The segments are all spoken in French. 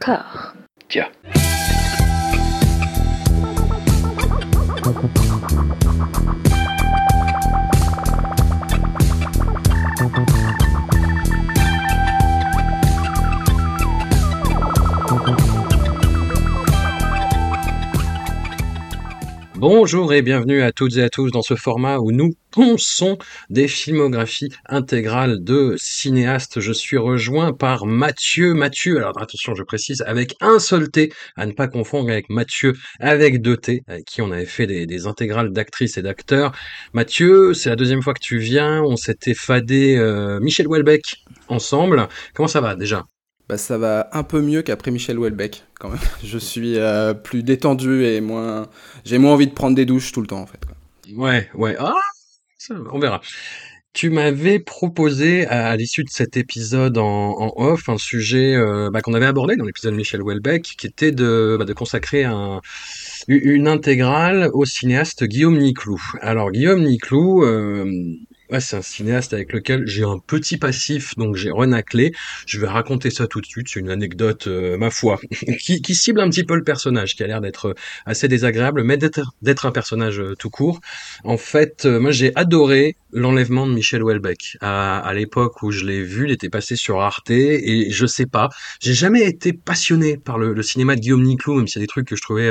D'accord. Tiens. Bonjour et bienvenue à toutes et à tous dans ce format où nous ponçons des filmographies intégrales de cinéastes. Je suis rejoint par Mathieu. Mathieu, alors attention, je précise, avec un seul T, à ne pas confondre avec Mathieu avec deux T, avec qui on avait fait des, intégrales d'actrices et d'acteurs. Mathieu, c'est la deuxième fois que tu viens. On s'était fadé euh, Michel Houellebecq ensemble. Comment ça va déjà? Bah, ça va un peu mieux qu'après Michel Houellebecq, quand même. Je suis euh, plus détendu et moins. J'ai moins envie de prendre des douches tout le temps, en fait. Ouais, ouais. Ah, on verra. Tu m'avais proposé à, l'issue de cet épisode en, off un sujet euh, bah, qu'on avait abordé dans l'épisode Michel Houellebecq, qui était de, bah, de consacrer un, une intégrale au cinéaste Guillaume Niclou. Alors Guillaume Niclou, euh, Ouais, c'est un cinéaste avec lequel j'ai un petit passif, donc j'ai renaclé. Je vais raconter ça tout de suite. C'est une anecdote, euh, ma foi, qui, cible un petit peu le personnage, qui a l'air d'être euh, assez désagréable, mais d'être un personnage euh, tout court. En fait, moi j'ai adoré l'enlèvement de Michel Houellebecq. À, l'époque où je l'ai vu, il était passé sur Arte, et je sais pas, j'ai jamais été passionné par le, le cinéma de Guillaume Niclou, même s'il y a des trucs que je trouvais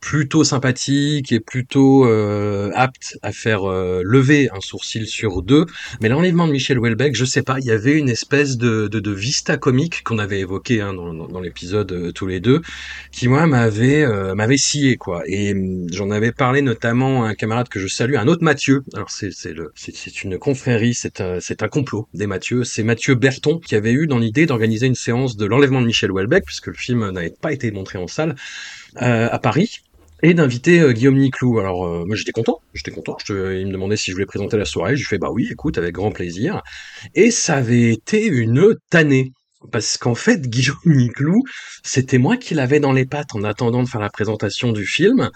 plutôt sympathique et plutôt euh, apte à faire euh, lever un sourcil sur deux. Mais l'enlèvement de Michel Houellebecq, je sais pas, il y avait une espèce de, de, de vista comique qu'on avait évoqué hein, dans, dans, l'épisode euh, tous les deux, qui moi m'avait m'avait scié quoi. Et hum, j'en avais parlé notamment à un camarade que je salue, un autre Mathieu. Alors c'est c'est le c'est une confrérie, c'est un c'est un complot des Mathieu. C'est Mathieu Berton qui avait eu dans l'idée d'organiser une séance de l'enlèvement de Michel Houellebecq puisque le film n'avait pas été montré en salle à Paris et d'inviter euh, Guillaume Niclou. Alors euh, moi j'étais content, j'étais content. Il me demandait si je voulais présenter la soirée. Je lui fais bah oui, écoute, avec grand plaisir. Et ça avait été une tannée. Parce qu'en fait, Guillaume Niclou, c'était moi qui l'avais dans les pattes en attendant de faire la présentation du film,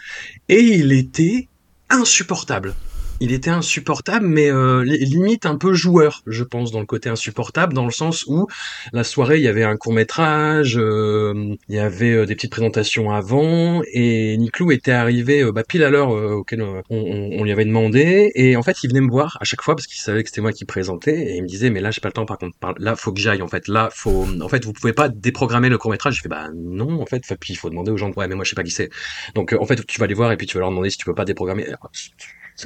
et il était insupportable il était insupportable, mais euh, limite un peu joueur, je pense, dans le côté insupportable, dans le sens où la soirée, il y avait un court métrage, euh, il y avait euh, des petites présentations avant, et Niclou était arrivé bah, pile à l'heure auquel on, lui avait demandé, et en fait, il venait me voir à chaque fois parce qu'il savait que c'était moi qui présentais, et il me disait, mais là, j'ai pas le temps, par contre, là, faut que j'aille, en fait, là, faut, en fait, vous pouvez pas déprogrammer le court métrage. Je fais, bah non, en fait, puis il faut demander aux gens, ouais, mais moi, je sais pas qui c'est. Donc, en fait, tu vas les voir et puis tu vas leur demander si tu peux pas déprogrammer.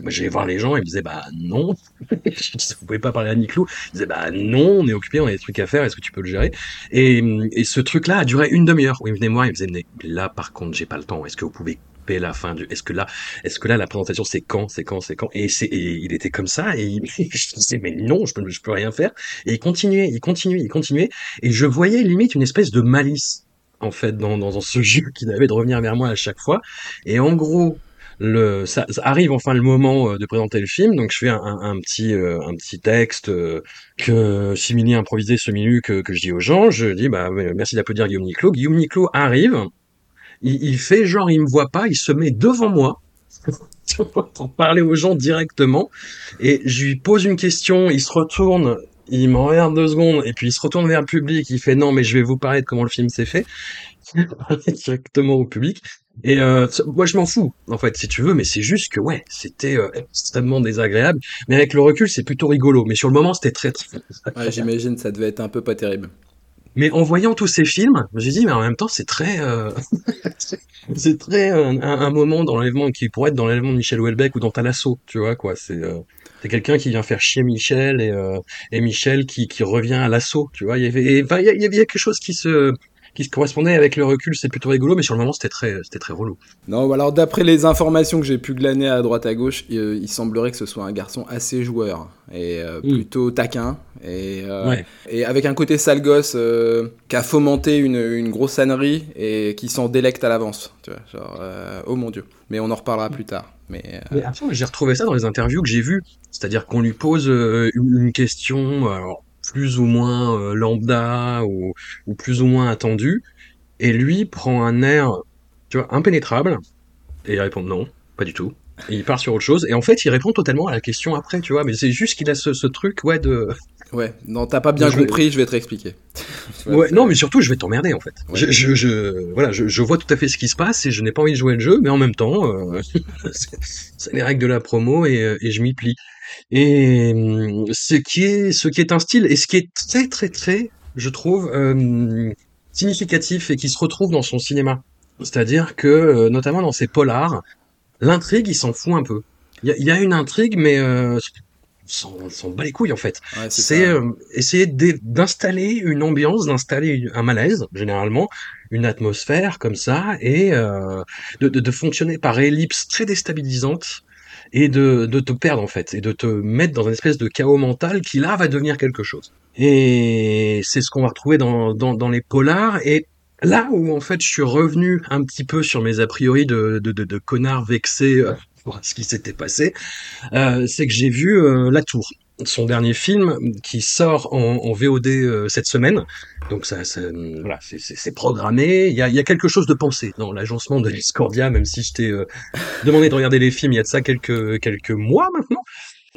Moi, j'allais voir les gens, ils me disaient, bah non. je disais, vous pouvez pas parler à Niclou. Ils disaient, bah non, on est occupé, on a des trucs à faire, est-ce que tu peux le gérer? Et, et ce truc-là a duré une demi-heure où ils venaient me voir, ils me disaient, mais là, par contre, j'ai pas le temps. Est-ce que vous pouvez couper la fin du, est-ce que là, est-ce que là, la présentation, c'est quand, c'est quand, c'est quand? Et c'est, il était comme ça, et je disais, mais non, je peux, je peux rien faire. Et il continuait, il continuait, il continuait. Et je voyais limite une espèce de malice en fait dans, dans, ce jeu qui avait de revenir vers moi à chaque fois. Et en gros, le, ça, arrive enfin le moment euh, de présenter le film, donc je fais un, un, petit, euh, un petit texte euh, que simili improvisé semi que, que je dis aux gens. Je dis bah merci d'applaudir Guillaume Niclot. Guillaume Niclot arrive, il, il, fait genre il me voit pas, il se met devant moi pour parler aux gens directement et je lui pose une question, il se retourne il me regarde deux secondes et puis il se retourne vers le public, il fait non mais je vais vous parler de comment le film s'est fait, directement au public et euh, moi, je m'en fous, en fait, si tu veux, mais c'est juste que, ouais, c'était euh, extrêmement désagréable. Mais avec le recul, c'est plutôt rigolo. Mais sur le moment, c'était très, très... Ouais, j'imagine, ça devait être un peu pas terrible. Mais en voyant tous ces films, j'ai dit, mais en même temps, c'est très, euh... c'est très un, un, moment dans l'enlèvement qui pourrait être dans l'enlèvement de Michel Houellebecq ou dans Talasso, tu vois quoi. C'est euh, c'est quelqu'un qui vient faire chier Michel et, euh, et Michel qui, qui revient à l'assaut, tu vois. Il y avait, il y, avait, il y avait quelque chose qui se qui se correspondait avec le recul, c'est plutôt rigolo, mais sur le moment, c'était très, c'était très relou. Non, alors d'après les informations que j'ai pu glaner à droite à gauche, il, semblerait que ce soit un garçon assez joueur et euh, mm. plutôt taquin et, euh, et avec un côté sale gosse euh, qui a fomenté une, une grosse ânerie et qui s'en délecte à l'avance. Tu vois, genre, oh mon dieu. Mais on en reparlera plus tard. Mais, mais j'ai retrouvé ça dans les interviews que j'ai vues. C'est-à-dire qu'on lui pose une, une question, alors plus ou moins euh, lambda ou, ou, plus ou moins attendu, et lui prend un air, tu vois, impénétrable, et il répond non, pas du tout. Et il part sur autre chose, et en fait, il répond totalement à la question après, tu vois, mais c'est juste qu'il a ce, ce, truc, ouais, de... Ouais, non, t'as pas bien compris, je vais te réexpliquer. ouais, non, mais surtout, je vais t'emmerder en fait. Je, je, voilà, je, vois tout à fait ce qui se passe et je n'ai pas envie de jouer le jeu, mais en même temps, euh, c'est les règles de la promo et, euh, et je m'y plie. Et hum, ce qui est, ce qui est un style et ce qui est très, très, très, je trouve, euh, significatif et qui se retrouve dans son cinéma. C'est-à-dire que, euh, notamment dans ses polars, l'intrigue, il s'en fout un peu. Il y, y, a une intrigue, mais euh, s'en, s'en bat les couilles en fait. c'est euh, essayer d'installer une ambiance, d'installer un malaise généralement, une atmosphère comme ça, et euh, de, de, de, fonctionner par ellipse très déstabilisante et de, de te perdre en fait, et de te mettre dans une espèce de chaos mental qui là va devenir quelque chose. Et c'est ce qu'on va retrouver dans, dans, dans les polars, et là où en fait je suis revenu un petit peu sur mes a priori de, de, de, de connard vexé euh, ce qui s'était passé, euh, c'est que j'ai vu euh, La Tour, son dernier film qui sort en, en VOD euh, cette semaine. Donc ça, ça voilà, c'est programmé. Il y a, y a quelque chose de pensé dans l'agencement de Discordia, même si je t'ai euh, demandé de regarder les films il y a de ça quelques quelques mois maintenant.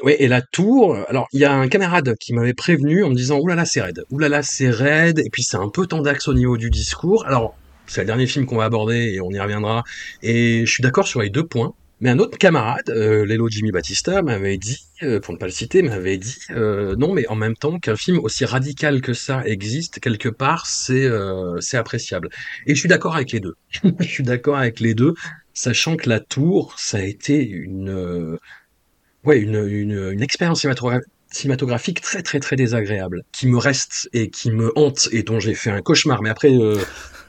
Oui, et la tour, alors il y a un camarade qui m'avait prévenu en me disant oulala c'est raide, oulala c'est raide, et puis c'est un peu tendax au niveau du discours. Alors c'est le dernier film qu'on va aborder et on y reviendra. Et je suis d'accord sur les deux points. Mais un autre camarade, euh, Lelo Jimmy Batista, m'avait dit, euh, pour ne pas le citer, m'avait dit euh, non, mais en même temps qu'un film aussi radical que ça existe quelque part, c'est euh, c'est appréciable. Et je suis d'accord avec les deux. je suis d'accord avec les deux, sachant que La Tour, ça a été une euh, ouais une une, une expérience cinématographique très très très désagréable, qui me reste et qui me hante et dont j'ai fait un cauchemar. Mais après, euh,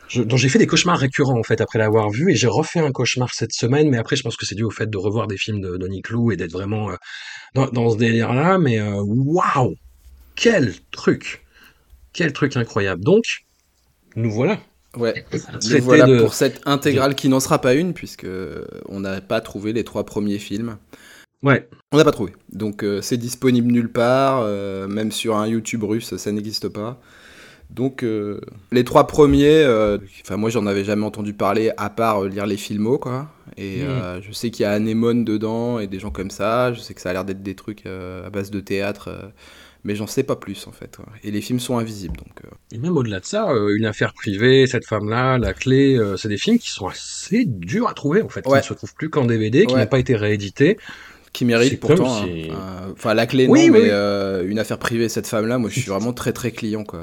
je, dont j'ai fait des cauchemars récurrents en fait après l'avoir vu et j'ai refait un cauchemar cette semaine mais après je pense que c'est dû au fait de revoir des films de Donny Clou et d'être vraiment euh, dans, dans, ce délire là mais euh, waouh quel truc quel truc incroyable donc nous voilà Ouais, nous voilà de... pour cette intégrale qui n'en sera pas une puisque on n'a pas trouvé les trois premiers films. Ouais. On n'a pas trouvé. Donc euh, c'est disponible nulle part, euh, même sur un YouTube russe, ça n'existe pas. Donc euh, les trois premiers, euh, enfin moi j'en avais jamais entendu parler à part euh, lire les filmos quoi. Et mmh. je sais qu'il y a Anémone dedans et des gens comme ça. Je sais que ça a l'air d'être des trucs à base de théâtre, mais j'en sais pas plus en fait. Et les films sont invisibles donc. Et même au-delà de ça, une affaire privée, cette femme-là, la clé, c'est des films qui sont assez durs à trouver en fait, ouais. qui ne se trouvent plus qu'en DVD, qui ouais. n'ont pas été réédités qui mérite pourtant. Si... Hein, enfin, la clé, oui, non, oui, mais oui. Euh, une affaire privée, cette femme-là, moi, je suis vraiment très, très client, quoi.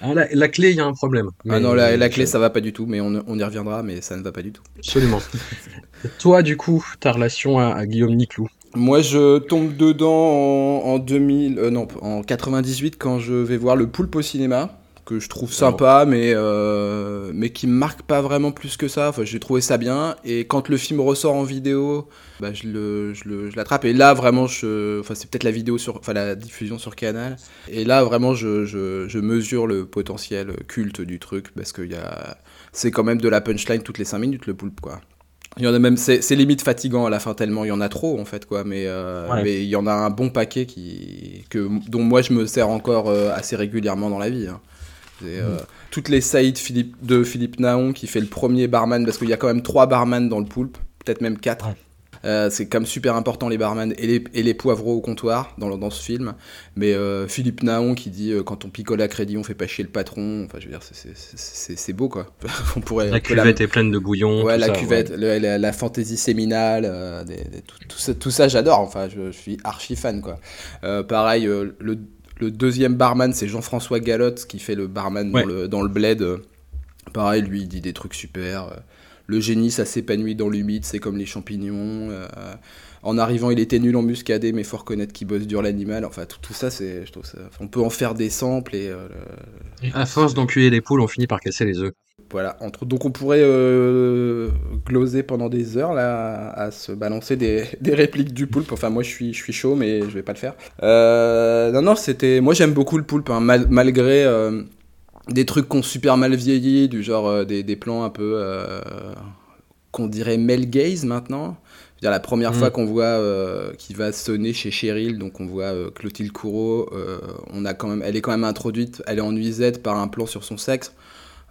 Ah, la, la, clé, il y a un problème. Mais... Ah non, la, la clé, ça va pas du tout, mais on, on, y reviendra, mais ça ne va pas du tout. Absolument. Toi, du coup, ta relation à, à Guillaume Niclou? Moi, je tombe dedans en, en 2000, euh, non, en 98 quand je vais voir le Poulpe au cinéma que je trouve sympa, mais, euh, mais qui me marque pas vraiment plus que ça. Enfin, j'ai trouvé ça bien. Et quand le film ressort en vidéo, bah, je, le, je, le, je l'attrape. Et là, vraiment, je, enfin, c'est peut-être la vidéo sur, enfin, la diffusion sur Canal. Et là, vraiment, je, je, je mesure le potentiel culte du truc parce que y a, c'est quand même de la punchline toutes les 5 minutes, le poulpe, quoi. Il y en a même, c'est, c'est limite fatigant à la fin tellement il y en a trop en fait quoi, mais euh, ouais. mais il y en a un bon paquet qui que dont moi je me sers encore euh, assez régulièrement dans la vie. Hein. Euh. Toutes les Philippe, de Philippe Naon qui fait le premier barman, parce qu'il y a quand même trois barman dans le poulpe, peut-être même quatre. Ouais. Euh, c'est quand même super important les barman et les, et les poivreaux au comptoir dans, dans ce film. Mais euh, Philippe Naon qui dit euh, quand on picole à crédit, on fait pas chier le patron. Enfin, je veux dire, c'est beau quoi. on pourrait, la cuvette la... est pleine de bouillon. Ouais, la ça, cuvette, ouais. Le, la, la, fantaisie séminale, des, des, tout, tout, ça, tout ça j'adore. Enfin, je, je, suis archi fan quoi. pareil, le le deuxième barman, c'est Jean-François Galotte qui fait le barman ouais. dans, le, dans le bled. Pareil, lui, il dit des trucs super. Le génie, ça s'épanouit dans l'humide, c'est comme les champignons. Euh, en arrivant, il était nul en muscadet, mais faut reconnaître qu'il bosse dur l'animal. Enfin, tout, tout, ça, c'est, je trouve ça. On peut en faire des samples et. Euh, et à force d'enculer les poules, on finit par casser les œufs. Voilà, entre, donc on pourrait euh, gloser pendant des heures là, à se balancer des, des, répliques du poulpe. Enfin, moi je suis, je suis chaud, mais je vais pas le faire. Euh, non, non, c'était. Moi j'aime beaucoup le poulpe, hein, mal, malgré euh, des trucs qui ont super mal vieilli, du genre des, des, plans un peu. Qu'on dirait male gaze maintenant. Dire, la première mmh. fois qu'on voit euh, qui va sonner chez Cheryl, donc on voit Clotilde Courreau, on a quand même, elle est quand même introduite, elle est en nuisette par un plan sur son sexe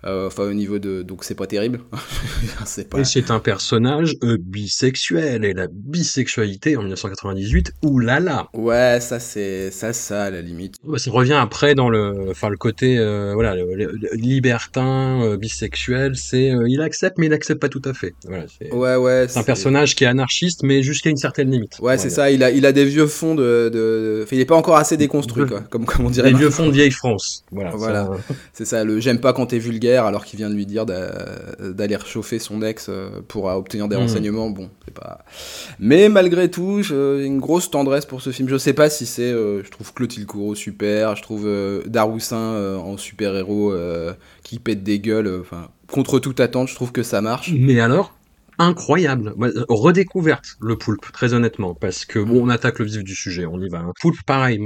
Euh, enfin, au niveau de. Donc, c'est pas terrible. c'est pas... Et c'est un personnage euh, bisexuel. Et la bisexualité en 1998, oulala. Ouais, ça, c'est. Ça, ça, à la limite. ça revient après dans le. Enfin, le côté. Euh, voilà, le, libertin, bisexuel. C'est. il accepte, mais il accepte pas tout à fait. Voilà, ouais, ouais. C'est un personnage qui est anarchiste, mais jusqu'à une certaine limite. Ouais, c'est ça. Il a, il a des vieux fonds de. de... Enfin, il est pas encore assez déconstruit, quoi. Comme, comme on dirait. Des vieux fonds de vieille France. Voilà. voilà. C'est ça. Le j'aime pas quand t'es vulgaire alors qu'il vient de lui dire d'aller réchauffer son ex euh, pour obtenir des hmm. renseignements. Bon, c'est pas. Mais malgré tout, j'ai une grosse tendresse pour ce film. Je sais pas si c'est. Euh, je trouve Clotilde Courreau super, je trouve euh, Daroussin en super-héros qui pète des gueules. Enfin, contre toute attente, je trouve que ça marche. Mais alors? Incroyable. Redécouverte, le poulpe, très honnêtement, parce que bon, on attaque le vif du sujet, on y va. Hein. Poulpe, pareil,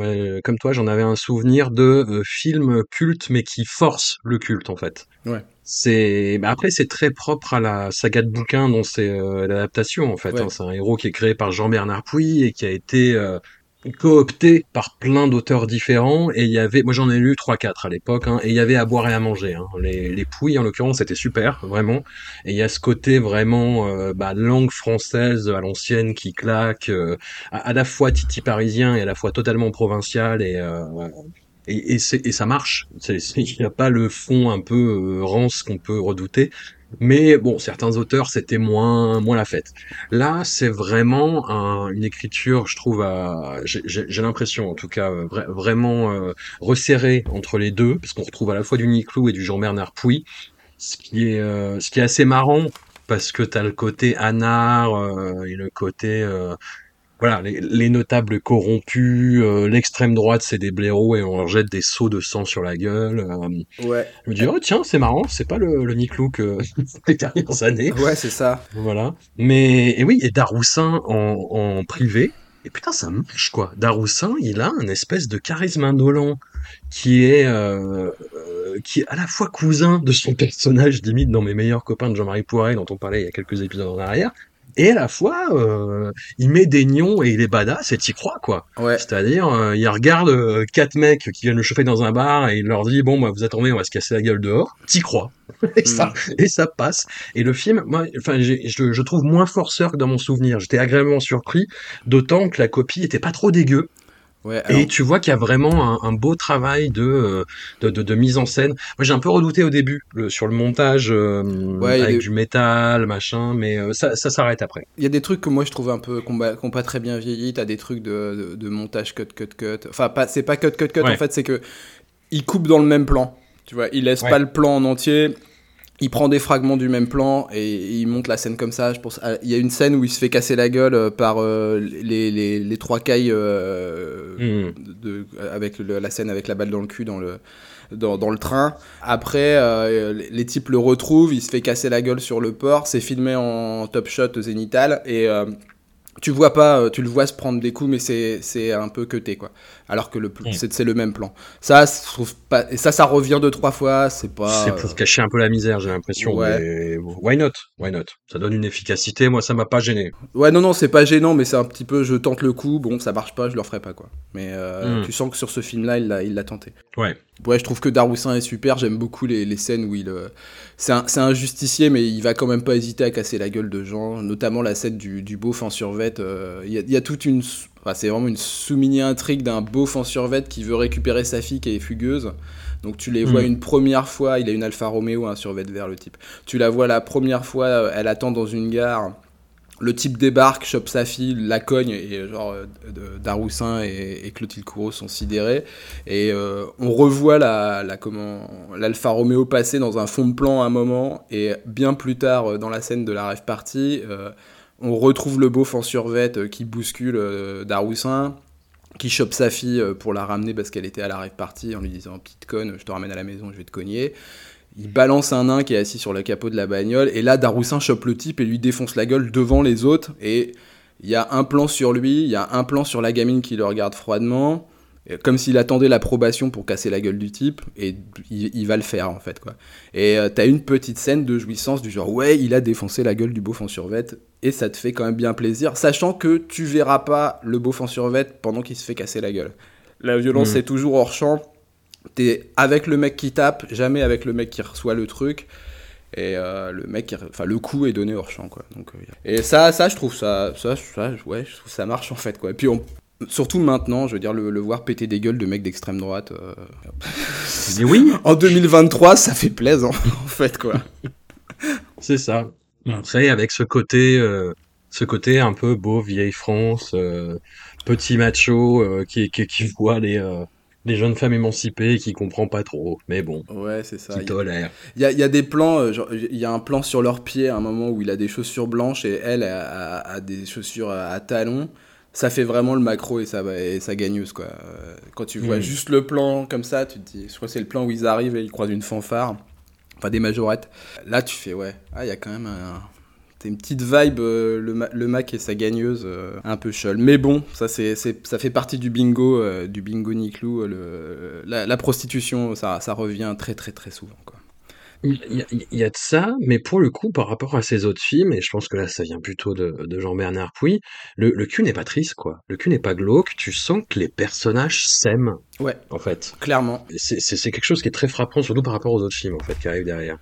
comme toi, j'en avais un souvenir de euh, film culte, mais qui force le culte, en fait. Ouais. C'est, bah, après, c'est très propre à la saga de bouquin dont c'est euh, l'adaptation, en fait. Hein. C'est un héros qui est créé par Jean-Bernard Puy et qui a été euh, coopté par plein d'auteurs différents et il y avait moi j'en ai lu trois quatre à l'époque hein, et il y avait à boire et à manger hein. les, les pouilles en l'occurrence c'était super vraiment et il y a ce côté vraiment euh, bah, langue française à l'ancienne qui claque euh, à, la fois titi parisien et à la fois totalement provincial et euh, et, et, et, ça marche. Il n'y a pas le fond un peu rance qu'on peut redouter. Mais bon, certains auteurs, c'était moins, moins la fête. Là, c'est vraiment un, une écriture, je trouve, j'ai l'impression, en tout cas, euh, vraiment euh, resserrée entre les deux, parce qu'on retrouve à la fois du Niclou et du Jean-Bernard Pouy, ce qui est, euh, ce qui est assez marrant, parce que tu as le côté anard et le côté voilà, les, notables corrompus, euh, l'extrême droite c'est des blaireaux et on leur jette des seaux de sang sur la gueule. Euh. ouais. Je me dis oh tiens c'est marrant, c'est pas le, le Nick Luke euh, des dernières années. Ouais c'est ça. Voilà. Mais et oui et Daroussin en, en privé. Et putain ça marche quoi. Daroussin il a un espèce de charisme indolent qui est qui est à la fois cousin de son personnage limite dans mes meilleurs copains de Jean-Marie Poiret dont on parlait il y a quelques épisodes en arrière et à la fois euh, il met des nions et il est badass et t'y crois quoi. Ouais. C'est-à-dire euh, il regarde euh, quatre mecs qui viennent le chauffer dans un bar et il leur dit bon bah vous attendez on va se casser la gueule dehors. T'y crois. et ça et ça passe. Et le film moi enfin je, je trouve moins forceur que dans mon souvenir. J'étais agréablement surpris d'autant que la copie était pas trop dégueu. Et tu vois qu'il y a vraiment un, beau travail de, de, de, mise en scène. Moi, j'ai un peu redouté au début sur le montage euh, avec du métal, machin, mais euh, ça, ça s'arrête après. Il y a des trucs que moi je trouve un peu qui n'ont pas très bien vieilli. T'as des trucs de, de, montage cut, cut, cut. Enfin, pas, c'est pas cut, cut, cut. En fait, c'est que il coupe dans le même plan. Tu vois, il laisse pas le plan en entier il prend des fragments du même plan et il monte la scène comme ça. Je pense, ah, il y a une scène où il se fait casser la gueule euh, par euh, les, les, les, trois cailles euh, de, avec la scène avec la balle dans le cul dans le, dans, dans le train. Après, les types le retrouvent, il se fait casser la gueule sur le port. C'est filmé en top shot zénital et tu vois pas, tu le vois se prendre des coups, mais c'est un peu cuté quoi. Alors que le mm. c'est le même plan. Ça, je trouve pas, et ça, ça revient deux trois fois. C'est pas. C'est pour cacher un peu la misère, j'ai l'impression. Ouais. why not, why not? Ça donne une efficacité. Moi, ça m'a pas gêné. Ouais, non, non, c'est pas gênant, mais c'est un petit peu, je tente le coup. Bon, ça marche pas, je le referai pas quoi. Mais euh, mm. tu sens que sur ce film-là, il l'a, il l'a tenté. Ouais. Ouais, je trouve que Daroussin est super. J'aime beaucoup les, les scènes où il. Euh, c'est un, un, justicier, mais il va quand même pas hésiter à casser la gueule de gens. Notamment la scène du, du beauf en survette. Euh, il y, y, a toute une. Enfin, c'est vraiment une sous-mini intrigue d'un beauf en survette qui veut récupérer sa fille qui est fugueuse. Donc tu les vois mm. une première fois. Il a une Alfa Romeo, un survette vert, le type. Tu la vois la première fois, elle attend dans une gare le type débarque, chope sa fille, la cogne, et genre euh, Daroussin et, Clotilde Courreau sont sidérés. Et euh, on revoit la, la comment l'Alfa Romeo passer dans un fond de plan à un moment, et bien plus tard euh, dans la scène de la rêve partie, on retrouve le beauf en survette qui bouscule Daroussin, qui chope sa fille pour la ramener parce qu'elle était à la rêve partie en lui disant petite conne, je te ramène à la maison, je vais te cogner il balance un nain qui est assis sur le capot de la bagnole, et là Daroussin chope le type et lui défonce la gueule devant les autres, et il y a un plan sur lui, il y a un plan sur la gamine qui le regarde froidement, comme s'il attendait l'approbation pour casser la gueule du type, et il, va le faire en fait quoi. Et euh, t'as une petite scène de jouissance du genre ouais il a défoncé la gueule du beauf en survette, et ça te fait quand même bien plaisir, sachant que tu verras pas le beauf en survette pendant qu'il se fait casser la gueule. La violence hmm. est toujours hors champ, t'es avec le mec qui tape, jamais avec le mec qui reçoit le truc. Et euh, le mec, enfin le coup est donné hors champ quoi. Donc, euh, et ça, ça je trouve ça, ça, ouais, je trouve ça marche en fait quoi. Et puis on, surtout maintenant, je veux dire le, voir péter des gueules de mecs d'extrême droite. Mais oui. en 2023, ça fait plaisir en fait quoi. C'est ça. Après avec ce côté, ce côté un peu beau vieille France, petit macho qui, qui, qui voit les jeunes femmes émancipées qui comprend pas trop, mais bon. Ouais, c'est ça. Qui tolère. Il y a, y a, des plans, euh, il y a un plan sur leurs pieds à un moment où il a des chaussures blanches et elle a, des chaussures à, talons. Ça fait vraiment le macro et ça, et ça gagneuse, quoi. Euh, quand tu vois hmm. juste le plan comme ça, tu te dis, je crois que c'est le plan où ils arrivent et ils croisent une fanfare, enfin des majorettes. Là, tu fais, ouais, ah, il y a quand même un, une petite vibe, euh, le, Mac et sa gagneuse, euh, un peu chol. Mais bon, ça, c'est, ça fait partie du bingo, euh, du bingo Niclou. La, la, prostitution, ça, ça revient très très très souvent. Quoi. Il y, a, de ça, mais pour le coup, par rapport à ces autres films, et je pense que là, ça vient plutôt de, Jean-Bernard Puy, le, le cul n'est pas triste, quoi. Le cul n'est pas glauque, tu sens que les personnages s'aiment. Ouais. En fait. Clairement. C'est, quelque chose qui est très frappant, surtout par rapport aux autres films, en fait, qui arrivent derrière.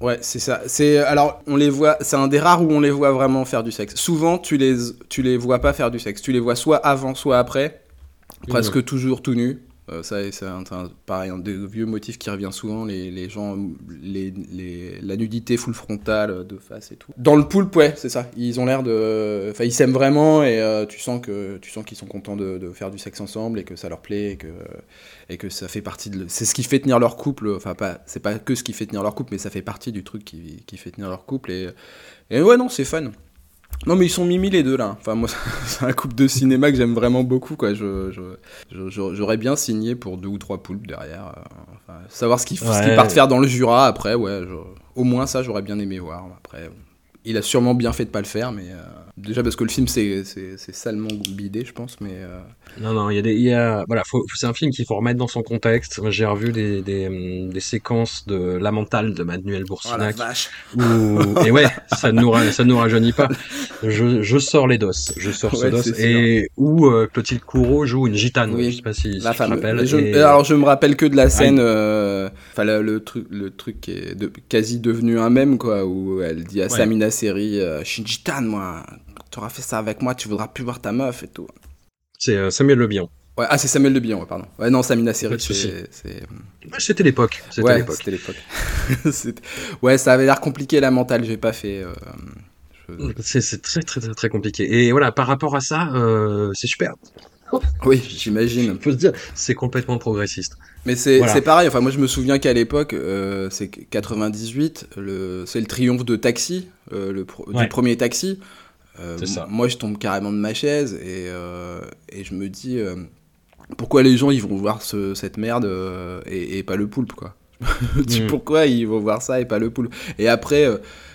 Ouais, c'est ça. C'est alors on les voit. C'est un des rares où on les voit vraiment faire du sexe. Souvent, tu les tu les vois pas faire du sexe. Tu les vois soit avant, soit après, presque mmh. toujours tout nus. Euh, ça, c'est un, pareil, un des vieux motifs qui revient souvent, les, les gens, les, les, la nudité full frontale euh, de face et tout. Dans le poulpe, ouais, c'est ça. Ils ont l'air de, enfin, ils s'aiment vraiment et euh, tu sens que tu qu'ils sont contents de, de, faire du sexe ensemble et que ça leur plaît et que et que ça fait partie de, c'est ce qui fait tenir leur couple. Enfin, c'est pas que ce qui fait tenir leur couple, mais ça fait partie du truc qui, qui fait tenir leur couple et, et ouais, non, c'est fun. Non, mais ils sont mimi les deux là. Enfin, moi, c'est un couple de cinéma que j'aime vraiment beaucoup. Quoi. Je, j'aurais bien signé pour deux ou trois poulpes derrière. Euh, enfin, savoir ce qu'ils, partent faire dans le Jura après, ouais. au moins ça, j'aurais bien aimé voir. Après, il a sûrement bien fait de pas le faire, mais euh, déjà parce que le film c'est salement bidé, je pense, mais. Euh, non, non, il y a des, y a, voilà, c'est un film qu'il faut remettre dans son contexte. J'ai revu des, des, hum, des, séquences de La Mentale de Manuel Boursinac. Oh et ouais, ça ne nous, ça nous rajeunit pas. Je, je sors les dos, je sors ce dos. Et où euh, Clotilde Courreau joue une gitane. Oui. Je sais pas si, la si femme. Alors je me rappelle que de la scène, enfin le, truc, le truc qui est de, quasi devenu un mème quoi, où elle dit à Samina série euh, une gitane, moi. Tu auras fait ça avec moi, tu voudras plus voir ta meuf et tout. C'est euh, Samuel Le Bihan. Ouais, ah, c'est Samuel Le Bihan, pardon. Ouais, non, Samina Seri, c'est. C'était l'époque. C'était l'époque. ouais, ça avait l'air compliqué la mentale, j'ai pas fait. Euh, c'est très, très, très, très compliqué. Et voilà, par rapport à ça, c'est super. Oui, j'imagine. On peut se dire, c'est complètement progressiste. Mais c'est pareil, enfin moi je me souviens qu'à l'époque, euh, c'est 98, c'est le triomphe de Taxi, euh, le du premier Taxi. Euh, moi je tombe carrément de ma chaise et, et je me dis pourquoi les gens ils vont voir cette merde et, pas le poulpe quoi. Mm. pourquoi ils vont voir ça et pas le poulpe? Et après,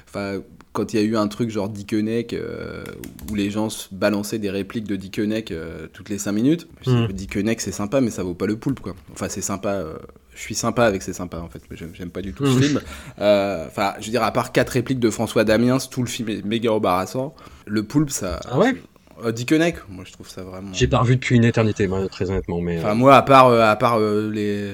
enfin quand il y a eu un truc genre Dickeneck euh, où les gens se balançaient des répliques de Dickeneck euh, toutes les 5 minutes. Mm. Dickeneck c'est sympa mais ça vaut pas le poulpe quoi. Enfin c'est sympa, euh, je suis sympa avec c'est sympa en fait, mais j'aime pas du tout ce hmm. film. Enfin je veux dire à part quatre répliques de François Damiens, tout le film est méga embarrassant. Le poulpe ça... Ah ouais euh, Dickeneck, moi je trouve ça vraiment. J'ai pas revu depuis une éternité, moi, très honnêtement. Mais, enfin, moi, à part, à part les.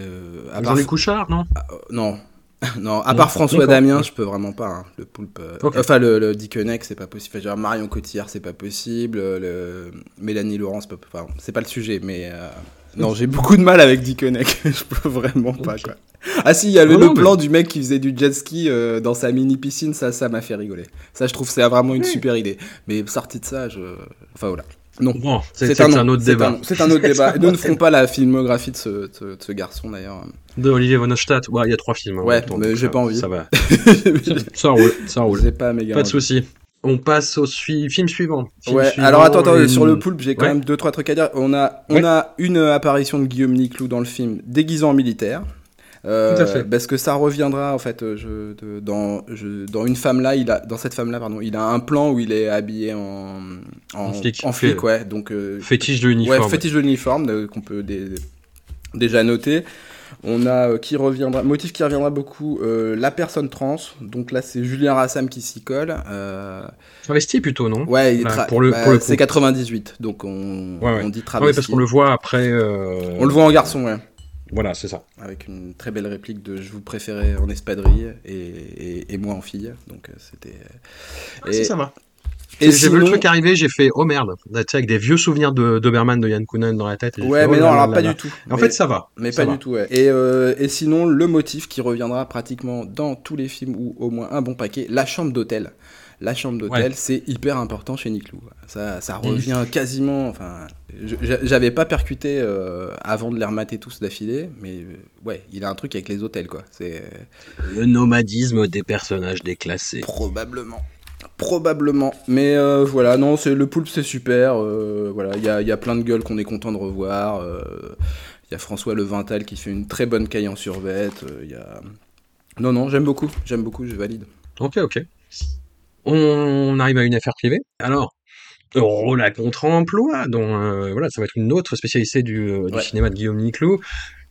à part... les Couchard, non? Ah, Non, non, à part François Damien, je peux vraiment pas. Hein. Le poulpe. Euh, enfin, le, le c'est pas possible. Genre Marion Cotillard, c'est pas possible. Le... Mélanie Laurent, c'est pas, c'est pas le sujet. Mais euh, non, j'ai beaucoup de mal avec Dickeneck. je peux vraiment pas, quoi. Ah si, il y a le, plan du mec qui faisait du jet ski euh, dans sa mini piscine, ça, ça m'a fait rigoler. Ça, je trouve, c'est vraiment une super idée. Mais sorti de ça, je. Enfin voilà. Non, c'est un, autre débat. C'est un, autre débat. nous ne ferons pas la filmographie de ce, de, ce garçon d'ailleurs. De Olivier von Ostad. Ouais, il y a trois films. Hein, ouais, mais j'ai pas envie. Ça va. ça roule, ça roule. Pas, pas de souci. On passe au film suivant. ouais. alors attends, attends. Sur le poulpe, j'ai quand même deux trois trucs à dire. On a, on a une apparition de Guillaume Niclou dans le film déguisant en militaire. Euh, parce que ça reviendra en fait euh, dans, je, dans une femme là, il a dans cette femme là pardon, il a un plan où il est habillé en en, flic, ouais. Donc euh, fétiche de l'uniforme. Ouais, fétiche de l'uniforme qu'on peut déjà noter. On a qui reviendra, motif qui reviendra beaucoup, la personne trans. Donc là, c'est Julien Rassam qui s'y colle. Travesti plutôt, non? Ouais, il pour le, bah, c'est 98, donc on, on dit travesti. Ouais, parce qu'on le voit après. On le voit en garçon, ouais. Voilà, c'est ça. Avec une très belle réplique de Je vous préférais en espadrille et, et, moi en fille. Donc c'était. et... ça va. Et j'ai vu le truc arriver, j'ai fait oh merde, avec des vieux souvenirs de Doberman de Yann Kounen dans la tête. ouais, mais oh non, alors pas du tout. En fait, ça va. Mais pas du tout, ouais. Et, euh, et sinon, le motif qui reviendra pratiquement dans tous les films ou au moins un bon paquet, la chambre d'hôtel. La chambre d'hôtel, c'est hyper important chez Nick Ça, ça revient quasiment. Enfin, j'avais pas percuté euh, avant de les remater tous d'affilée, mais euh, ouais, il a un truc avec les hôtels, quoi. C'est le nomadisme des personnages déclassés. Probablement. Probablement. Mais euh, voilà, non, c'est le poulpe, c'est super. Euh, voilà, il y a, y a, plein de gueules qu'on est content de revoir. Il euh, y a François Levintal qui fait une très bonne caille en survette. Il y a... Non, non, j'aime beaucoup. J'aime beaucoup, je valide. Ok, ok. On arrive à une affaire privée. Alors, rôle à contre-emploi, dont voilà, ça va être une autre spécialité du, du cinéma de Guillaume Niclou.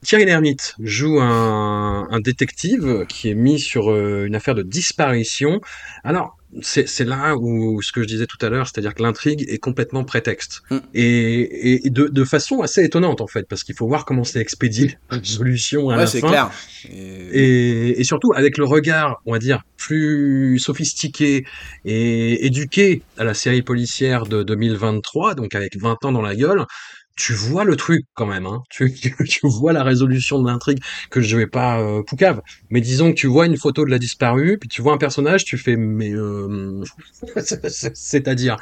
Thierry Lhermitte joue un, un, détective qui est mis sur une affaire de disparition. Alors, c'est là où ce que je disais tout à l'heure, c'est-à-dire que l'intrigue est complètement prétexte mm. et, et de, de, façon assez étonnante en fait, parce qu'il faut voir comment c'est expédié une solution à ouais, la fin. Clair. Et... et... surtout avec le regard, on va dire plus sophistiqué et éduqué à la série policière de 2023, donc avec 20 ans dans la gueule, tu vois le truc quand même, hein. tu, tu, vois la résolution de l'intrigue que je vais pas euh, poucave. Mais disons que tu vois une photo de la disparue, puis tu vois un personnage, tu fais mais euh, c'est-à-dire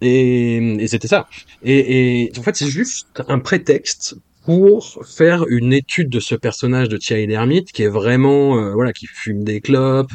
et, et c'était ça. Et, et en fait c'est juste un prétexte pour faire une étude de ce personnage de Thierry Lhermitte qui est vraiment euh, voilà qui fume des clopes,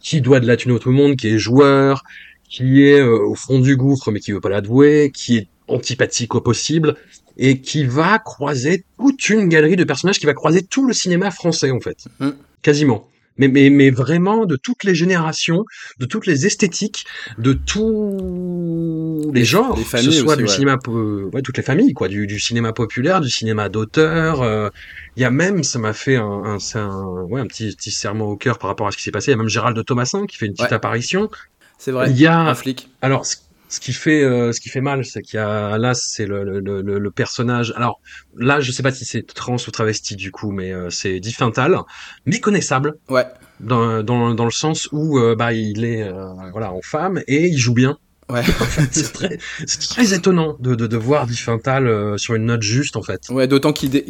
qui doit de la thune à tout le monde, qui est joueur, qui est euh, au fond du gouffre mais qui veut pas l'avouer, qui est antipathique au possible et qui va croiser toute une galerie de personnages qui va croiser tout le cinéma français en fait, mm. quasiment. Mais, mais, mais vraiment de toutes les générations, de toutes les esthétiques, de tous les genres, les que ce soit du cinéma, ouais, toutes les familles, quoi, du, du cinéma populaire, du cinéma d'auteur. Euh, il y a même, ça m'a fait un, un, un, ouais, un petit, petit serment au cœur par rapport à ce qui s'est passé. Il y a même Gérald de Thomasin qui fait une petite apparition. C'est vrai. Il y a un flic. Alors, ce qui fait euh, ce qui fait mal c'est qu'il y a là c'est le, le, le, le, personnage. Alors là je sais pas si c'est trans ou travesti du coup mais euh, c'est diffintal méconnaissable. Ouais. Dans, dans, dans le sens où euh, bah il est voilà en femme et il joue bien. Ouais. c'est très, très, étonnant de, de, de voir Diffintal sur une note juste en fait. Ouais, d'autant qu'il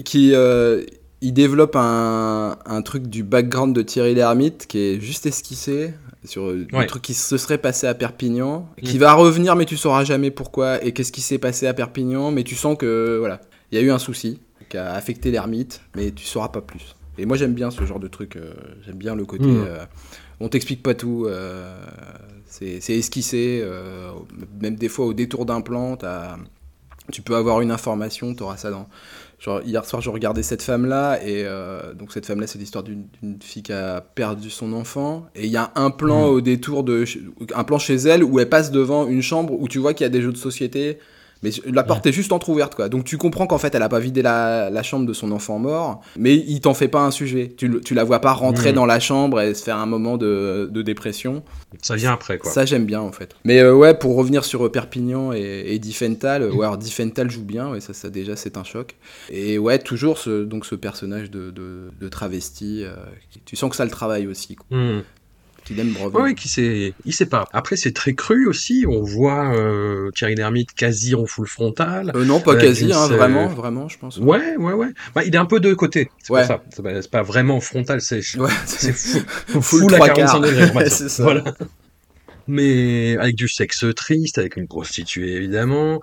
il développe un, un, truc du background de Thierry Lhermitte qui est juste esquissé sur euh, un truc qui se serait passé à Perpignan, qui mm. va revenir mais tu sauras jamais pourquoi et qu'est-ce qui s'est passé à Perpignan, mais tu sens que voilà, il y a eu un souci qui a affecté l'ermite, mais tu sauras pas plus. Et moi j'aime bien ce genre de truc, euh, j'aime bien le côté, mm. euh, on t'explique pas tout, c'est esquissé, même des fois au détour d'un plan, tu peux avoir une information, tu auras ça dans Genre, hier soir, je regardais cette femme-là, et euh, donc cette femme-là, c'est l'histoire d'une fille qui a perdu son enfant, et il y a un plan mmh. au détour de. un plan chez elle où elle passe devant une chambre où tu vois qu'il y a des jeux de société mais la porte est juste entrouverte, quoi. Donc tu comprends qu'en fait, elle a pas vidé la, la, chambre de son enfant mort, mais il t'en fait pas un sujet. Tu, tu la vois pas rentrer dans la chambre et se faire un moment de, de dépression. Ça vient après, quoi. Ça, j'aime bien, en fait. Mais euh, ouais, pour revenir sur euh, Perpignan et, et Diffental, euh, ouais, alors Diffental joue bien, ouais, ça, ça déjà, c'est un choc. Et ouais, toujours ce, donc ce personnage de, de, de travesti, tu sens que ça le travaille aussi. Quoi. Mmh. Oui, qui sait, il sait pas. Après, c'est très cru aussi. On voit euh, Thierry Lhermitte quasi en full frontal. Euh, non, pas quasi, hein, vraiment, vraiment, je pense. Ouais, ouais, ouais. Bah, il est un peu de côté. C'est ouais. ça. C'est pas, vraiment frontal, c'est ouais, c'est full, full, à 45 degrés. ça. Voilà. Mais avec du sexe triste, avec une prostituée évidemment,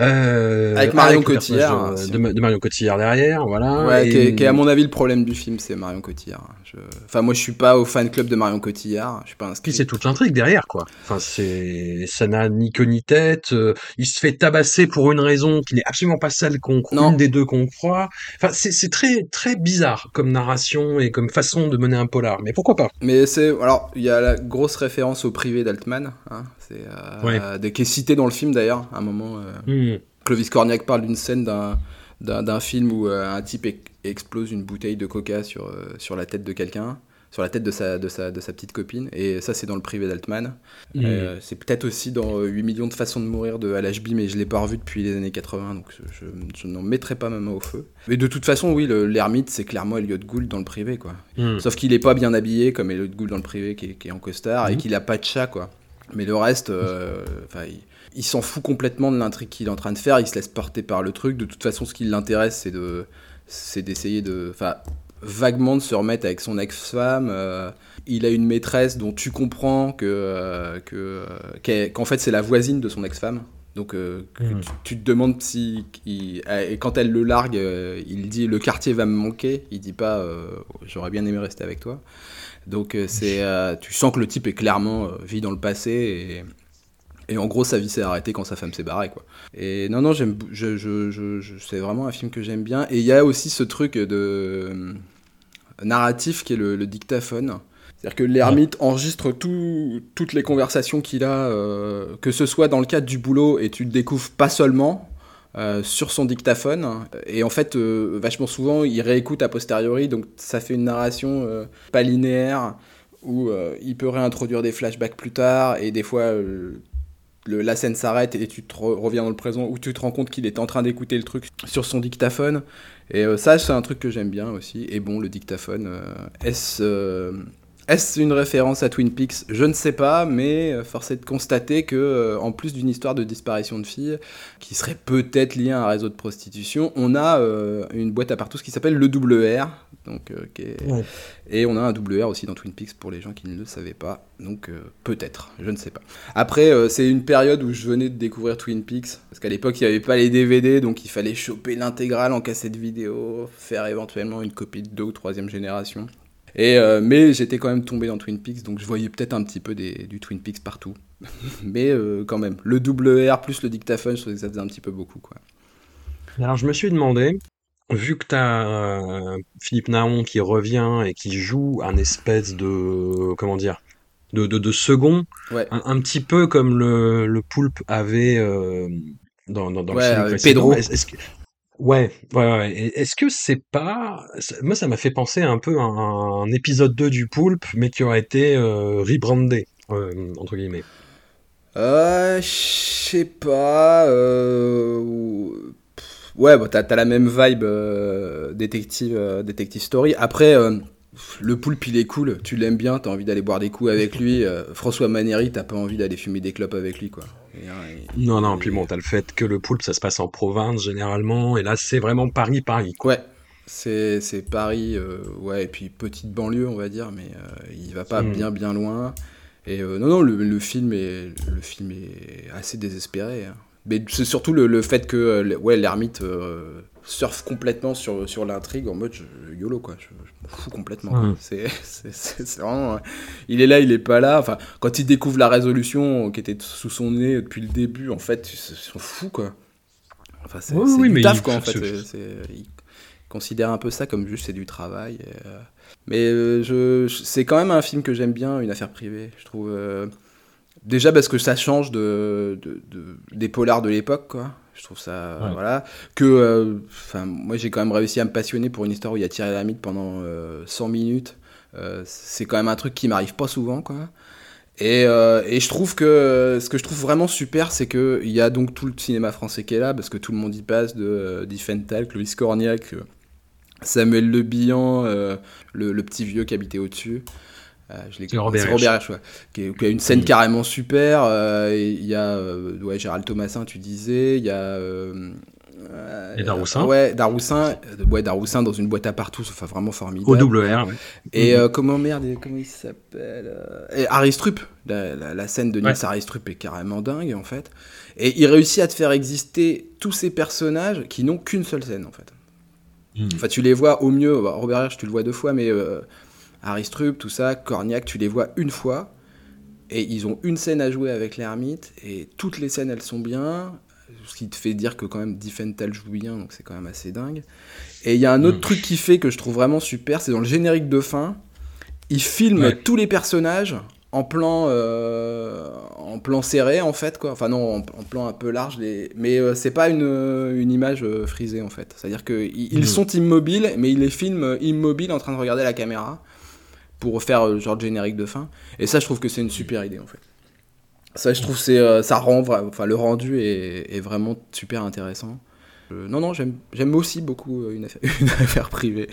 euh, avec Marion Cotillard. De, de, Marion Cotillard derrière, voilà. Ouais, et... qui, est, à mon avis le problème du film, c'est Marion Cotillard. Je... Enfin, moi je suis pas au fan club de Marion Cotillard, je suis pas inscrit. Puis c'est toute l'intrigue derrière, quoi. Enfin, c'est, ça n'a ni queue ni tête. Euh, il se fait tabasser pour une raison qui n'est absolument pas celle qu'on, une des deux qu'on croit. Enfin, c'est très, très bizarre comme narration et comme façon de mener un polar. Mais pourquoi pas? Mais c'est, alors, il y a la grosse référence au privé d'Altman, hein. C'est, euh, qui est cité dans le film d'ailleurs, à un moment. Euh... Hmm. Clovis Cornillac parle d'une scène d'un film où euh, un type explose une bouteille de coca sur, euh, sur la tête de quelqu'un. sur la tête de sa, de sa, de sa petite copine. Et ça, c'est dans le privé d'Altman. Mmh. Euh, c'est peut-être aussi dans 8 euh, millions de façons de mourir de LHB, mais je l'ai pas revu depuis les années 80, donc je, je, n'en mettrai pas ma main au feu. Mais de toute façon, oui, l'ermite, c'est clairement Elliot Gould dans le privé, quoi. Mmh. Sauf qu'il est pas bien habillé comme Elliot Gould dans le privé, qui est, en costard, et qu'il a pas de chat, quoi. Mais le reste, euh, il, s'en fout complètement de l'intrigue qu'il est en train de faire, il se laisse porter par le truc. De toute façon, ce qui l'intéresse, c'est de c'est d'essayer de, enfin, vaguement de se remettre avec son ex-femme. Euh, il a une maîtresse dont tu comprends que, euh, que qu'en fait c'est la voisine de son ex-femme. Donc hmm. tu, te demandes si et quand elle le largue, il dit le quartier va me manquer. Il dit pas j'aurais bien aimé rester avec toi. Donc c'est tu sens que le type est clairement vit dans le passé et et en gros, sa vie s'est arrêtée quand sa femme s'est barrée, quoi. Et non, non, j'aime, je, je, je, c'est vraiment un film que j'aime bien. Et il y a aussi ce truc de euh, narratif qui est le, dictaphone. C'est-à-dire que l'ermite enregistre tout, toutes les conversations qu'il a, euh, que ce soit dans le cadre du boulot, et tu le découvres pas seulement euh, sur son dictaphone. Et en fait, vachement souvent, il réécoute a posteriori, donc ça fait une narration pas linéaire, où il peut réintroduire des flashbacks plus tard, et des fois la scène s'arrête et tu reviens dans le présent où tu te rends compte qu'il est en train d'écouter le truc sur son dictaphone. Et euh, ça, c'est un truc que j'aime bien aussi. Et bon, le dictaphone, euh, est-ce euh, est-ce une référence à Twin Peaks? Je ne sais pas, mais euh, force est de constater que, euh, en plus d'une histoire de disparition de filles, qui serait peut-être liée à un réseau de prostitution, on a euh, une boîte à partout qui s'appelle le WR. Donc, Et on a un WR aussi dans Twin Peaks pour les gens qui ne le savaient pas. Donc peut-être, je ne sais pas. Après, c'est une période où je venais de découvrir Twin Peaks, parce qu'à l'époque, il n'y avait pas les DVD, donc il fallait choper l'intégrale en cassette vidéo, faire éventuellement une copie de deux ou troisième génération. Et, euh, mais j'étais quand même tombé dans Twin Peaks, donc je voyais peut-être un petit peu des, du Twin Peaks partout. mais euh, quand même, le double R plus le dictaphone, je trouvais que ça faisait un petit peu beaucoup. Quoi. Alors je me suis demandé, vu que tu as euh, Philippe Naon qui revient et qui joue un espèce de. Comment dire de, de, de second, un, petit peu comme le, le poulpe avait dans, dans, dans ouais, le film Pedro. Ouais, ouais, ouais. Est-ce que c'est pas. Moi, ça m'a fait penser un peu à un, épisode 2 du Poulpe, mais qui aurait été euh, rebrandé, euh, entre guillemets. Euh, je sais pas. Euh... Ouais, bah, t'as la même vibe détective, détective story. Après, le poulpe, il est cool, tu l'aimes bien, t'as envie d'aller boire des coups avec lui. François Manieri, t'as pas envie d'aller fumer des clopes avec lui, quoi. Non, non, puis bon, t'as le fait que le poulpe, ça se passe en province généralement, et là, c'est vraiment Paris-Paris. Ouais, c'est, Paris, euh, ouais, et puis petite banlieue, on va dire, mais euh, il va pas hmm. bien, bien loin. Et euh, non, non, le, film est, le film est assez désespéré. Hein. Mais c'est surtout le, fait que ouais, l'ermite surfe complètement sur, sur l'intrigue en mode YOLO, quoi. Je, m'en fous complètement. C'est, vraiment. Il est là, il est pas là. Enfin, quand il découvre la résolution qui était sous son nez depuis le début, en fait, il s'en fout, quoi. Enfin, c'est oui, du taf, quoi, en fait. il considère un peu ça comme juste c'est du travail. Euh, mais euh, je, c'est quand même un film que j'aime bien, une affaire privée. Je trouve. Euh, déjà parce que ça change de, de, de des polars de l'époque, quoi. Je trouve ça, voilà. Que, euh, enfin, moi j'ai quand même réussi à me passionner pour une histoire où il y a la mythe pendant 100 euh, minutes. Euh, c'est quand même un truc qui m'arrive pas souvent, quoi. Et, et, je trouve que ce que je trouve vraiment super, c'est qu'il y a donc tout le cinéma français qui est là, parce que tout le monde y passe, de Diffental, Clovis Cornillac, Samuel Le Bihan, le, le, petit vieux qui habitait au-dessus. Euh, c'est Robert, Robert qui, a une scène carrément super. Euh, il y a euh, ouais, Gérald Thomasin, tu disais. Il y a. et Daroussin. ouais, Daroussin, ouais, Daroussin dans une boîte à partout, enfin vraiment formidable. Au double R, ouais. Et mhm. comment merde, comment il s'appelle Et Harry Strupp, la, scène de Nils ouais. Harry Strupp est carrément dingue en fait. Et il réussit à te faire exister tous ces personnages qui n'ont qu'une seule scène en fait. Mhm. Enfin, tu les vois au mieux, bah, Robert Hirsch, tu le vois deux fois, mais Aristrup, tout ça, Corniac, tu les vois une fois, et ils ont une scène à jouer avec l'ermite, et toutes les scènes elles sont bien, ce qui te fait dire que quand même Diffental joue bien, donc c'est quand même assez dingue. Et il y a un autre mm. truc qui fait que je trouve vraiment super, c'est dans le générique de fin, ils filment tous les personnages en plan euh, en plan serré en fait quoi enfin non en, plan un peu large les... mais euh, c'est pas une, une image euh, frisée en fait c'est à dire que ils, mm. sont immobiles mais ils les filment immobiles en train de regarder la caméra pour faire le genre de générique de fin. Et ça, je trouve que c'est une super idée en fait. Ça, je trouve c'est ça rend enfin le rendu est, est vraiment super intéressant. non non, j'aime aussi beaucoup une affaire, une affaire privée.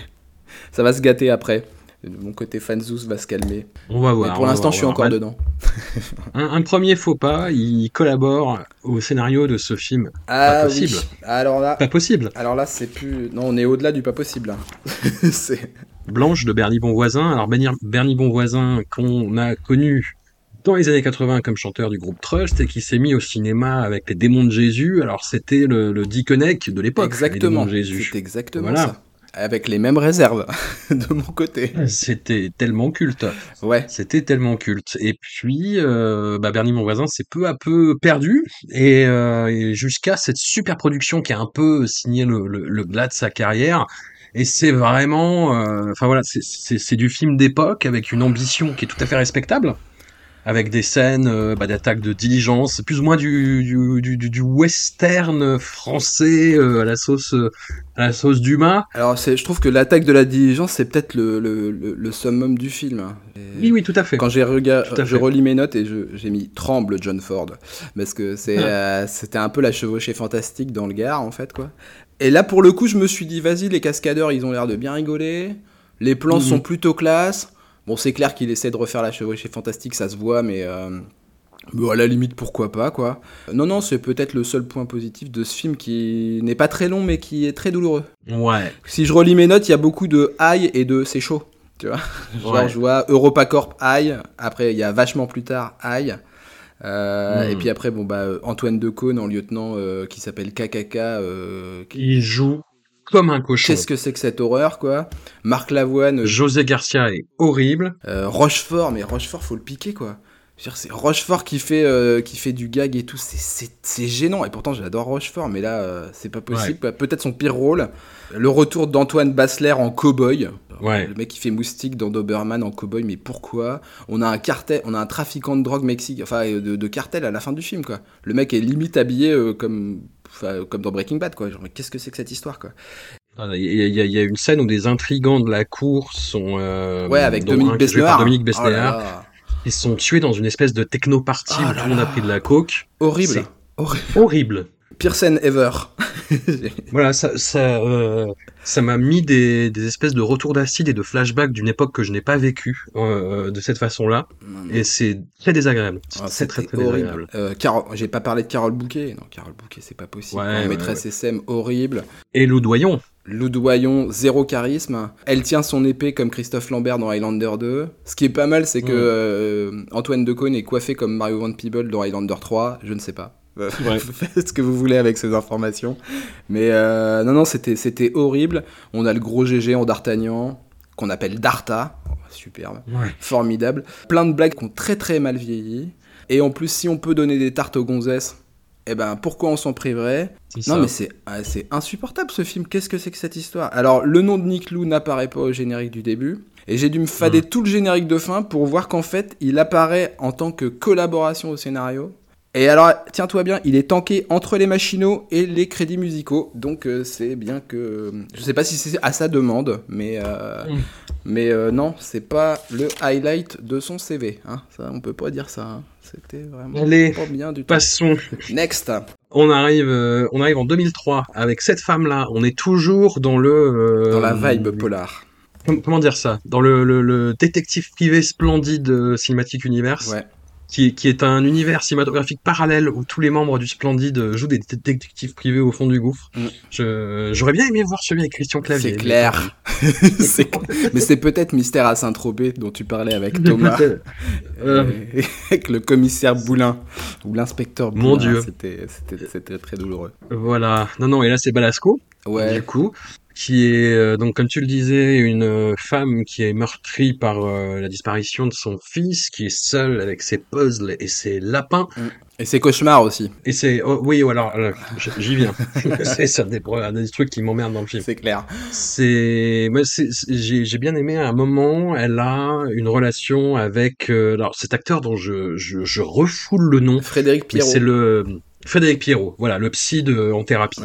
Ça va se gâter après mon côté fanzous va se calmer. On va voir. Mais pour l'instant, je suis encore dedans. un, premier faux pas, il collabore au scénario de ce film. Ah, pas possible. Alors là, pas possible. Alors là, c'est plus. Non, on est au-delà du pas possible. c'est Blanche de Bernie Bonvoisin. Alors Bernie Bonvoisin qu'on a connu dans les années 80 comme chanteur du groupe Trust et qui s'est mis au cinéma avec les démons de Jésus. Alors c'était le, le de l'époque. Exactement. C'est exactement ça avec les mêmes réserves de mon côté. C'était tellement culte. Ouais. C'était tellement culte. Et puis, euh, bah Bernie, mon voisin, s'est peu à peu perdu. Et, euh, jusqu'à cette super production qui a un peu signé le, le, le glas de sa carrière. Et c'est vraiment, euh, enfin voilà, c'est du film d'époque avec une ambition qui est tout à fait respectable avec des scènes euh, bah, d'attaque de diligence, plus ou moins du, du, du, du western français euh, à la sauce euh, à la sauce Dumas. Alors je trouve que l'attaque de la diligence c'est peut-être le, le, le, summum du film. Oui oui tout à fait. Quand j'ai regardé, je relis mes notes et j'ai mis tremble John Ford parce que c'est ah. c'était un peu la chevauchée fantastique dans le Gard en fait quoi. Et là pour le coup je me suis dit vas-y les cascadeurs ils ont l'air de bien rigoler, les plans mhm. sont plutôt classe. Bon, c'est clair qu'il essaie de refaire la chevauchée fantastique, ça se voit, mais, euh, à la limite, pourquoi pas, quoi. Non, non, c'est peut-être le seul point positif de ce film qui n'est pas très long, mais qui est très douloureux. Ouais. Si je relis mes notes, il y a beaucoup de aïe et de c'est chaud. Tu vois Genre, je vois EuropaCorp aïe, après, il y a vachement plus tard aïe. Euh, Et hmm. puis après, bon, bah, Antoine Decaune en lieutenant euh, qui s'appelle KKK. Euh, qui joue comme un cochon. Qu'est-ce que c'est que cette horreur, quoi? Marc Lavoine. José Garcia est horrible. Rochefort, mais Rochefort, faut le piquer, quoi. C'est Rochefort qui fait, euh, qui fait du gag et tout, c'est gênant. Et pourtant, j'adore Rochefort, mais là, c'est pas possible. Peut-être son pire rôle. Le retour d'Antoine Bassler en cowboy. Ouais. Le mec qui fait moustique dans Doberman en cowboy, mais pourquoi? On a un cartel, on a un trafiquant de drogue mexicain, enfin de, de, cartel à la fin du film, quoi. Le mec est limite habillé comme comme dans Breaking Bad, quoi. Genre, mais qu'est-ce que c'est que cette histoire, quoi? Ah, il y, a, une scène où des intrigants de la cour sont. Euh, ouais, avec Dominique Besnéard. Dominique oh Ils sont tués dans une espèce de techno-party oh où tout le monde a pris de la coke. Horrible. Horrible. Horrible. Pire scène ever. voilà, ça, ça, euh, ça m'a mis des, des, espèces de retours d'acide et de flashbacks d'une époque que je n'ai pas vécue euh, de cette façon-là. Et c'est très désagréable. Ah, c'est très très. Euh, J'ai pas parlé de Carole Bouquet. Non, Carole Bouquet, c'est pas possible. Ouais, maîtresse SM horrible. Et Loudoyon. Loudoyon, zéro charisme. Elle tient son épée comme Christophe Lambert dans Highlander 2. Ce qui est pas mal, c'est que euh, Antoine Decaune est coiffé comme Mario Van Peebles dans Highlander 3. Je ne sais pas. Faites ce que vous voulez avec ces informations. Mais euh, non, non, c'était, horrible. On a le gros GG en d'Artagnan, qu'on appelle Darta. Oh, superbe. Formidable. Plein de blagues qui ont très très mal vieilli. Et en plus, si on peut donner des tartes aux gonzesses, eh ben pourquoi on s'en priverait? Non mais c'est ah, c'est insupportable ce film. Qu'est-ce que c'est que cette histoire? Alors le nom de Nick Lou n'apparaît pas au générique du début. Et j'ai dû me fader tout le générique de fin pour voir qu'en fait, il apparaît en tant que collaboration au scénario. Et alors, tiens-toi bien, il est tanké entre les machinaux et les crédits musicaux. Donc, euh, c'est bien que. Je sais pas si c'est à sa demande, mais. Euh, mm. Mais euh, non, c'est pas le highlight de son CV. Hein. Ça, on peut pas dire ça. Hein. C'était vraiment pas bien du tout. Passons. Next. On arrive, on arrive en 2003 avec cette femme-là. On est toujours dans le. dans la vibe polar. Comment dire ça? Dans le, le, le détective privé splendide Cinematic Universe. Ouais qui, qui, est un univers cinématographique parallèle où tous les membres du Splendide jouent des détectives privés au fond du gouffre. Mm. J'aurais bien aimé voir celui avec Christian Clavier. C'est clair. mais c'est peut-être Mystère à Saint-Tropez dont tu parlais avec Thomas. Euh. avec le commissaire Boulin ou l'inspecteur Boulin. Mon Dieu. C'était très douloureux. Voilà. Non, non, et là c'est Balasco. Ouais. Du coup, qui est euh, donc comme tu le disais une euh, femme qui est meurtrie par euh, la disparition de son fils, qui est seule avec ses puzzles et ses lapins. Et ses cauchemars aussi. Et c'est oh, oui alors j'y viens. c'est ça des, des trucs qui m'emmerdent dans le film. C'est clair. C'est moi j'ai bien aimé à un moment elle a une relation avec alors cet acteur dont je, je, je refoule le nom. Frédéric Pierrot. C'est le Frédéric Pierrot, voilà, le psy de en thérapie.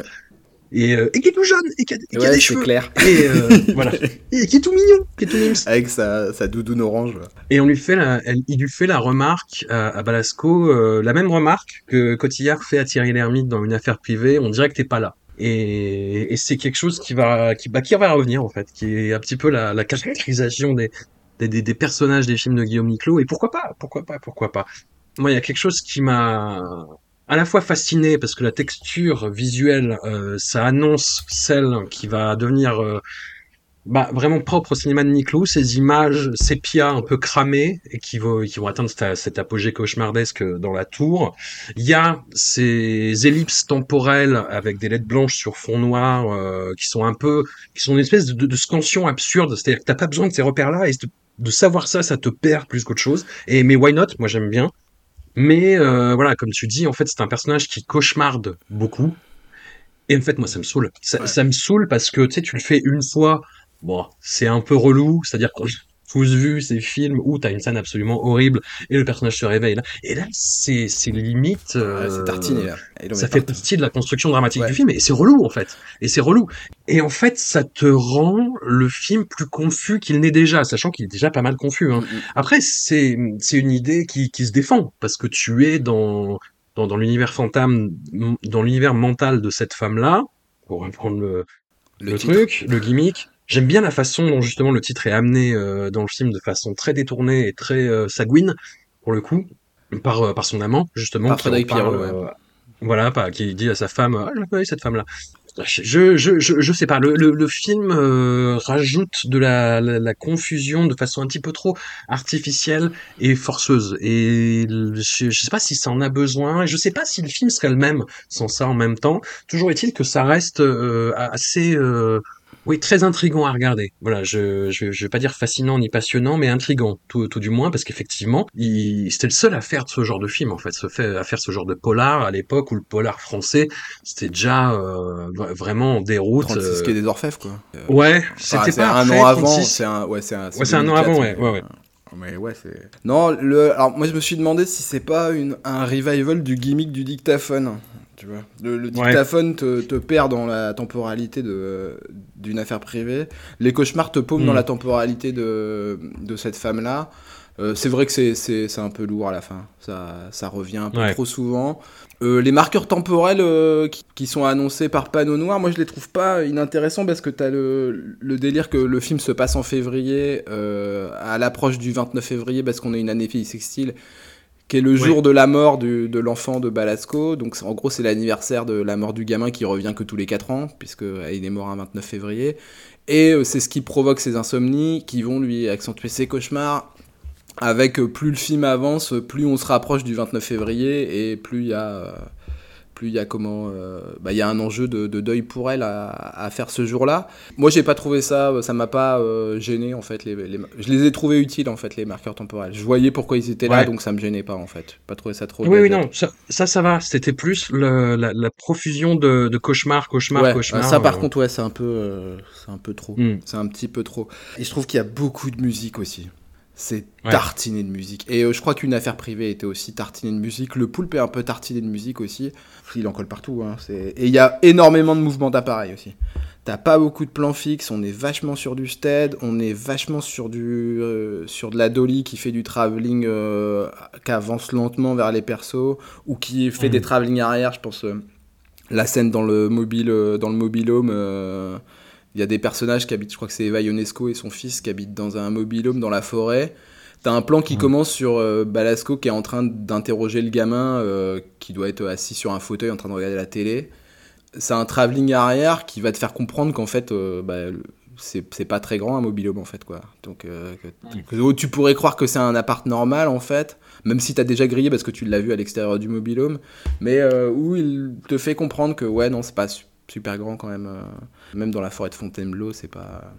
Et, euh, et qui est tout jeune et qui a, et qui a des cheveux. clair. et voilà. Et qui est tout mignon qui est tout mignon. Avec sa, sa doudoune orange. Et on lui fait la, elle, il lui fait la remarque à, à Balasco la même remarque que Cotillard fait à Thierry Lhermitte dans une affaire privée. On dirait que t'es pas là. Et, et c'est quelque chose qui va qui, bah, qui va revenir en fait qui est un petit peu la, la caractérisation des des, des, des, personnages des films de Guillaume Niclot. Et pourquoi pas pourquoi pas pourquoi pas. Moi il y a quelque chose qui m'a à la fois fasciné parce que la texture visuelle euh, ça annonce celle qui va devenir euh, bah, vraiment propre au cinéma de Niclot, ces images sépia un peu cramées et qui vont, qui vont atteindre cet, apogée cauchemardesque dans la tour. Il y a ces ellipses temporelles avec des lettres blanches sur fond noir euh, qui sont un peu, qui sont une espèce de, de, de scansion absurde. C'est-à-dire que t'as pas besoin de ces repères-là et de, de, savoir ça, ça te perd plus qu'autre chose. Et mais why not? Moi j'aime bien. Mais euh, voilà, comme tu dis, en fait c'est un personnage qui cauchemarde beaucoup. Et en fait moi ça me saoule. Ça, ouais. ça me saoule parce que tu sais tu le fais une fois bon, c'est un peu relou, c'est-à-dire qu'on tous vu ces films où t'as une scène absolument horrible et le personnage se réveille là. Et là, c'est c'est limite. Euh, ouais, c'est tartiné là. Ça fait partie de la construction dramatique ouais. du film et c'est relou en fait. Et c'est relou. Et en fait, ça te rend le film plus confus qu'il n'est déjà, sachant qu'il est déjà pas mal confus. Hein. Mm -hmm. Après, c'est c'est une idée qui qui se défend parce que tu es dans dans, dans l'univers fantôme, dans l'univers mental de cette femme là, pour reprendre le le, le truc, le gimmick J'aime bien la façon dont justement le titre est amené euh, dans le film de façon très détournée et très euh, sanguine pour le coup par euh, par son amant justement par Frédéric Pierrot ouais. voilà pas qui dit à sa femme ah, je connais cette femme là je, je, je, je sais pas, le, le, le film euh, rajoute de la, la, la, confusion de façon un petit peu trop artificielle et forceuse. Et je, je sais pas si ça en a besoin, et je sais pas si le film serait le même sans ça en même temps. Toujours est-il que ça reste euh, assez... Oui, très intrigant à regarder. Voilà, je, je, je vais pas dire fascinant ni passionnant, mais intrigant, tout, tout du moins, parce qu'effectivement, c'était le seul à faire ce genre de film, en fait, se fait, à faire ce genre de polar à l'époque où le polar français, c'était déjà euh, vraiment en déroute. 36 euh... des Orfèvres, quoi. Ouais, c'était enfin, pas un an avant. C'est un, ouais, c'est un, ouais, c'est un an avant, ouais, ouais, ouais. Mais ouais, c'est. Non, le. Alors, moi, je me suis demandé si c'est pas une, un revival du gimmick du dictaphone. Tu vois, le, le dictaphone ouais. te, te, perd dans la temporalité d'une affaire privée. Les cauchemars te paument mmh. dans la temporalité de, de cette femme-là. Euh, c'est vrai que c'est un peu lourd à la fin. Ça, ça revient un peu ouais. trop souvent. Euh, les marqueurs temporels euh, qui, qui, sont annoncés par panneau noir, moi je les trouve pas inintéressants parce que tu as le, le, délire que le film se passe en février, à l'approche du 29 février, parce qu'on a une année sextile qui est le jour de la mort du, de l'enfant de Balasco. Donc en gros, c'est l'anniversaire de la mort du gamin qui revient que tous les 4 ans, puisque il est mort un 29 février. Et c'est ce qui provoque ses insomnies, qui vont lui accentuer ses cauchemars. Avec plus le film avance, plus on se rapproche du 29 février et plus il y a plus il y a comment euh, bah il y a un enjeu de, de deuil pour elle à, à faire ce jour-là. Moi j'ai pas trouvé ça ça m'a pas euh, gêné en fait les, les, je les ai trouvés utiles en fait les marqueurs temporels. Je voyais pourquoi ils étaient là ouais. donc ça me gênait pas en fait. Pas trouvé ça trop Oui oui non, ça ça, ça va, c'était plus le, la, la, profusion de, de cauchemars, cauchemars, ouais, cauchemars. Ça par euh... contre ouais, c'est un peu euh, c'est un peu trop. Mm. C'est un petit peu trop. Et je trouve qu'il y a beaucoup de musique aussi. C'est ouais. tartiné de musique. Et euh, je crois qu'une affaire privée était aussi tartinée de musique. Le poulpe est un peu tartiné de musique aussi. Il en colle partout. Hein. Et il y a énormément de mouvements d'appareil aussi. T'as pas beaucoup de plans fixes. On est vachement sur du stead. On est vachement sur, du, euh, sur de la dolly qui fait du travelling, euh, qui avance lentement vers les persos. Ou qui fait mmh. des travelling arrière. Je pense euh, la scène dans le mobile, dans le mobile home il y a des personnages qui habitent, je crois que c'est Eva Ionesco et son fils qui habitent dans un mobilhome dans la forêt. T'as un plan qui mmh. commence sur euh, Balasco qui est en train d'interroger le gamin euh, qui doit être assis sur un fauteuil en train de regarder la télé. C'est un travelling arrière qui va te faire comprendre qu'en fait, euh, bah, c'est pas très grand un mobilhome en fait quoi. Donc euh, que, que, tu pourrais croire que c'est un appart normal en fait, même si t'as déjà grillé parce que tu l'as vu à l'extérieur du mobilhome, mais euh, où il te fait comprendre que ouais non c'est pas super grand quand même. Même dans la forêt de Fontainebleau, c'est pas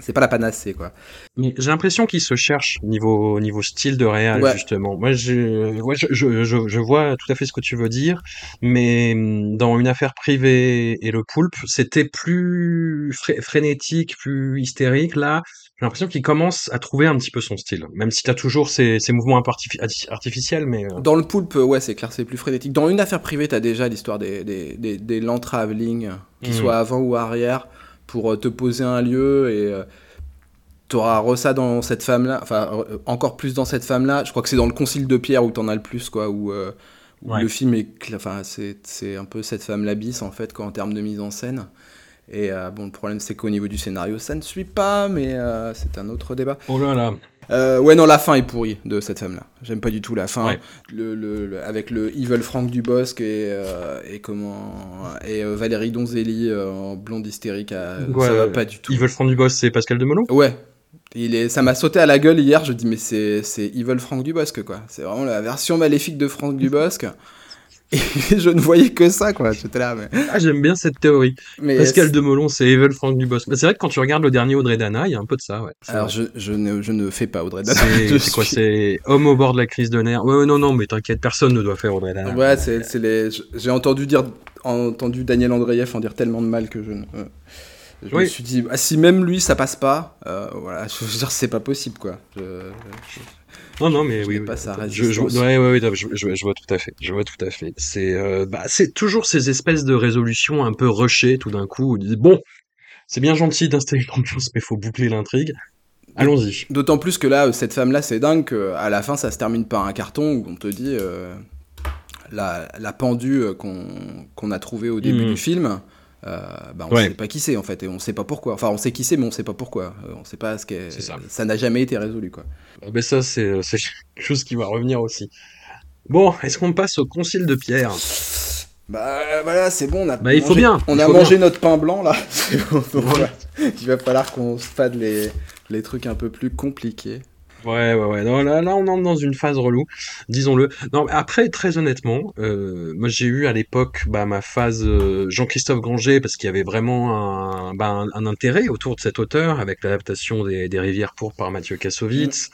c'est pas la panacée quoi. Mais j'ai l'impression qu'il se cherche niveau niveau style de réal justement. Moi je, ouais, je, je, je, vois tout à fait ce que tu veux dire, mais hum, dans une affaire privée et le poulpe, c'était plus frénétique, plus hystérique. Là, j'ai l'impression qu'il commence à trouver un petit peu son style, même si t'as toujours ces, ces mouvements un peu artificiels, mais euh. dans le poulpe, ouais, c'est clair, c'est plus frénétique. Dans une affaire privée, t'as déjà l'histoire des des des, des land traveling, qui mmh. soient avant ou arrière pour euh, te poser un lieu et euh, tu auras ça dans cette femme-là, enfin euh, encore plus dans cette femme-là. Je crois que c'est dans le Concile de Pierre où tu en as le plus, quoi, où, le film est, enfin c'est un peu cette femme-là bis en fait, quoi, en termes de mise en scène. Et bon, le problème c'est qu'au niveau du scénario, ça ne suit pas, mais c'est un autre débat. Oh là là. Euh, ouais, non, la fin est pourrie de cette femme-là. J'aime pas du tout la fin. Le, le, avec le Evil Frank Dubosc et, euh, et comment et euh, Valérie Donzelli en blonde hystérique, ça va pas du tout. Evil Frank Dubosc, c'est Pascal Demolon Ouais. Il est, ça m'a sauté à la gueule hier. Je dis mais c'est c'est Evil Frank Dubosc quoi. C'est vraiment la version maléfique de Frank Dubosc. Et je ne voyais que ça, quoi. J'étais là, mais... Ah, j'aime bien cette théorie. Mais Pascal Demolon, c'est Evil Frank Dubosc. c'est vrai que quand tu regardes le dernier Audrey Dana, il y a un peu de ça, ouais. Alors, je, je, ne, je ne fais pas Audrey Dana. C'est quoi, c'est homme au bord de la crise de nerfs. Ouais, non, non, mais t'inquiète, personne ne doit faire Audrey Dana. Ouais, c'est, les, j'ai entendu dire, entendu Daniel Andreev en dire tellement de mal que je ne, euh, je me suis dit, ah, si même lui ça passe pas, euh, voilà, je veux dire, c'est pas possible, quoi. Je, non, non, mais oui. Pas je, je, ouais, ouais, je, je, vois tout à fait. Je vois tout à fait. C'est, euh, bah, c'est toujours ces espèces de résolutions un peu rushées tout d'un coup. Où bon, c'est bien gentil d'installer l'ambiance, mais faut boucler l'intrigue. Allons-y. D'autant plus que là, cette femme-là, c'est dingue qu'à la fin, ça se termine par un carton où on te dit euh, la, la pendue euh, qu'on qu'on a trouvée au début hmm. du film. Euh, bah on sait pas qui c'est en fait et on sait pas pourquoi. Enfin, on sait qui c'est, mais on sait pas pourquoi. Euh, on sait pas ce qu'est. Ça n'a jamais été résolu quoi. Ah, mais ça, c'est quelque chose qui va revenir aussi. Bon, est-ce qu'on passe au concile de Pierre? Bah voilà, c'est bon. On a bah, il faut bien. On a mangé notre pain blanc là. il va falloir qu'on se fade les, les trucs un peu plus compliqués. Ouais, ouais, ouais. Non, là, là, on entre dans une phase relou, disons-le. Non, après, très honnêtement, euh, moi, j'ai eu à l'époque bah, ma phase euh, Jean-Christophe Granger parce qu'il y avait vraiment un, bah, un, intérêt autour de cet auteur avec l'adaptation des, des Rivières pourpres par Mathieu Kassovitz. Mm.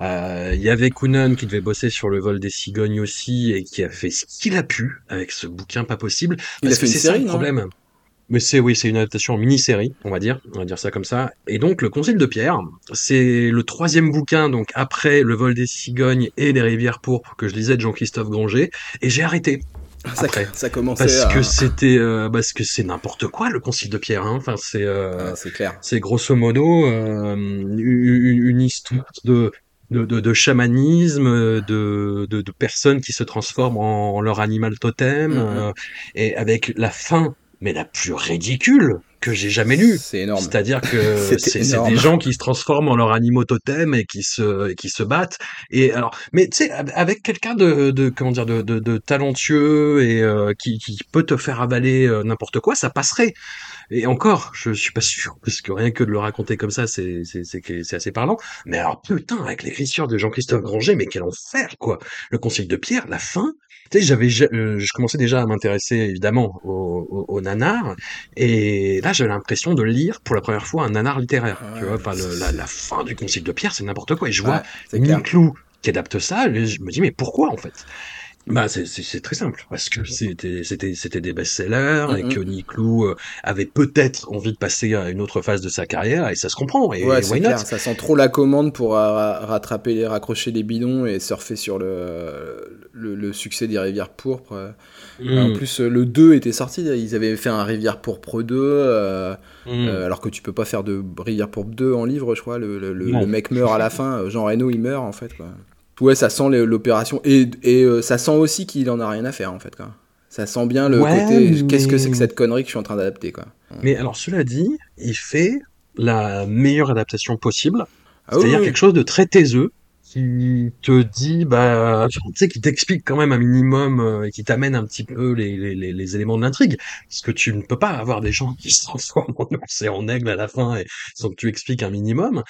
Euh, il y avait Kounen qui devait bosser sur le vol des cigognes aussi et qui a fait ce qu'il a pu avec ce bouquin pas possible. Il a fait une série, le problème. Mais c'est oui, c'est une adaptation en mini-série, on va dire, on va dire ça comme ça. Et donc le Concile de Pierre, c'est le troisième bouquin donc après le vol des cigognes et les rivières pourpres que je lisais de Jean-Christophe Granger, et j'ai arrêté. Ça, après, ça commençait parce que c'était euh, parce que c'est n'importe quoi le Concile de Pierre. Hein. Enfin c'est euh, c'est clair. C'est grosso modo euh, une, histoire de de, de, de, chamanisme, de, de, de, personnes qui se transforment en, leur animal totem, mm-hmm. euh, et avec la fin mais la plus ridicule que j'ai jamais lue. C'est énorme. C'est-à-dire que c'est des gens qui se transforment en leurs animaux totems et qui se qui se battent. Et alors, mais tu sais, avec quelqu'un de, de comment dire de, de, de talentueux et euh, qui, qui peut te faire avaler euh, n'importe quoi, ça passerait. Et encore, je suis pas sûr, parce que rien que de le raconter comme ça, c'est c'est c'est assez parlant. Mais alors putain, avec l'écriture de Jean-Christophe Granger, mais quel enfer quoi Le Conseil de Pierre, la fin, tu sais, j'avais, euh, je commençais déjà à m'intéresser évidemment au, au, nanar, et là j'ai l'impression de lire pour la première fois un nanar littéraire. tu vois, enfin, la, la, fin du Concile de Pierre, c'est n'importe quoi. Et je vois ouais, Clou qui adapte ça, et je me dis mais pourquoi en fait? Bah c'est très simple parce que c'était c'était c'était des best-sellers et que Nick Lou euh, avait peut-être envie de passer à une autre phase de sa carrière et ça se comprend et, ouais, c'est clair, ça sent trop la commande pour rattraper les raccrocher les bidons et surfer sur le le, succès des Rivières pourpres. Mm. En plus le 2 était sorti, ils avaient fait un Rivière pourpre 2 euh, mm. euh, alors que tu peux pas faire de Rivière pourpre 2 en livre, je crois le, le, le mec meurt à la fin, Jean Reno il meurt en fait quoi. Ouais, ça sent l'opération. Et, et euh, ça sent aussi qu'il en a rien à faire, en fait. Quoi. Ça sent bien le côté. Qu'est-ce que c'est que cette connerie que je suis en train d'adapter, quoi. Mais alors, cela dit, il fait la meilleure adaptation possible. Ah C'est-à-dire quelque chose de très taiseux, qui te dit, bah, tu sais, qui t'explique quand même un minimum euh, et qui t'amène un petit peu les, les, les, éléments de l'intrigue. Parce que tu ne peux pas avoir des gens qui se transforment en ours et en aigle à la fin et sans que tu expliques un minimum.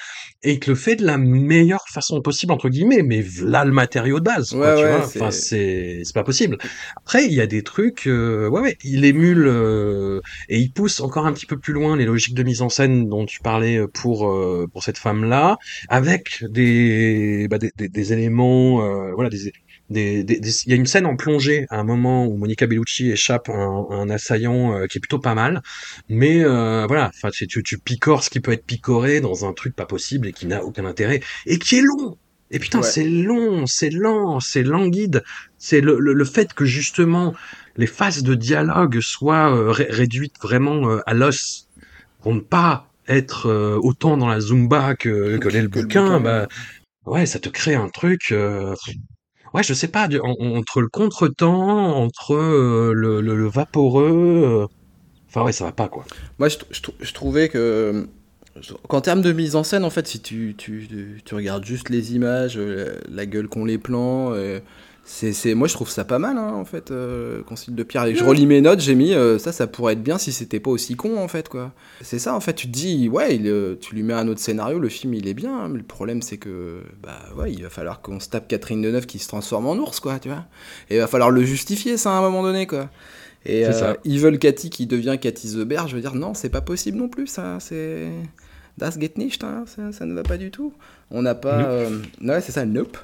Et que le fait de la meilleure façon possible, entre guillemets, mais là le matériau de base, quoi, tu vois. Enfin, c'est, c'est pas possible. Après, il y a des trucs, euh, ouais, ouais, il émule euh, et il pousse encore un petit peu plus loin les logiques de mise en scène dont tu parlais pour, pour cette femme-là, avec des bah, des, des, des, éléments, euh, voilà, des, des, il y a une scène en plongée à un moment où Monica Bellucci échappe un, un assaillant euh, qui est plutôt pas mal, mais euh, voilà, enfin tu, tu picores ce qui peut être picoré dans un truc pas possible et qui n'a aucun intérêt et qui est long. Et putain, c'est long, c'est lent, c'est languide. C'est le, le, fait que justement les phases de dialogue soient réduites vraiment à l'os pour ne pas être autant dans la zumba que, que, le bouquin, bah, ouais, ça te crée un truc. Euh, ouais, je sais pas, entre le contretemps, entre euh, le, vaporeux. Euh, enfin, ouais, ça va pas, quoi. Moi, je, je, trouvais que. Qu'en termes de mise en scène, en fait, si tu, tu, tu regardes juste les images, la gueule qu'ont les plans, c'est, moi je trouve ça pas mal hein, en fait, euh, Concile de Pierre. Et je relis mes notes, j'ai mis euh, ça, ça pourrait être bien si c'était pas aussi con en fait quoi. C'est ça en fait, tu te dis ouais, il, euh, tu lui mets un autre scénario, le film il est bien, hein, mais le problème c'est que bah ouais, il va falloir qu'on se tape Catherine Deneuve qui se transforme en ours quoi, tu vois. Et il va falloir le justifier ça à un moment donné quoi. Et euh, Evil Cathy qui devient Cathy the Bear, je veux dire non, c'est pas possible non plus ça, c'est Das geht nicht, hein, ça, ça, ne va pas du tout. On n'a pas. Ouais, c'est ça, nope.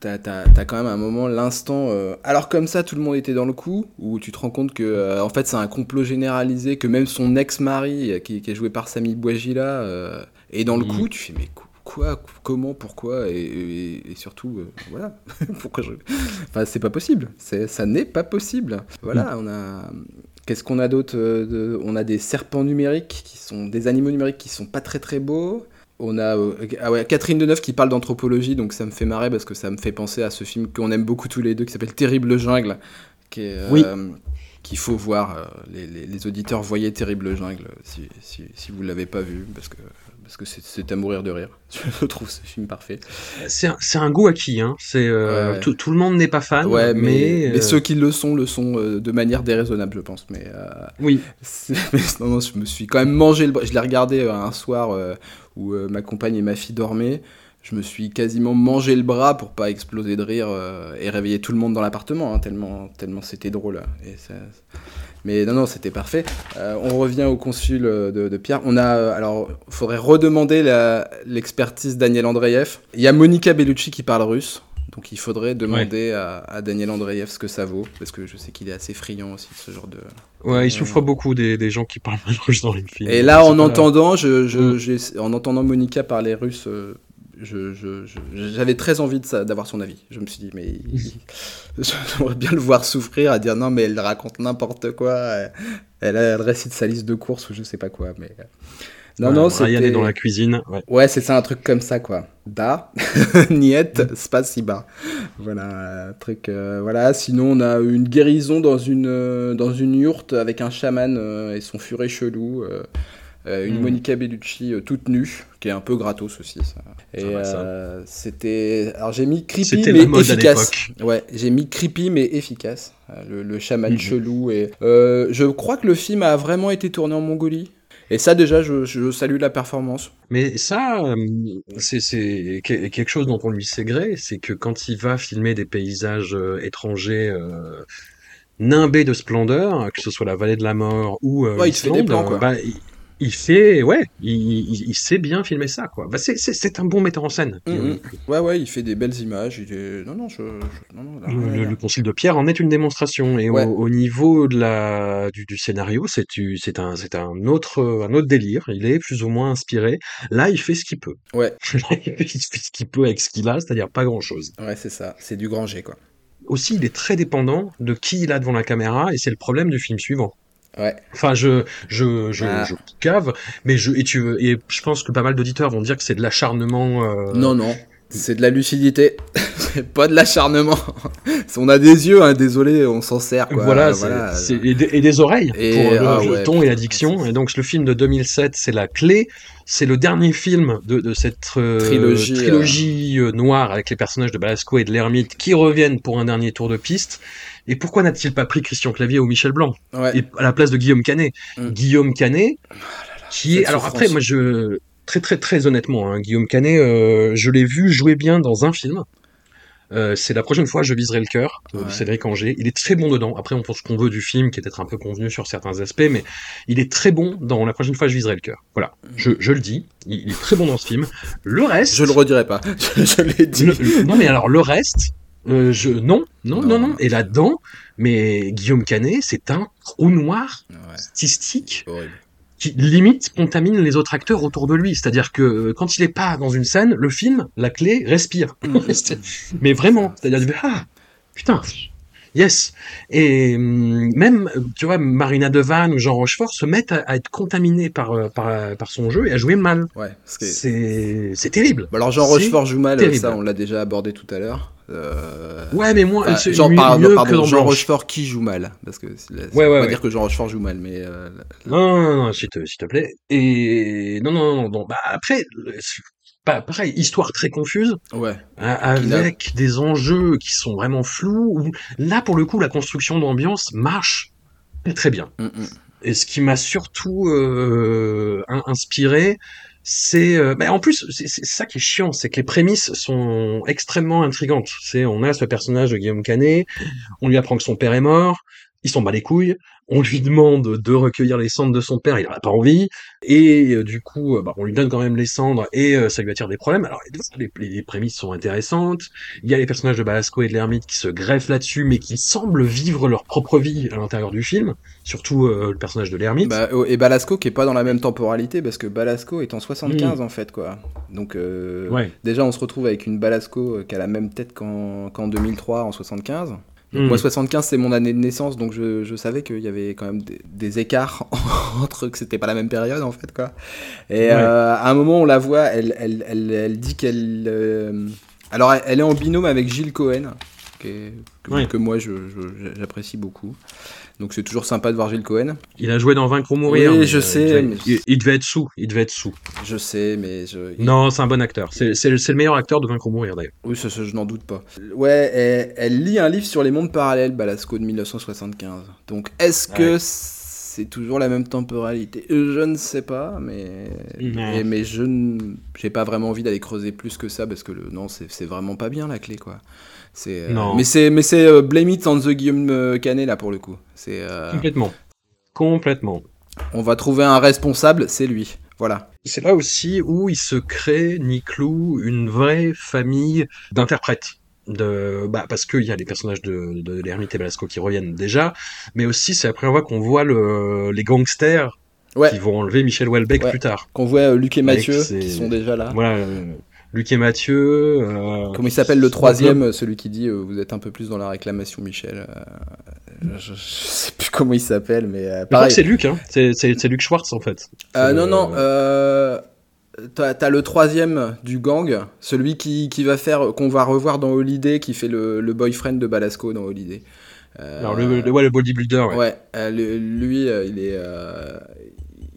T'as as, quand même un moment, l'instant. Euh, alors, comme ça, tout le monde était dans le coup, où tu te rends compte que, euh, en fait, c'est un complot généralisé, que même son ex-mari, euh, qui, est joué par Sami Bouajila, est dans le mm. coup. Tu fais, mais quoi, comment, pourquoi, et, surtout, voilà, pourquoi je. Enfin, c'est pas possible. Ça n'est pas possible. Voilà, mm. on a. Qu'est-ce qu'on a d'autre On a des serpents numériques, qui sont des animaux numériques qui sont pas très très beaux. On a euh, ah ouais, Catherine Deneuve qui parle d'anthropologie, donc ça me fait marrer parce que ça me fait penser à ce film qu'on aime beaucoup tous les deux qui s'appelle Terrible Jungle, qui est, euh, qu'il faut voir. Euh, les, les, auditeurs voyez Terrible Jungle si, si, si vous ne l'avez pas vu, parce que parce que c'est à mourir de rire. Je trouve ce film parfait. C'est un, un, goût acquis, hein. C'est tout, tout, le monde n'est pas fan, ouais, mais, mais, ceux qui le sont le sont de manière déraisonnable, je pense. Mais oui. non, non, je me suis quand même mangé le. Je l'ai regardé un soir où euh, ma compagne et ma fille dormaient. Je me suis quasiment mangé le bras pour pas exploser de rire euh, et réveiller tout le monde dans l'appartement, hein, tellement, tellement c'était drôle. Et Mais non, non, c'était parfait. Euh, on revient au consul de, Pierre. On a, alors, faudrait redemander l'expertise Daniel Andreev. Il y a Monica Bellucci qui parle russe. Donc il faudrait demander à, Daniel Andreev ce que ça vaut, parce que je sais qu'il est assez friand aussi de ce genre de. Ouais, il souffre beaucoup des, gens qui parlent russe dans les films. Et là, en entendant, je, mm. en entendant Monica parler russe, euh, j'avais très envie d'avoir son avis. Je me suis dit, mais j'aimerais bien le voir souffrir, à dire non, mais elle raconte n'importe quoi. Elle, elle, récite sa liste de courses ou je sais pas quoi, mais. Non, non, c'est. est dans la cuisine. Ouais, ouais c'est ça, un truc comme ça, quoi. Da, niet, spasiba. Voilà, un truc. Euh, voilà, sinon, on a une guérison dans une, euh, dans une yourte avec un chaman euh, et son furet chelou. une hmm. Monica Bellucci toute nue, qui est un peu gratos aussi, ça. Et c'était. Alors, j'ai mis creepy mais efficace. Ouais, j'ai mis creepy mais efficace. Le, le chaman hmm. chelou. Et, je crois que le film a vraiment été tourné en Mongolie. Et ça, déjà, je, salue la performance. Mais ça, euh, c'est quelque chose dont on lui sait gré, c'est que quand il va filmer des paysages euh, étrangers euh, nimbés de splendeur, que ce soit la vallée de la mort ou euh, ouais, il fait des plans, quoi. Bah, il fait, ouais, il, sait bien filmer ça, quoi. Bah, c'est un bon metteur en scène. Mm, mm. Ouais, ouais, il fait des belles images. Il est... Non, non, je, non, non le, Concile de Pierre en est une démonstration. Et au, niveau de la, du, scénario, c'est un, un, autre, un autre délire. Il est plus ou moins inspiré. Là, il fait ce qu'il peut. Ouais. il fait ce qu'il peut avec ce qu'il a, c'est-à-dire pas grand-chose. Ouais, c'est ça. C'est du grand G, quoi. Aussi, il est très dépendant de qui il a devant la caméra, et c'est le problème du film suivant. Ouais. Enfin, je, je, je, ah. je, cave, mais je, et tu, et je pense que pas mal d'auditeurs vont dire que c'est de l'acharnement. Euh, non, non. C'est de la lucidité, pas de l'acharnement. on a des yeux, hein, désolé, on s'en sert. Quoi. Voilà, et, des, oreilles pour le, ah ton et l'addiction. Et donc le film de 2007, c'est la clé. C'est le dernier film de, cette euh, trilogie, euh. Euh, noire avec les personnages de Balasco et de l'ermite qui reviennent pour un dernier tour de piste. Et pourquoi n'a-t-il pas pris Christian Clavier ou Michel Blanc? Et à la place de Guillaume Canet mm. Guillaume Canet, oh qui est alors après moi je très très très honnêtement, hein, Guillaume Canet, euh, je l'ai vu jouer bien dans un film. Euh, c'est la prochaine fois je viserai le cœur de Cédric Angers. Il est très bon dedans. Après, on pense ce qu'on veut du film, qui est peut-être un peu convenu sur certains aspects, mais il est très bon dans la prochaine fois je viserai le cœur. Voilà, je, je, le dis. Il, est très bon dans ce film. Le reste, je le redirai pas. je, l'ai dit. non, mais alors le reste, euh, je non, non, non, non. Et là-dedans, mais Guillaume Canet, c'est un trou noir artistique qui limite contamine les autres acteurs autour de lui. C'est-à-dire que euh, quand il est pas dans une scène, le film, la clé, respire. Mais vraiment, c'est-à-dire ah putain. Yes. Et hum, même, tu vois, Marina Devan ou Jean Rochefort se mettent à, être contaminés par, euh, par, par, son jeu et à jouer mal. Ouais. C'est terrible. alors Jean Rochefort joue mal, ça on l'a déjà abordé tout à l'heure. Euh... Ouais, mais moi, c'est Jean, mieux pardon, Jean Rochefort qui joue mal, parce que ouais, ouais, pas dire que Jean Rochefort joue mal, mais euh, non, non, non, s'il te, te, plaît. Et non, non, non, non. Bah après, bah, pareil, histoire très confuse. Ouais. Hein, avec des enjeux qui sont vraiment flous. Là, pour le coup, la construction d'ambiance marche très bien. Mm, mm. Et ce qui m'a surtout euh, inspiré, c'est euh, bah, en plus c'est ça qui est chiant, c'est que les prémices sont extrêmement intrigantes. C'est on a ce personnage de Guillaume Canet, on lui apprend que son père est mort, il s'en bat les couilles, on lui demande de recueillir les cendres de son père, il n'a pas envie, et euh, du coup, euh, bah, on lui donne quand même les cendres, et euh, ça lui attire des problèmes. Alors, les, les, prémices sont intéressantes, il y a les personnages de Balasco et de l'ermite qui se greffent là-dessus, mais qui semblent vivre leur propre vie à l'intérieur du film, surtout le personnage de l'ermite. Bah, oh, et Balasco qui est pas dans la même temporalité, parce que Balasco est en 75 hmm. en fait, quoi. Donc, déjà, on se retrouve avec une Balasco qui a la même tête qu'en 2003, en 75. Moi, 75, hmm. c'est mon année de naissance, donc je, je savais qu'il y avait quand même des, écarts entre que c'était pas la même période, en fait, quoi. Et euh, à un moment, on la voit, elle, elle, elle, elle dit qu'elle. Euh, alors, elle est en binôme avec Gilles Cohen, que, que moi j'apprécie beaucoup. Donc c'est toujours sympa de voir Gilles Cohen. Il a joué dans Vaincre ou mourir. Oui, je euh, sais. Il, devait être sous. Il devait être sous. Je sais, mais je. Non, c'est un bon acteur. C'est le meilleur acteur de Vaincre ou mourir d'ailleurs. Oui, ça, je n'en doute pas. Ouais, elle, lit un livre sur les mondes parallèles, Balasco de 1975. Donc est-ce que c'est toujours la même temporalité Je ne sais pas, mais mais, je n'ai pas vraiment envie d'aller creuser plus que ça parce que le non, c'est vraiment pas bien la clé quoi. C'est, euh, mais c'est, mais c'est euh, Blame It on the Guillaume euh, Canet là pour le coup. C'est complètement, complètement. On va trouver un responsable, c'est lui. Voilà. C'est là aussi où il se crée, Niclou, une vraie famille d'interprètes. De, bah, parce qu'il y a les personnages de, de l'ermite et Balasco qui reviennent déjà, mais aussi c'est la première fois qu'on voit le, les gangsters qui vont enlever Michel Houellebecq plus tard. Qu'on voit Luc et Mathieu qui sont déjà là. Voilà, Luc et Mathieu. Euh, Comment il s'appelle le troisième, celui qui dit euh, vous êtes un peu plus dans la réclamation, Michel. Euh, je, sais plus comment il s'appelle, mais pareil. C'est Luc, hein. C'est Luc Schwartz en fait. non, non. T'as as le troisième du gang, celui qui, qui va faire, qu'on va revoir dans Holiday, qui fait le, le boyfriend de Balasco dans Holiday. Alors le, le, ouais, le bodybuilder. Ouais, ouais lui, il est,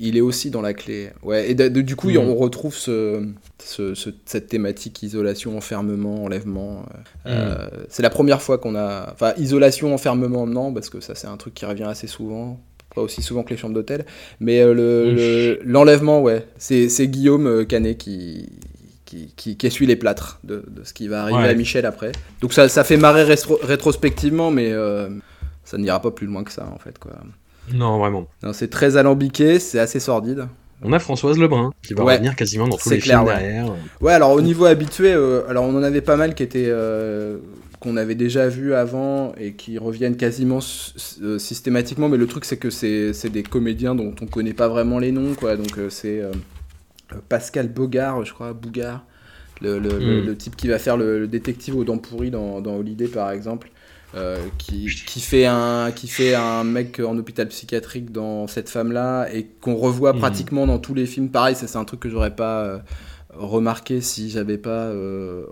il est aussi dans la clé. Ouais, et du coup, mm. on retrouve ce, cette thématique isolation, enfermement, enlèvement. Euh, mm. c'est la première fois qu'on a. Enfin, isolation, enfermement, non, parce que ça, c'est un truc qui revient assez souvent. Pas aussi souvent que les chambres d'hôtel. Mais euh, l'enlèvement, ouais. C'est Guillaume euh, Canet qui, qui, qui, essuie les plâtres de, ce qui va arriver à Michel après. Donc ça, ça fait marrer rétrospectivement, mais ça n'ira pas plus loin que ça, en fait, quoi. Non, vraiment. C'est très alambiqué, c'est assez sordide. On a Françoise Lebrun qui va revenir quasiment dans tous les films derrière. Ouais, alors au niveau habitué, euh, alors on en avait pas mal qui étaient euh, qu'on avait déjà vu avant et qui reviennent quasiment euh, systématiquement. Mais le truc c'est que c'est des comédiens dont on connaît pas vraiment les noms, quoi. Donc c'est Pascal Bogart, je crois, Bougard, le, le, hmm. type qui va faire le, détective aux dents pourries dans, dans Holiday par exemple. Euh, qui, qui, fait un, qui fait un mec en hôpital psychiatrique dans cette femme-là et qu'on revoit mhm. pratiquement dans tous les films. Pareil, c'est un truc que j'aurais pas euh, remarqué si j'avais pas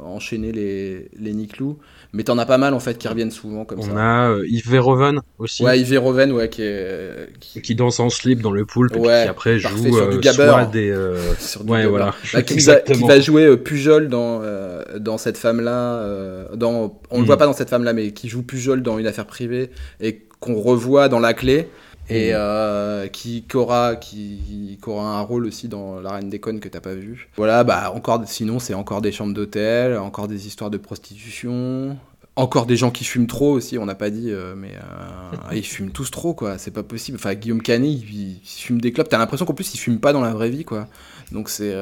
enchaîné les, les Niklou. Mais t'en as pas mal en fait qui reviennent souvent comme ça. On a euh, Yves Verhoeven aussi. Ouais, Yves Verhoeven, ouais, qui, est, qui... danse en slip dans le ouais, et qui après joue sur du euh, gabber. des. Euh, sur du ouais, voilà. Bah, qui, va, qui, va, jouer Pujol dans dans cette femme là. dans, on le voit mm. pas dans cette femme là, mais qui joue Pujol dans une affaire privée et qu'on revoit dans la clé et mm. euh, qui, qui, aura, qui, qui, aura un rôle aussi dans La Reine des Connes que t'as pas vu. Voilà, bah encore, sinon c'est encore des chambres d'hôtel, encore des histoires de prostitution, encore des gens qui fument trop aussi, on n'a pas dit, euh, mais euh, ils fument tous trop, quoi. C'est pas possible. Enfin, Guillaume Canet, il, fume des clopes. T'as l'impression qu'en plus, il fume pas dans la vraie vie, quoi. Donc c'est.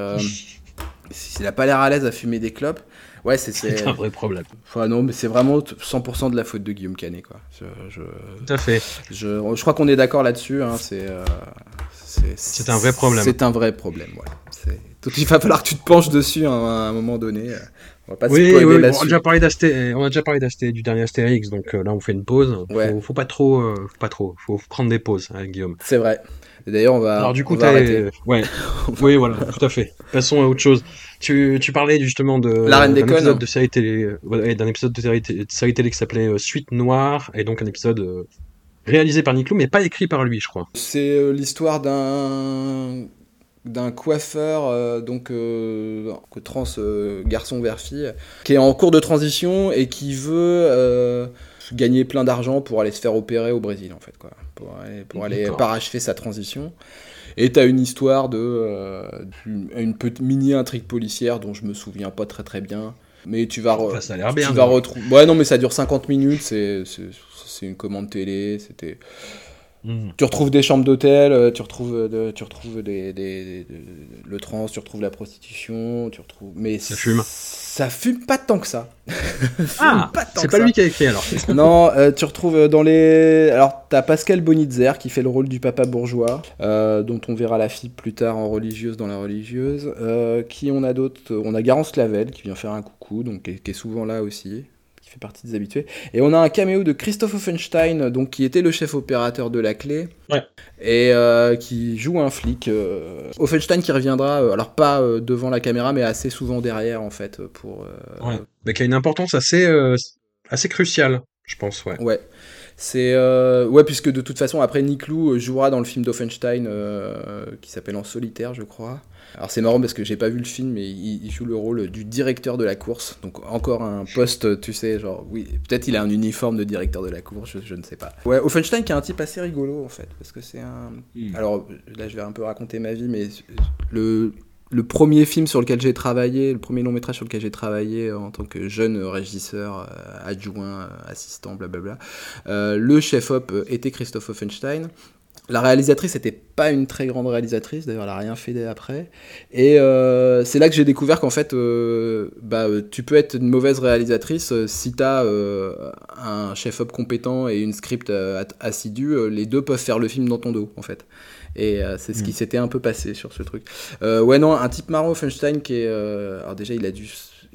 il a pas l'air à l'aise à fumer des clopes. Ouais, c'est un vrai problème. Enfin, non, mais c'est vraiment 100% de la faute de Guillaume Canet, quoi. Je, Tout à fait. Je, je crois qu'on est d'accord là-dessus. Hein, c'est c'est un vrai problème. C'est un vrai problème, ouais. il va falloir que tu te penches dessus à un, moment donné. On va pas oui, oui, on, a déjà parlé on a déjà parlé du dernier Astérix, donc euh, là on fait une pause. Ouais. Faut, faut pas trop, euh, faut pas trop, faut prendre des pauses, hein, Guillaume. C'est vrai. D'ailleurs, on va. Alors du coup, on va arrêter. ouais, oui, voilà, tout à fait. Passons à autre chose. Tu, tu parlais justement de la Reine des épisode de série télé, d'un épisode de série, télé qui s'appelait euh, Suite Noire, et donc un épisode réalisé par Niclou, mais pas écrit par lui, je crois. C'est l'histoire d'un d'un coiffeur euh, donc euh, trans euh, garçon vers fille qui est en cours de transition et qui veut gagner plein d'argent pour aller se faire opérer au Brésil en fait quoi. Pour aller, pour aller parachever sa transition et t'as une histoire de une petite mini intrigue policière dont je me souviens pas très très bien. Mais tu vas ça a l'air bien tu vas retrouver ouais non mais ça dure 50 minutes c'est c'est une commande télé c'était Mhm. Tu retrouves des chambres d'hôtel, euh, tu retrouves, euh, tu retrouves des, le trans, tu retrouves la prostitution, tu retrouves. Mais ça fume. Ça fume pas tant que ça. ah, c'est pas lui qui a écrit alors. non, euh, tu retrouves dans les. Alors, t'as Pascal Bonitzer qui fait le rôle du papa bourgeois, dont on verra la fille plus tard en religieuse dans la religieuse. qui on a d'autres On a Garance Clavel qui vient faire un coucou, donc qui est souvent là aussi fait partie des habitués. Et on a un caméo de Christophe Offenstein, donc qui était le chef opérateur de la clé, et euh, qui joue un flic. Euh, Offenstein qui reviendra, euh, alors pas devant la caméra, mais assez souvent derrière en fait pour. Ouais. Mais qui a une importance assez assez cruciale, je pense, ouais. Ouais. C'est ouais puisque de toute façon après Nick Lou jouera dans le film d'Offenstein qui s'appelle En solitaire je crois. Alors c'est marrant parce que j'ai pas vu le film, mais il, joue le rôle du directeur de la course. Donc encore un poste, tu sais, genre, oui, peut-être il a un uniforme de directeur de la course, je, ne sais pas. Ouais, Offenstein qui est un type assez rigolo en fait, parce que c'est un. Hmm. Alors là je vais un peu raconter ma vie, mais le, le premier film sur lequel j'ai travaillé, le premier long métrage sur lequel j'ai travaillé en tant que jeune régisseur, euh, adjoint, assistant, blablabla, euh, le chef-op était Christophe Offenstein. La réalisatrice n'était pas une très grande réalisatrice, d'ailleurs elle n'a rien fait après. Et euh, c'est là que j'ai découvert qu'en fait, euh, bah, tu peux être une mauvaise réalisatrice euh, si tu as un chef-op compétent et une script assidue, les deux peuvent faire le film dans ton dos en fait. Et c'est ce qui mm. s'était un peu passé sur ce truc. ouais non, un type marrant, Funstein, qui est... alors déjà il a dû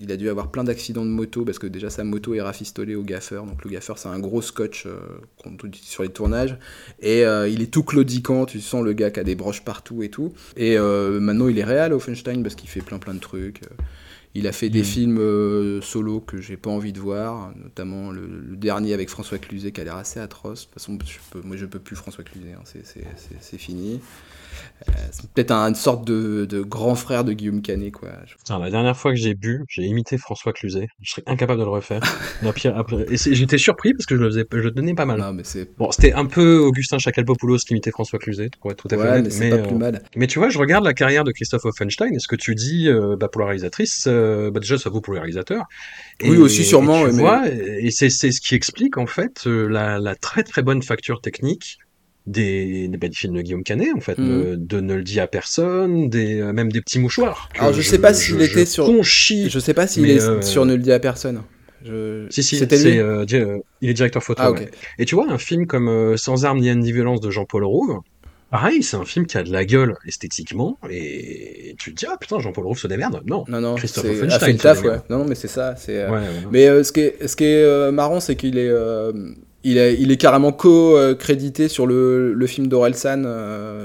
il a dû avoir plein d'accidents de moto parce que déjà sa moto est rafistolée au gaffeur. Donc le gaffeur, c'est un gros scotch euh, qu'on sur les tournages. Et euh, il est tout claudiquant, tu sens le gars qui a des broches partout et tout. Et euh, maintenant, il est réel, Offenstein, parce qu'il fait plein plein de trucs. Il a fait des mm. films solo que j'ai pas envie de voir, notamment le, dernier avec François Cluzet qui a l'air assez atroce. De toute façon, moi je peux plus François Cluzet, hein, c'est fini. Euh, c'est peut-être une sorte de, grand frère de Guillaume Canet, quoi. la dernière fois que j'ai bu, j'ai imité François Cluzet. Je serais incapable de le refaire. et j'étais surpris parce que je le faisais, je le donnais pas mal. Non, mais c'est... Bon, c'était un peu Augustin Chacalpopoulos qui imitait François Cluzet, tout à fait mais, c'est pas plus euh, mal. Mais tu vois, je regarde la carrière de Christophe Offenstein, et ce que tu dis euh, bah, pour la réalisatrice, bah, déjà ça vaut pour le réalisateur. oui, aussi sûrement. Et, vois, et c'est, ce qui explique en fait la, la très très bonne facture technique des, des, films de Guillaume Canet en fait, mm. de, Ne le dit à personne, des, euh, même des petits mouchoirs. Alors je, sais pas s'il était sur. Je sais pas s'il est euh, sur Ne le dit à personne. Je... Si, si, c'est, euh, il est directeur photo. Ah, Et tu vois, un film comme Sans armes ni ni violence de Jean-Paul Rouve, pareil, c'est un film qui a de la gueule esthétiquement, et tu te dis, ah putain, Jean-Paul Rouve se démerde. Non, non, non Christophe a fait le taf, ouais. Non, non, mais c'est ça. C'est, Mais ce qui est, ce qui est marrant, c'est qu'il est il, est, il est carrément co-crédité sur le, le film d'Orelsan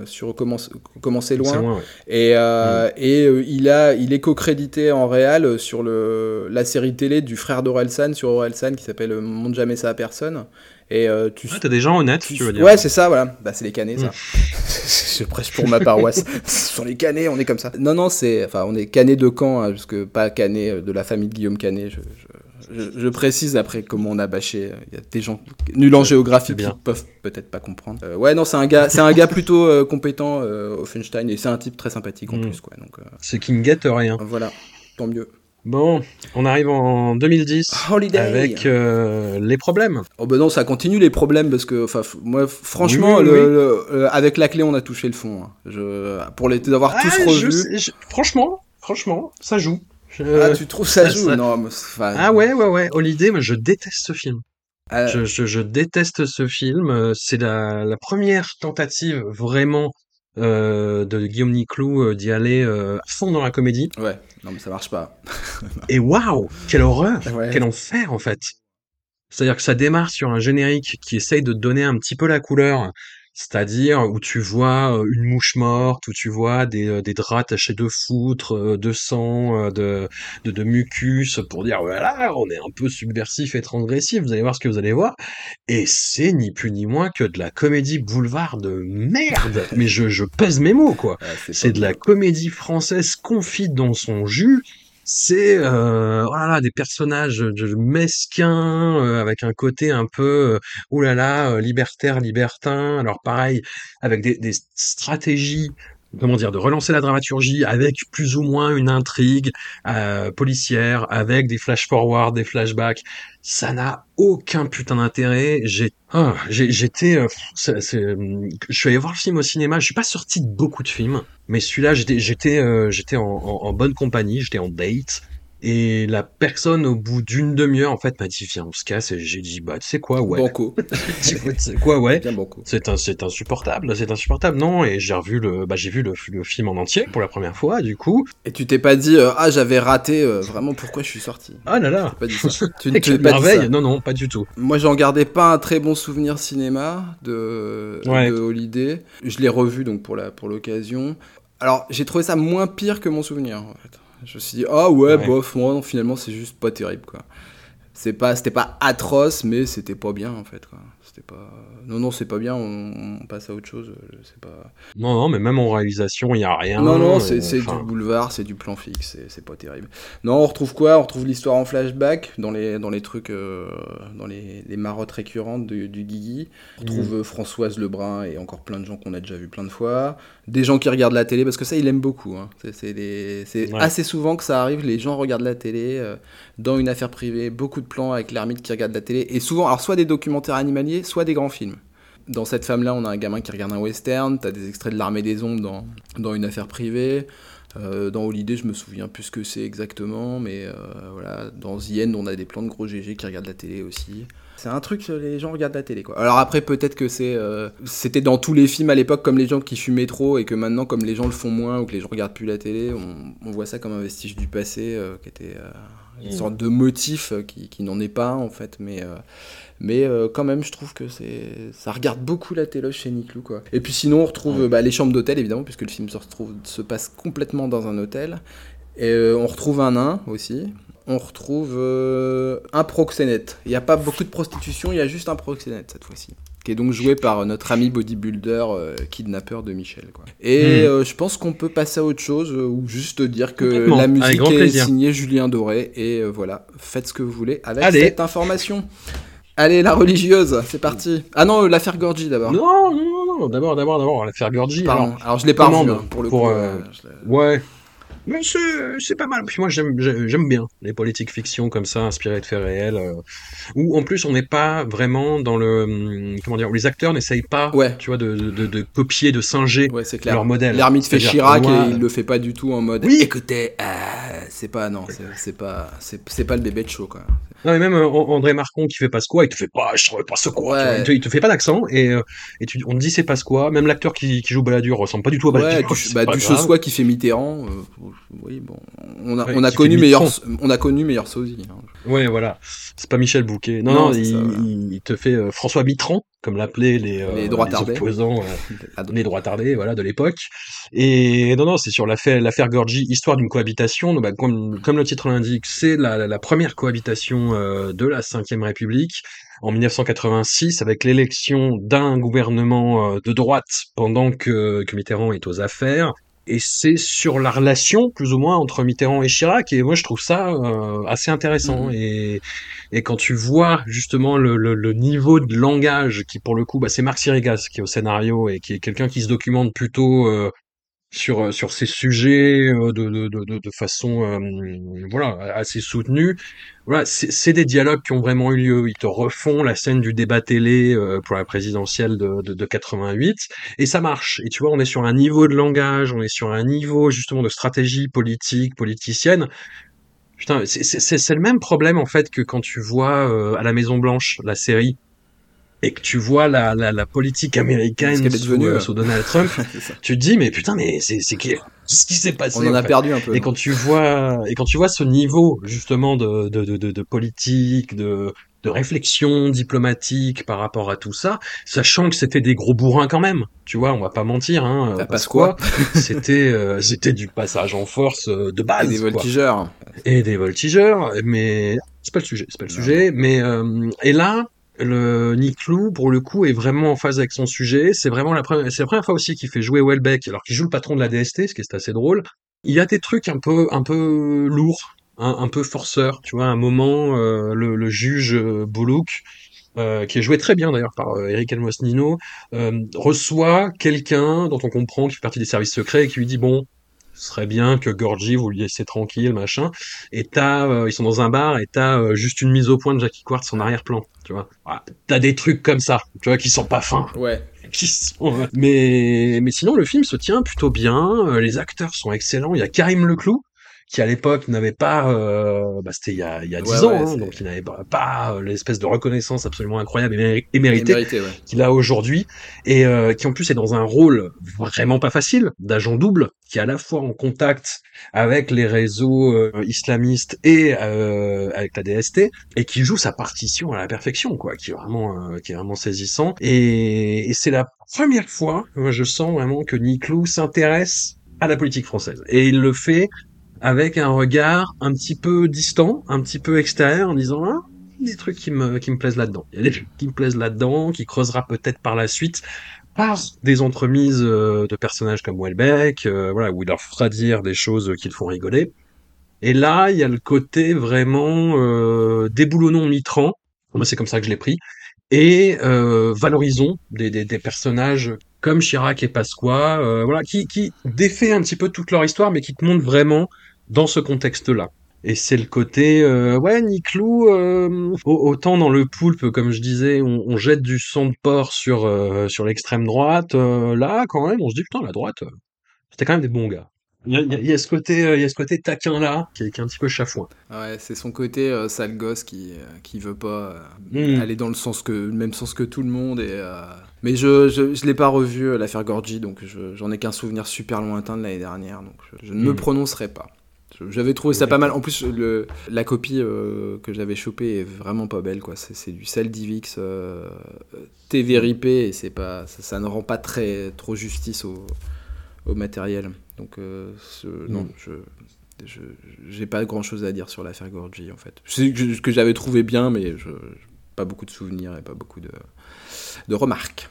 sur Commencer, Commencer loin. Et, mm. et il, a, il est co-crédité en réel sur le, la série télé du frère d'Orelsan sur Orelsan qui s'appelle Monte jamais ça à personne. Et euh, tu as des gens honnêtes, tu, veux dire. Ouais, c'est ça, voilà. Bah, c'est les canets, ça. je prêche pour ma paroisse. Ce sont les canets, on est comme ça. Non, non, c'est. Enfin, on est canets de camp, hein, parce que pas canets euh, de la famille de Guillaume Canet. Je, je, je, précise après comment on a bâché. Il y a des gens nuls en géographie qui peuvent peut-être pas comprendre. Euh, ouais, non, c'est un gars, c'est un gars plutôt euh, compétent, euh, Offenstein, et c'est un type très sympathique en mm. plus, quoi. Donc. c'est qui ne guette rien. Voilà, tant mieux. Bon, on arrive en 2010 avec euh, les problèmes. Oh ben non, ça continue les problèmes parce que, enfin, moi, franchement, le, avec la clé, on a touché le fond. Hein. Je, pour les avoir tous revus. franchement, franchement, ça joue. Ah, tu trouves ça, joue Non, Ah ouais, ouais, ouais. Holiday, moi, je déteste ce film. Euh, je, je, je, déteste ce film. C'est la, la première tentative vraiment euh, de Guillaume Niclou euh, d'y aller euh, à fond dans la comédie. Ouais, non mais ça marche pas. et waouh, quelle horreur, quel enfer en fait. C'est-à-dire que ça démarre sur un générique qui essaye de donner un petit peu la couleur c'est-à-dire où tu vois une mouche morte, où tu vois des, des draps tachés de foutre, de sang, de, de, de, mucus, pour dire voilà, on est un peu subversif et transgressif, vous allez voir ce que vous allez voir. Et c'est ni plus ni moins que de la comédie boulevard de merde. Mais je, je pèse mes mots, quoi. c'est de la comédie française confite dans son jus c'est euh, voilà des personnages mesquins euh, avec un côté un peu euh, oulala euh, libertaire libertin. Alors pareil avec des stratégies comment dire, de relancer la dramaturgie avec plus ou moins une intrigue euh, policière, avec des flash forward, des flashbacks. Ça n'a aucun putain d'intérêt. J'ai, ah, j'étais, euh, je suis allé voir le film au cinéma. Je suis pas sorti de beaucoup de films, mais celui-là, j'étais, j'étais, euh, j'étais en, bonne compagnie. J'étais en date. Et la personne, au bout d'une demi-heure, en fait, m'a dit, viens, on se casse. Et j'ai dit, bah, tu sais quoi, ouais. Banco. c'est quoi, ouais. C'est un, c'est insupportable, c'est insupportable. Non, et j'ai revu le, bah, j'ai vu le, le, film en entier pour la première fois, du coup. Et tu t'es pas dit, euh, ah, j'avais raté, euh, vraiment, pourquoi je suis sorti. Ah là là. Pas dit ça. tu ne t'es pas dit ça. Non, non, pas du tout. Moi, j'en gardais pas un très bon souvenir cinéma de, de Holiday. Je l'ai revu, donc, pour la, pour l'occasion. Alors, j'ai trouvé ça moins pire que mon souvenir, en fait. Je me suis dit, ah ouais, bof, moi, non, finalement, c'est juste pas terrible, quoi. C'est pas, c'était pas atroce, mais c'était pas bien, en fait, quoi. C'était pas. Non, non, c'est pas bien, on, passe à autre chose, c'est pas. Non, non, mais même en réalisation, il y a rien. Non, non, c'est du boulevard, c'est du plan fixe, c'est pas terrible. Non, on retrouve quoi? On retrouve l'histoire en flashback, dans les, dans les trucs, euh, dans les, les, marottes récurrentes du, du Guigui. On retrouve mhm. Françoise Lebrun et encore plein de gens qu'on a déjà vu plein de fois des gens qui regardent la télé, parce que ça, il aime beaucoup. Hein. C'est assez souvent que ça arrive, les gens regardent la télé euh, dans une affaire privée, beaucoup de plans avec l'ermite qui regarde la télé, et souvent, alors soit des documentaires animaliers, soit des grands films. Dans cette femme-là, on a un gamin qui regarde un western, t'as des extraits de l'armée des ombres dans, dans une affaire privée. Euh, dans Holiday, je me souviens plus ce que c'est exactement, mais euh, voilà. Dans The on a des plans de gros GG qui regardent la télé aussi. C'est un truc, les gens regardent la télé, quoi. Alors après, peut-être que c'est, euh, c'était dans tous les films à l'époque, comme les gens qui fumaient trop, et que maintenant, comme les gens le font moins, ou que les gens regardent plus la télé, on, voit ça comme un vestige du passé, euh, qui était euh, une mm. sorte de motif qui, qui n'en est pas en fait, mais mais quand même je trouve que c'est ça regarde beaucoup la télé chez Niclou quoi et puis sinon on retrouve bah, les chambres d'hôtel évidemment puisque le film se retrouve se passe complètement dans un hôtel et on retrouve un nain aussi on retrouve euh, un proxénète. Il n'y a pas beaucoup de prostitution, il y a juste un proxénète cette fois-ci. Qui est donc joué par notre ami bodybuilder, euh, kidnappeur de Michel. Et hmm. euh, je pense qu'on peut passer à autre chose, ou juste dire que la musique est signée Julien Doré. Et voilà, faites ce que vous voulez avec cette information. Allez, la religieuse, c'est parti. Ah non, l'affaire Gorgi d'abord. Non, non, non, d'abord, d'abord, d'abord, l'affaire Gorgi. Pardon, alors, je l'ai pas revu, hein, pour le coup. ouais, mais c'est pas mal. Puis moi, j'aime bien les politiques fiction comme ça, inspirées de faits réels. Euh, où en plus, on n'est pas vraiment dans le. Hum, comment dire Les acteurs n'essayent pas, ouais. tu vois, de, de, de, copier, de singer ouais, leur modèle. L'ermite fait Chirac et il le fait pas du tout en mode. Oui. Écoutez, euh, c'est pas non, c'est pas c'est pas le bébé de show quoi. Non mais même euh, André Marcon qui fait Pasqua, il te fait pas, je pas ce quoi, il, te, fait pas d'accent et, euh, et tu, on te dit c'est Pasqua. Même l'acteur qui, qui joue Balladur ressemble pas du tout à Balladur. Ouais, du, bah, qui fait Mitterrand. Euh, oui bon, on a on a connu meilleur on a connu meilleur sosie. Hein. Ouais voilà, c'est pas Michel Bouquet. Non non, il, il, te fait François Mitterrand comme l'appelaient les, euh, les, droits opposants, euh, les droits tardés, voilà, de l'époque. Et non, non, c'est sur l'affaire, l'affaire Gorgi, histoire d'une cohabitation. Donc, bah, comme, comme, le titre l'indique, c'est la, la, première cohabitation euh, de la Ve République en 1986 avec l'élection d'un gouvernement de droite pendant que, que Mitterrand est aux affaires et c'est sur la relation plus ou moins entre Mitterrand et Chirac et moi je trouve ça euh, assez intéressant mmh. et, et quand tu vois justement le, le, le, niveau de langage qui pour le coup bah, c'est Marc Sirigas qui est au scénario et qui est quelqu'un qui se documente plutôt euh, sur euh, sur ces sujets euh, de, de, de, de façon euh, voilà assez soutenue. Voilà, c'est des dialogues qui ont vraiment eu lieu. Ils te refont la scène du débat télé pour la présidentielle de, de, de 88 et ça marche. Et tu vois, on est sur un niveau de langage, on est sur un niveau justement de stratégie politique, politicienne. Putain, c'est le même problème en fait que quand tu vois à la Maison Blanche la série et que tu vois la, la, la politique américaine sous, euh, sous, Donald Trump, tu te dis mais putain mais c'est c'est qu'est-ce qui s'est passé On en, a perdu un peu. Et quand tu vois et quand tu vois ce niveau justement de de de, de, politique, de de réflexion diplomatique par rapport à tout ça, sachant que c'était des gros bourrins quand même. Tu vois, on va pas mentir. Hein, bah, parce quoi C'était euh, c'était du passage en force euh, de base. Et des voltigeurs. Et des voltigeurs, mais c'est pas le sujet. C'est pas le sujet. Mais euh, et là, le Nick Lou, pour le coup, est vraiment en phase avec son sujet. C'est vraiment la première, c'est la première fois aussi qu'il fait jouer Welbeck, alors qu'il joue le patron de la DST, ce qui est assez drôle. Il y a des trucs un peu, un peu lourds, un peu forceurs. Tu vois, à un moment, euh, le, le, juge euh, Bullock, euh, qui est joué très bien d'ailleurs par euh, Eric Almos Nino, reçoit quelqu'un dont on comprend qu'il fait partie des services secrets et qui lui dit bon, ce serait bien que Gorgie vous lui laissez tranquille, machin. Et t'as, euh, ils sont dans un bar et t'as euh, juste une mise au point de Jackie Quartz en arrière-plan, tu vois. t'as des trucs comme ça, tu vois, qui sont pas fins. Ouais. Qui sont... Mais mais sinon le film se tient plutôt bien, euh, les acteurs sont excellents. Il y a Karim Leclou qui à l'époque n'avait pas, euh, bah, c'était il y a, il y a 10 ans, hein, donc il n'avait pas, euh, l'espèce de reconnaissance absolument incroyable et, méritée qu'il a aujourd'hui, et euh, qui en plus est dans un rôle vraiment pas facile d'agent double, qui est à la fois en contact avec les réseaux euh, islamistes et avec la DST, et qui joue sa partition à la perfection, quoi, qui est vraiment, qui est vraiment saisissant, et, et c'est la première fois, moi je sens vraiment que Niclou s'intéresse à la politique française. Et il le fait avec un regard un petit peu distant, un petit peu extérieur, en disant ah, des trucs qui me qui me plaisent là-dedans. Il y a des trucs qui me plaisent là-dedans, qui creusera peut-être par la suite par des entremises euh, de personnages comme Welbeck, euh, voilà, où il leur fera dire des choses qui le font rigoler. Et là, il y a le côté vraiment euh, déboulonnons Mitran, moi c'est comme ça que je l'ai pris, et euh, valorisons des, des, des, personnages comme Chirac et Pasqua, euh, voilà, qui, qui défait un petit peu toute leur histoire, mais qui te montrent vraiment dans ce contexte-là. Et c'est le côté, euh, ouais, Niclou, euh, autant dans le poulpe, comme je disais, on, on jette du sang de porc sur, euh, sur l'extrême droite, euh, là, quand même, on se dit, putain, la droite, c'était quand même des bons gars. Il y, a, il y a, ce côté, il y a ce côté taquin là, qui est, qui est un petit peu chafouin. Ouais, c'est son côté sale gosse qui, qui veut pas mmh. aller dans le sens que, le même sens que tout le monde et mais je je, je l'ai pas revu l'affaire Gorgi, donc j'en ai qu'un souvenir super lointain de l'année dernière, donc je, je ne mmh. me prononcerai pas. J'avais trouvé ça pas mal. En plus, le, la copie euh, que j'avais chopée est vraiment pas belle, quoi. C'est du Saldivix euh, TV ripé et c'est pas, ça, ça, ne rend pas très trop justice au, au matériel. Donc, euh, ce, non, mm. je j'ai pas grand chose à dire sur l'affaire Gorgi en fait. Je sais que, que j'avais trouvé bien, mais je, pas beaucoup de souvenirs et pas beaucoup de, de remarques.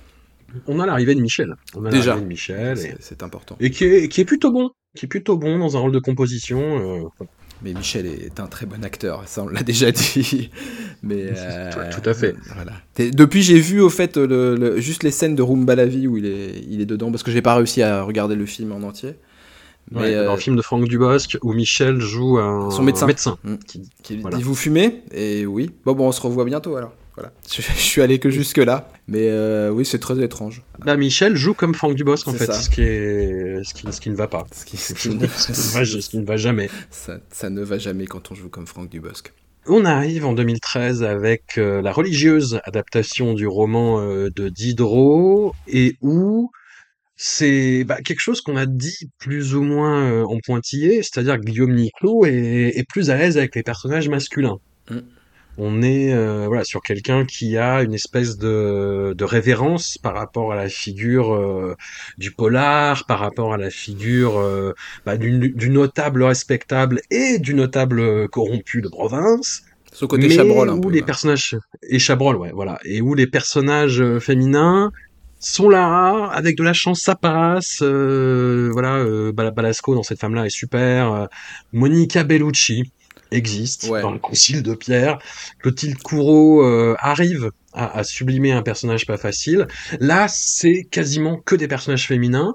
On a l'arrivée de Michel. On a Déjà, de Michel. C'est important. Et qui est, qui est plutôt bon qui est plutôt bon dans un rôle de composition. Euh... Mais Michel est un très bon acteur, ça on l'a déjà dit. Mais euh, tout, à fait. Voilà. Depuis j'ai vu au fait le, le, juste les scènes de Roomba la vie où il est, il est dedans parce que j'ai pas réussi à regarder le film en entier. Mais ouais, euh, dans le film de Franck Dubosc où Michel joue un son médecin, médecin mmh. qui, qui voilà. dit vous fumez? Et oui bon bon on se revoit bientôt alors. Voilà. Je, suis allé que jusque là, mais euh, oui, c'est très étrange. Bah, Michel joue comme Franck Dubosc en fait, ce qui est ce qui, ce qui ne va pas, ce qui, ce qui, ne... ce qui ne va jamais. Ça, ça, ne va jamais quand on joue comme Franck Dubosc. On arrive en 2013 avec euh, la religieuse adaptation du roman euh, de Diderot et où c'est bah, quelque chose qu'on a dit plus ou moins euh, en pointillé, c'est-à-dire que Guillaume Niclot est, est, plus à l'aise avec les personnages masculins. Mm. On est euh, voilà sur quelqu'un qui a une espèce de, de, révérence par rapport à la figure euh, du polar, par rapport à la figure bah, du, notable respectable et du notable corrompu de province. Ce côté Chabrol, un où les personnages et Chabrol, ouais, voilà, et où les personnages féminins sont là avec de la chance ça passe euh, voilà euh, Balasco dans cette femme là est super euh, Monica Bellucci existe dans le concile de Pierre Clotilde Courreau euh, arrive à, à, sublimer un personnage pas facile là c'est quasiment que des personnages féminins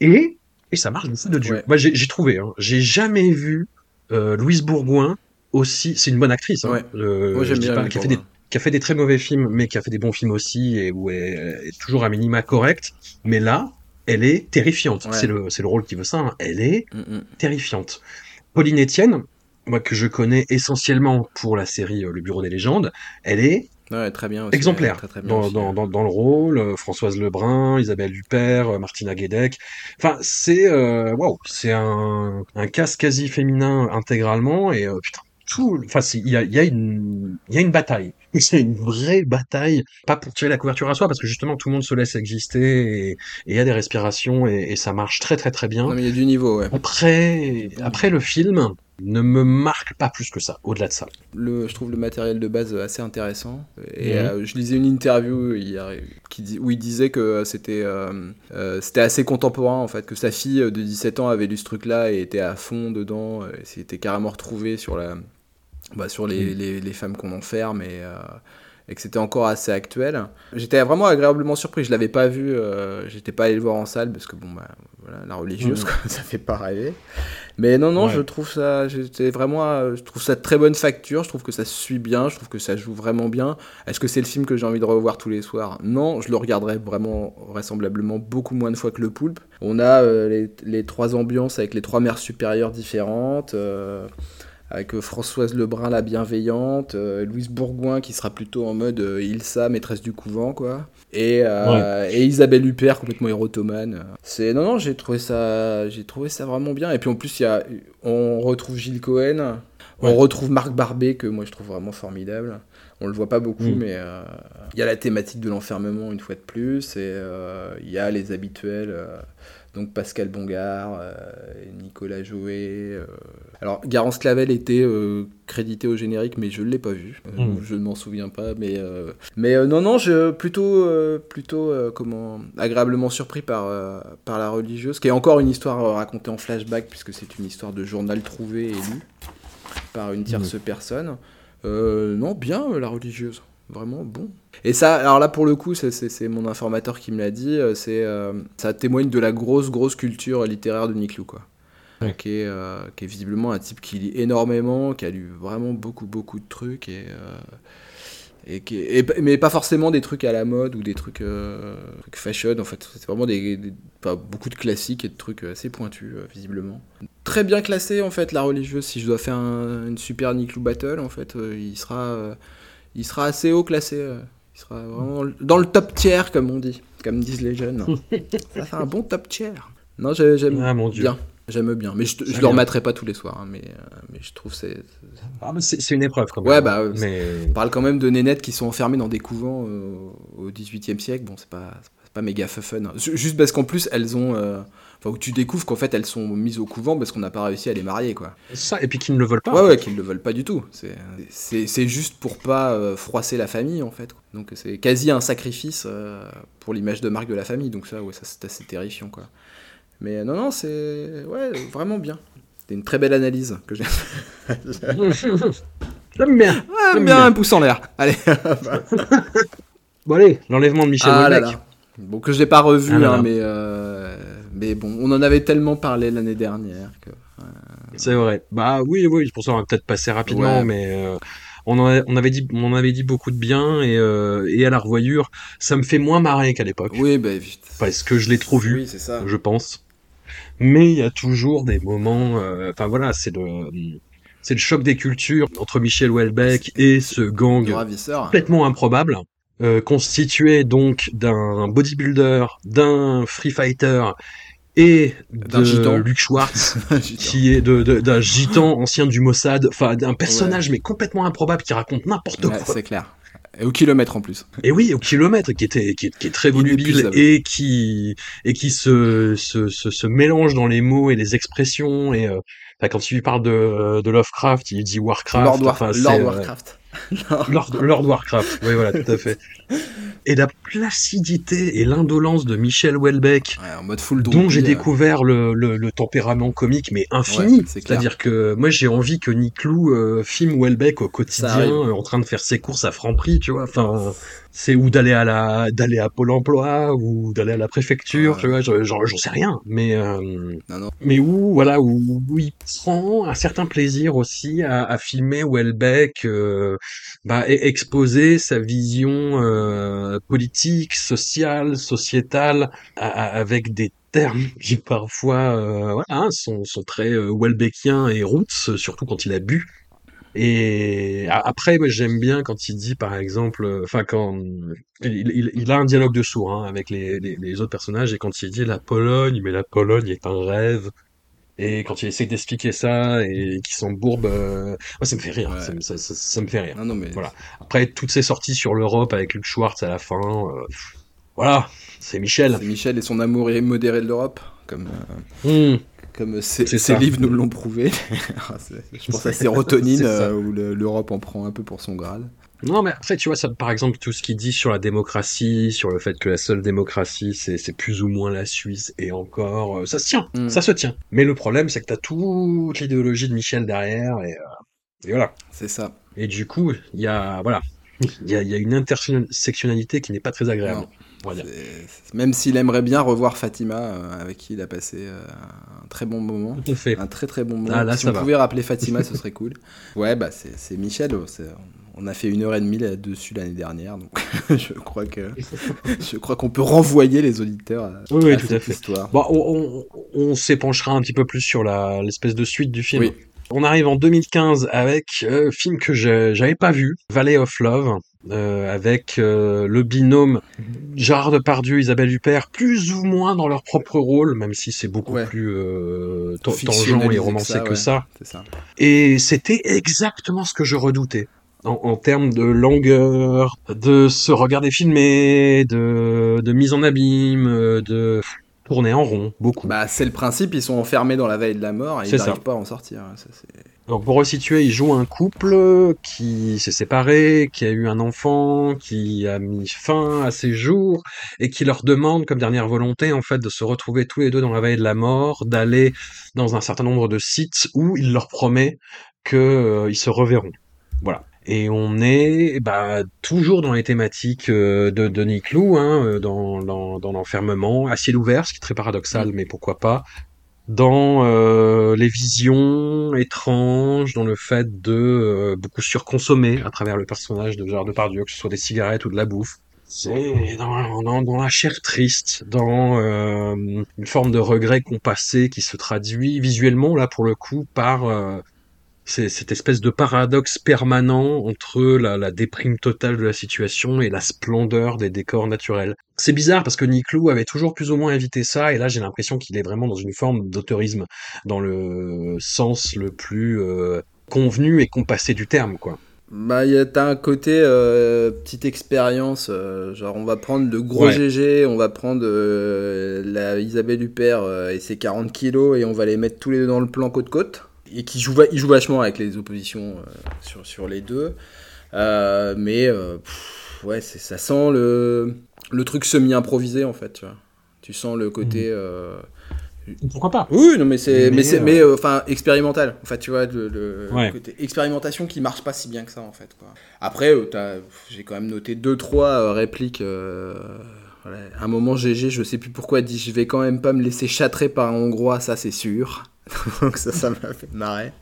et et ça marche de Dieu moi j'ai trouvé hein, j'ai jamais vu Louise Bourgoin aussi c'est une bonne actrice hein, Moi, j'aime bien qui a fait des qui a fait des très mauvais films, mais qui a fait des bons films aussi, et où elle est toujours à minima correcte. Mais là, elle est terrifiante. C'est le, le rôle qui veut ça. Hein. Elle est mm, mm. terrifiante. Pauline Etienne, moi que je connais essentiellement pour la série euh, Le Bureau des légendes, elle est très bien exemplaire dans, dans, dans, dans, le rôle. Euh, Françoise Lebrun, Isabelle Huppert, euh, Martina Guédec. Enfin, c'est wow, c'est un, un casse quasi féminin intégralement et putain tout, enfin, il y a, y, a une, y a une bataille. C'est une vraie bataille, pas pour tirer la couverture à soi, parce que justement tout le monde se laisse exister et il y a des respirations et, et, ça marche très très très bien. Non, mais il y a du niveau, ouais. Après, après le film ne me marque pas plus que ça, au-delà de ça. Le, je trouve le matériel de base assez intéressant. Et mhm. euh, je lisais une interview hier qui, où il disait que c'était euh, euh, c'était assez contemporain, en fait, que sa fille de 17 ans avait lu ce truc-là et était à fond dedans, et s'était carrément retrouvé sur la bah, sur les, mm. les, les, femmes qu'on enferme et, euh, et que c'était encore assez actuel. J'étais vraiment agréablement surpris. Je l'avais pas vu, euh, j'étais pas allé le voir en salle parce que bon, bah, voilà, la religieuse, mm. quoi, ça fait pas rêver. Mais non, non, je trouve ça, j'étais vraiment, je trouve ça de très bonne facture. Je trouve que ça suit bien. Je trouve que ça joue vraiment bien. Est-ce que c'est le film que j'ai envie de revoir tous les soirs? Non, je le regarderai vraiment vraisemblablement beaucoup moins de fois que le Poulpe. On a euh, les, les, trois ambiances avec les trois mères supérieures différentes. Euh, avec euh, Françoise Lebrun la bienveillante, euh, Louise Bourgoin qui sera plutôt en mode euh, Ilsa maîtresse du couvent quoi, et, et Isabelle Huppert complètement érotomane. C'est non non j'ai trouvé ça j'ai trouvé ça vraiment bien et puis en plus il y a on retrouve Gilles Cohen, on retrouve Marc Barbet que moi je trouve vraiment formidable. On le voit pas beaucoup, mm. mais il y a la thématique de l'enfermement une fois de plus, et il y a les habituels donc Pascal Bongard, euh, Nicolas Joé. Euh. Alors Garance Clavel était euh, crédité au générique, mais je ne l'ai pas vu. Hmm. Je ne m'en souviens pas, mais mais non non, je plutôt plutôt comment agréablement surpris par par la religieuse, qui est encore une histoire racontée en flashback puisque c'est une histoire de journal trouvé et lu par une tierce hmm. personne. non, bien la religieuse vraiment bon. Et ça, alors là pour le coup, c'est mon informateur qui me l'a dit, euh, c'est euh, ça témoigne de la grosse grosse culture littéraire de Nick quoi. Qui, est, euh, qui, est, visiblement un type qui lit énormément, qui a lu vraiment beaucoup beaucoup de trucs et, et, qui mais pas forcément des trucs à la mode ou des trucs, fashion en fait. C'est vraiment des, beaucoup de classiques et de trucs assez pointus visiblement. Très bien classé en fait la religieuse. Si je dois faire une super Nick battle en fait, il sera il sera assez haut classé. Euh. Il sera vraiment dans le top tiers, comme on dit, comme disent les jeunes. ça fait un bon top tiers. Non, j'aime ah, bien. J'aime bien, mais je, je le remettrai pas tous les soirs. Hein, mais, euh, mais je trouve c'est. Ah, c'est une épreuve quand même. Ouais, bah, mais... on parle quand même de nénettes qui sont enfermées dans des couvents euh, au 18e siècle. Bon, c'est pas, pas méga fun. Hein. Juste parce qu'en plus, elles ont enfin où tu découvres qu'en fait elles sont mises au couvent parce qu'on n'a pas réussi à les marier quoi. Ça et puis qu'ils ne le veulent pas. Ouais ouais qu'ils ne le veulent pas du tout. C'est juste pour pas euh, froisser la famille en fait. Donc c'est quasi un sacrifice euh, pour l'image de marque de la famille. Donc ça ouais ça c'est assez terrifiant quoi. Mais non non c'est ouais vraiment bien. C'est une très belle analyse que j'ai. J'aime bien. J'aime bien, un pouce en l'air. Allez. bon allez, l'enlèvement de Michel ah Bon que je l'ai pas revu ah hein, mais euh, mais bon, on en avait tellement parlé l'année dernière que. C'est vrai. Bah oui, oui, pour ça on va peut-être passer rapidement, mais euh, on, on avait dit, on avait dit beaucoup de bien et, euh, et à la revoyure, ça me fait moins marrer qu'à l'époque. Oui, bah, parce que je l'ai trop vu, oui, ça. je pense. Mais il y a toujours des moments, euh, enfin voilà, c'est le, c'est le choc des cultures entre Michel Houellebecq et ce gang complètement improbable. Euh, constitué donc d'un bodybuilder, d'un free fighter et de Luc Schwartz, qui est d'un de, gitan ancien du Mossad, enfin d'un personnage mais complètement improbable qui raconte n'importe quoi. C'est clair. Et au kilomètre en plus. Et oui, au kilomètre, qui était, qui est, très volubile et qui et qui se, se, se, mélange dans les mots et les expressions et euh, quand tu lui parles de, de Lovecraft, il dit Warcraft. Lord, Lord Warcraft. Lord, Lord Warcraft, oui voilà, tout à fait. Et la placidité et l'indolence de Michel Houellebecq, en mode full dont j'ai découvert le, le, le, tempérament comique, mais infini. C'est-à-dire que moi j'ai envie que Nick Lou euh, filme Houellebecq au quotidien, euh, en train de faire ses courses à Franprix, tu vois. Enfin, c'est ou d'aller à la d'aller à Pôle Emploi ou d'aller à la préfecture, tu vois, j'en sais rien, mais euh, mais où voilà où, il prend un certain plaisir aussi à, à filmer Welbeck, euh, bah, exposer sa vision euh, politique, sociale, sociétale, avec des termes qui parfois euh, hein, sont, très euh, Welbeckiens et roots, surtout quand il a bu. Et après, j'aime bien quand il dit, par exemple, euh, enfin quand il, a un dialogue de sourd hein, avec les, autres personnages, et quand il dit la Pologne, mais la Pologne est un rêve, et quand il essaie d'expliquer ça et qu'il s'embourbe, euh... ça me fait rire, ça, ça, ça, me fait rire. Non, mais... Voilà. Après toutes ces sorties sur l'Europe avec Luc Schwartz à la fin, euh, voilà, c'est Michel. C'est Michel et son amour modéré de l'Europe, comme. Euh... Mmh comme ces, livres nous l'ont prouvé. Ah, je pense à Sérotonine, euh, où l'Europe en prend un peu pour son Graal. Non, mais en fait, tu vois, ça, par exemple, tout ce qu'il dit sur la démocratie, sur le fait que la seule démocratie, c'est plus ou moins la Suisse, et encore, euh, ça se tient, mm. ça se tient. Mais le problème, c'est que t'as toute l'idéologie de Michel derrière, et, euh, et voilà. C'est ça. Et du coup, il y a, voilà, il y a, y a, une intersectionnalité qui n'est pas très agréable. Même s'il aimerait bien revoir Fatima, euh, avec qui il a passé euh, un très bon moment. fait. Un très très bon moment. Ah, si on pouvait rappeler Fatima, ce serait cool. Ouais, bah c'est Michel. On a fait une heure et demie là-dessus l'année dernière, donc je crois que je crois qu'on peut renvoyer les auditeurs à, oui, tout cette à fait. histoire. Bon, on, on s'épanchera un petit peu plus sur l'espèce de suite du film. On arrive en 2015 avec un euh, film que j'avais pas vu, Valley of Love, euh, avec euh, le binôme Gérard Depardieu, Isabelle Huppert, plus ou moins dans leur propre rôle, même si c'est beaucoup plus tangent et romancé que ça. ça. Et c'était exactement ce que je redoutais. En, en, termes de longueur, de se regarder filmer, de, de mise en abîme, de tourner en rond, beaucoup. Bah, c'est le principe, ils sont enfermés dans la veille de la mort et ils n'arrivent pas à en sortir. Ça, donc pour resituer, il joue un couple qui s'est séparé, qui a eu un enfant, qui a mis fin à ses jours et qui leur demande comme dernière volonté en fait de se retrouver tous les deux dans la veille de la mort, d'aller dans un certain nombre de sites où il leur promet qu'ils euh, se reverront. Voilà. Et on est bah, toujours dans les thématiques euh, de Denis Clou, hein, euh, dans, dans, dans l'enfermement, à ciel ouvert, ce qui est très paradoxal, mm. mais pourquoi pas, dans euh, les visions étranges, dans le fait de euh, beaucoup surconsommer à travers le personnage de Gérard Depardieu, que ce soit des cigarettes ou de la bouffe. C'est dans, dans, dans, la chair triste, dans euh, une forme de regret compassé qui se traduit visuellement, là pour le coup, par c'est cette espèce de paradoxe permanent entre la, la, déprime totale de la situation et la splendeur des décors naturels. C'est bizarre parce que Niclou avait toujours plus ou moins évité ça et là j'ai l'impression qu'il est vraiment dans une forme d'autorisme dans le sens le plus euh, convenu et compassé du terme quoi. Bah, y a, t'as un côté euh, petite expérience, euh, genre on va prendre le gros GG, on va prendre la Isabelle Huppert et ses 40 kilos et on va les mettre tous les deux dans le plan côte-côte et qui joue, il joue vachement avec les oppositions euh, sur, sur les deux. Euh, mais euh, ouais, ça sent le, le truc semi-improvisé en fait. Tu, vois. tu sens le côté. Mmh. Pourquoi pas? Oui, non, mais c'est, mais, c'est, mais enfin expérimental. En fait, tu vois, le, côté expérimentation qui marche pas si bien que ça en fait. Quoi. Après, j'ai quand même noté deux trois répliques. Voilà. un moment, GG, je sais plus pourquoi, dit je vais quand même pas me laisser châtrer par un Hongrois, ça c'est sûr. Donc ça, ça m'a fait marrer.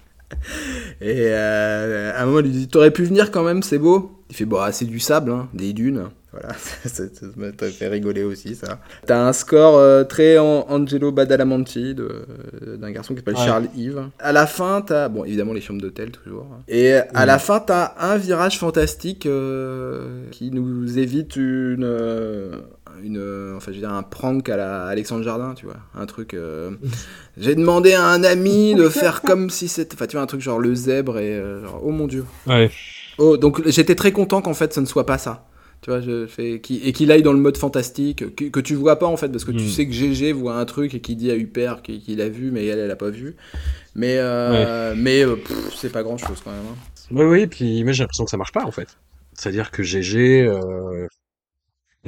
Et euh, à un moment, il lui dit T'aurais pu venir quand même, c'est beau. Il fait Bon, bah, c'est du sable, hein, des dunes. Voilà, ça, m'a fait rigoler aussi, ça. T'as un score euh, très Angelo Badalamenti d'un garçon qui s'appelle Charles Yves. À la fin, t'as, bon, évidemment, les chambres d'hôtel, toujours. Et à la fin, t'as un virage fantastique euh, qui nous évite une. Euh, une, enfin, je veux dire, un prank à la Alexandre Jardin, tu vois. Un truc. J'ai demandé à un ami de faire comme si c'était. Enfin, tu vois, un truc genre le zèbre et. Genre, oh mon dieu. Ouais. Oh, donc j'étais très content qu'en fait, ce ne soit pas ça. Tu vois, je fais, et qu'il aille dans le mode fantastique, que, que, tu vois pas en fait, parce que tu hmm. sais que GG voit un truc et qu'il dit à Huper qu'il a vu, mais elle, elle a pas vu. Mais, euh, mais euh, c'est pas grand chose quand même. Hein. Oui, oui, puis mais j'ai l'impression que ça marche pas en fait. C'est-à-dire que GG, euh,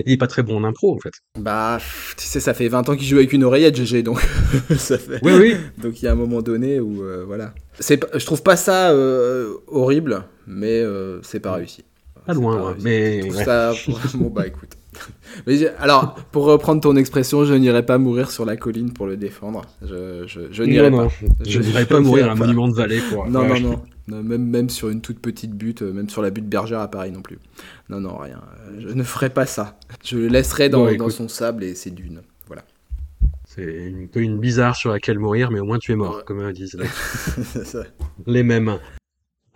il est pas très bon en impro en fait. Bah, tu sais, ça fait 20 ans qu'il joue avec une oreillette, GG, donc ça fait. Oui, oui. donc il y a un moment donné où, voilà. Je trouve pas ça horrible, mais c'est pas réussi. Pas loin, mais. bon, bah écoute. Mais alors, pour reprendre ton expression, je n'irai pas mourir sur la colline pour le défendre. Je, je, je n'irai pas. Je n'irai pas mourir à un monument de vallée pour. Non, non, non, Même, même sur une toute petite butte, euh, même sur la butte bergère à Paris non plus. Non, non, rien. Je ne ferai pas ça. Je le laisserai dans, dans son sable et ses dunes. Voilà. C'est un peu une bizarre sur laquelle mourir, mais au moins tu es mort, comme disent les mêmes.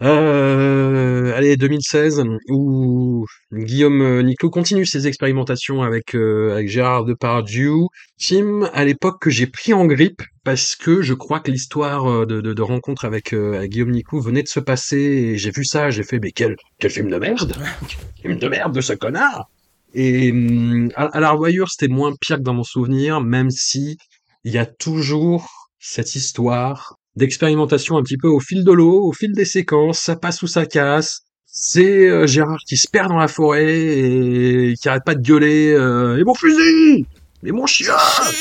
Euh, allez, 2016, où Guillaume euh, Niclot continue ses expérimentations avec, euh, avec Gérard Depardieu. Tim, à l'époque que j'ai pris en grippe, parce que je crois que l'histoire euh, de, de, de, rencontre avec, avec Guillaume Niclot venait de se passer, et j'ai vu ça, j'ai fait, mais quel, quel film de merde Quel film de merde de ce connard Et hum, à, à la revoyure, c'était moins pire que dans mon souvenir, même si il y a toujours cette histoire d'expérimentation un petit peu au fil de l'eau, au fil des séquences, ça passe ou ça casse. C'est euh, Gérard qui se perd dans la forêt et qui arrête pas de gueuler euh, Et mon fusil Et mon chien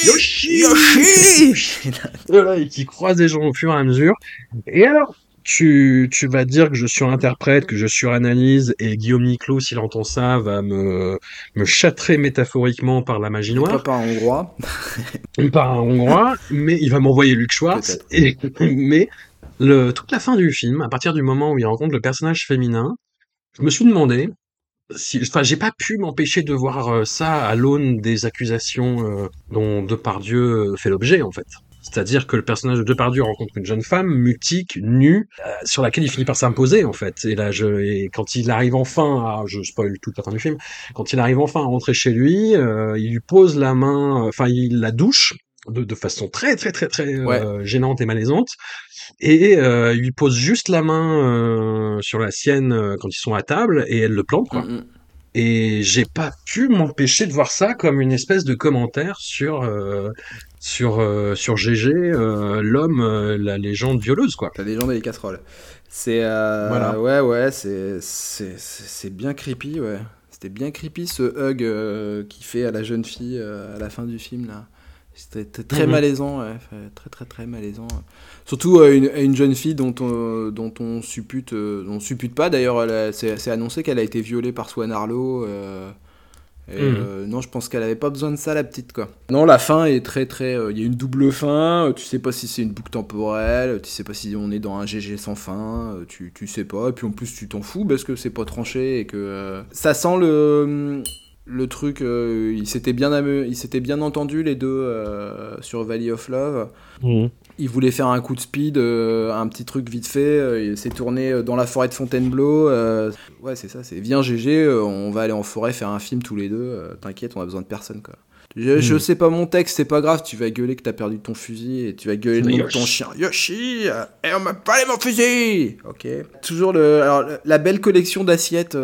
Yoshi Yoshi Voilà, et qui croise des gens au fur et à mesure. Et alors, tu, tu vas dire que je suis interprète, que je suranalyse, et Guillaume Niclot, s'il entend ça, va me, me châtrer métaphoriquement par la magie noire. Pas par un hongrois. par un hongrois, mais il va m'envoyer Luc Schwartz. Et, mais le, toute la fin du film, à partir du moment où il rencontre le personnage féminin, je me suis demandé, si, enfin, j'ai pas pu m'empêcher de voir euh, ça à l'aune des accusations euh, dont Depardieu fait l'objet, en fait. C'est-à-dire que le personnage de Depardieu rencontre une jeune femme mutique, nue, euh, sur laquelle il finit par s'imposer en fait. Et là, je, et quand il arrive enfin, à, je spoil toute la fin du film, quand il arrive enfin à rentrer chez lui, euh, il lui pose la main, enfin il la douche de, de façon très très très très euh, gênante et malaisante, et il lui pose juste la main sur la sienne quand ils sont à table et elle le plante quoi. Mm, mm. Et j'ai pas pu m'empêcher de voir ça comme une espèce de commentaire sur sur euh, sur GG, euh, l'homme, euh, la légende violeuse quoi. La légende des casseroles. C'est voilà. ouais ouais, c'est c'est bien creepy ouais. C'était bien creepy ce hug qu'il fait à la jeune fille à la fin du film là. C'était très mhm. malaisant, ouais, très très très malaisant. Surtout à une, une, jeune fille dont on, dont on suppute, on suppute pas d'ailleurs, c'est annoncé qu'elle a été violée par Swan Arlo. Et hmm. euh, non, je pense qu'elle avait pas besoin de ça, la petite, quoi. Non, la fin est très, très. Euh, il y a une double fin. Euh, tu sais pas si c'est une boucle temporelle. Tu sais pas si on est dans un GG sans fin. tu, tu sais pas. Et puis en plus, tu t'en fous parce que c'est pas tranché et que. ça sent le. Le truc, ils s'étaient bien, il bien entendu les deux sur Valley of Love. Hmm il voulait faire un coup de speed, euh, un petit truc vite fait. Euh, il s'est tourné euh, dans la forêt de Fontainebleau. ouais, c'est ça, c'est viens GG, on va aller en forêt faire un film tous les deux. T'inquiète, on a besoin de personne quoi. Je, hmm. sais pas mon texte, c'est pas grave, tu vas gueuler que t'as perdu ton fusil et tu vas gueuler le nom de ton chien. Yoshi Et on m'a pas mon fusil Ok. Toujours le, alors, la belle collection d'assiettes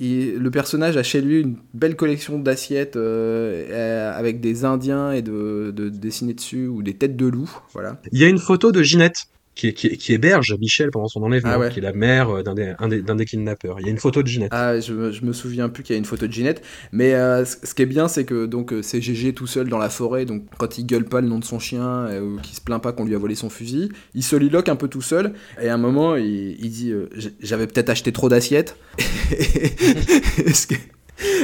le personnage a chez lui une belle collection d'assiettes euh, avec des Indiens et de, de dessinés dessus ou des têtes de loup. Voilà. Il y a une photo de Ginette qui, qui, qui, héberge Michel pendant son enlèvement, ah qui est la mère euh, d'un des, des, des, kidnappeurs. Il y a une photo de Ginette. Ah, je, je me souviens plus qu'il y a une photo de Ginette. Mais euh, ce qui est bien, c'est que donc euh, c'est GG tout seul dans la forêt. Donc quand il gueule pas le nom de son chien ou qu'il se plaint pas qu'on lui a volé son fusil, il se liloque un peu tout seul. Et à un moment, il, il dit J'avais peut-être acheté trop d'assiettes.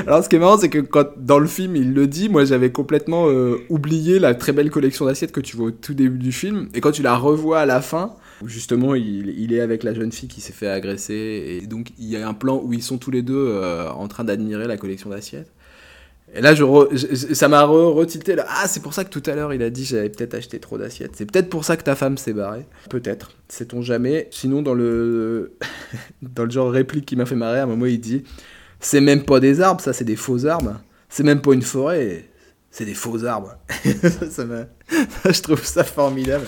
Alors, ce qui est marrant, c'est que quand dans le film il le dit, moi j'avais complètement euh, oublié la très belle collection d'assiettes que tu vois au tout début du film. Et quand tu la revois à la fin, justement il, est avec la jeune fille qui s'est fait agresser, et donc il y a un plan où ils sont tous les deux en train d'admirer la collection d'assiettes. Et là, je, ça m'a retilté là. Ah, c'est pour ça que tout à l'heure, il a dit j'avais peut-être acheté trop d'assiettes. C'est peut-être pour ça que ta femme s'est barrée. Peut-être. Sait-on jamais. Sinon, dans le, dans le genre réplique qui m'a fait marrer, à un moment, il dit C'est même pas des arbres, ça, c'est des faux arbres. C'est même pas une forêt, c'est des faux arbres. ça, je trouve ça formidable.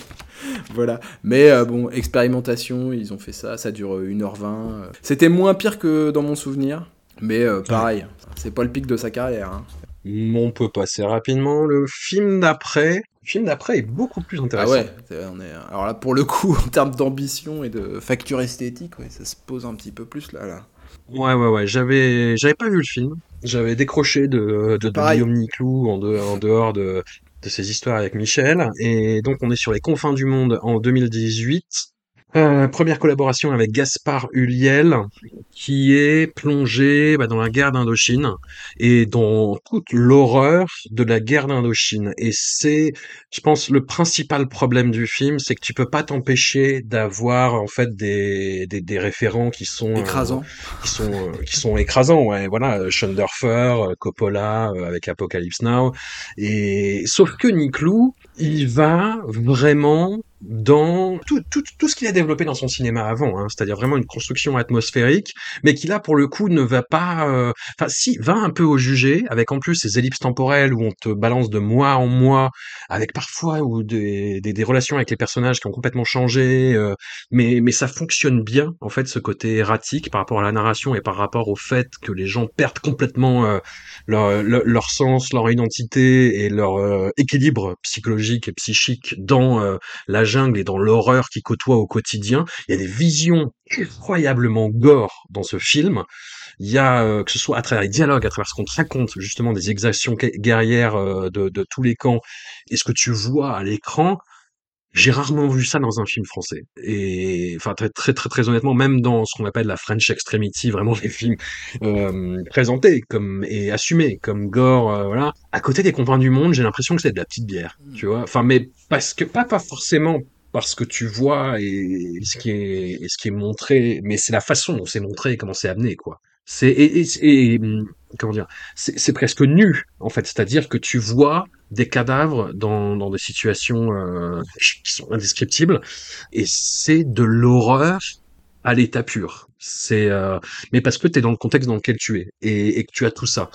Voilà. Mais euh, bon, expérimentation, ils ont fait ça. Ça dure 1h20. C'était moins pire que dans mon souvenir. Mais euh, pareil, c'est pas le pic de sa carrière. Hein. On peut passer rapidement. Le film d'après, le film d'après est beaucoup plus intéressant. Ah ouais, on est... alors là pour le coup en termes d'ambition et de facture esthétique, ouais, ça se pose un petit peu plus là. là. Ouais ouais ouais, j'avais j'avais pas vu le film. J'avais décroché de de, de Guillaume Niclou en, en dehors de de ses histoires avec Michel. Et donc on est sur les confins du monde en 2018 euh, première collaboration avec Gaspard Huliel, qui est plongé bah, dans la guerre d'Indochine et dans toute l'horreur de la guerre d'Indochine. Et c'est, je pense, le principal problème du film, c'est que tu peux pas t'empêcher d'avoir en fait des, des, des, référents qui sont euh, écrasants, qui sont euh, qui sont écrasants. Ouais, voilà, Schunderfer, Coppola avec Apocalypse Now. Et sauf que Nick Lou, il va vraiment dans tout, tout, tout ce qu'il a développé dans son cinéma avant, hein, c'est-à-dire vraiment une construction atmosphérique, mais qui là pour le coup ne va pas, euh, enfin si va un peu au jugé, avec en plus ces ellipses temporelles où on te balance de mois en mois, avec parfois ou des, des, des relations avec les personnages qui ont complètement changé, euh, mais mais ça fonctionne bien en fait ce côté erratique par rapport à la narration et par rapport au fait que les gens perdent complètement euh, leur, leur, sens, leur identité et leur équilibre psychologique et psychique dans la jungle et dans l'horreur qui côtoie au quotidien. Il y a des visions incroyablement gore dans ce film. Il y a, euh, que ce soit à travers les dialogues, à travers ce qu'on te raconte, justement, des exactions guerrières euh, de, tous les camps, et ce que tu vois à l'écran, j'ai rarement vu ça dans un film français. Et enfin très très très très honnêtement, même dans ce qu'on appelle la French Extremity, vraiment les films euh, présentés comme et assumés comme gore, euh, voilà. À côté des confins du monde, j'ai l'impression que c'est de la petite bière, mm. tu vois. Enfin, mais parce que pas pas forcément parce que tu vois et, ce qui est et ce qui est montré, mais c'est la façon dont c'est montré et comment c'est amené, quoi. C'est et, et, et, comment dire, c'est presque nu en fait, c'est-à-dire que tu vois des cadavres dans, dans des situations euh, qui sont indescriptibles et c'est de l'horreur à l'état pur. C'est euh, mais parce que tu es dans le contexte dans lequel tu es et, et que tu as tout ça.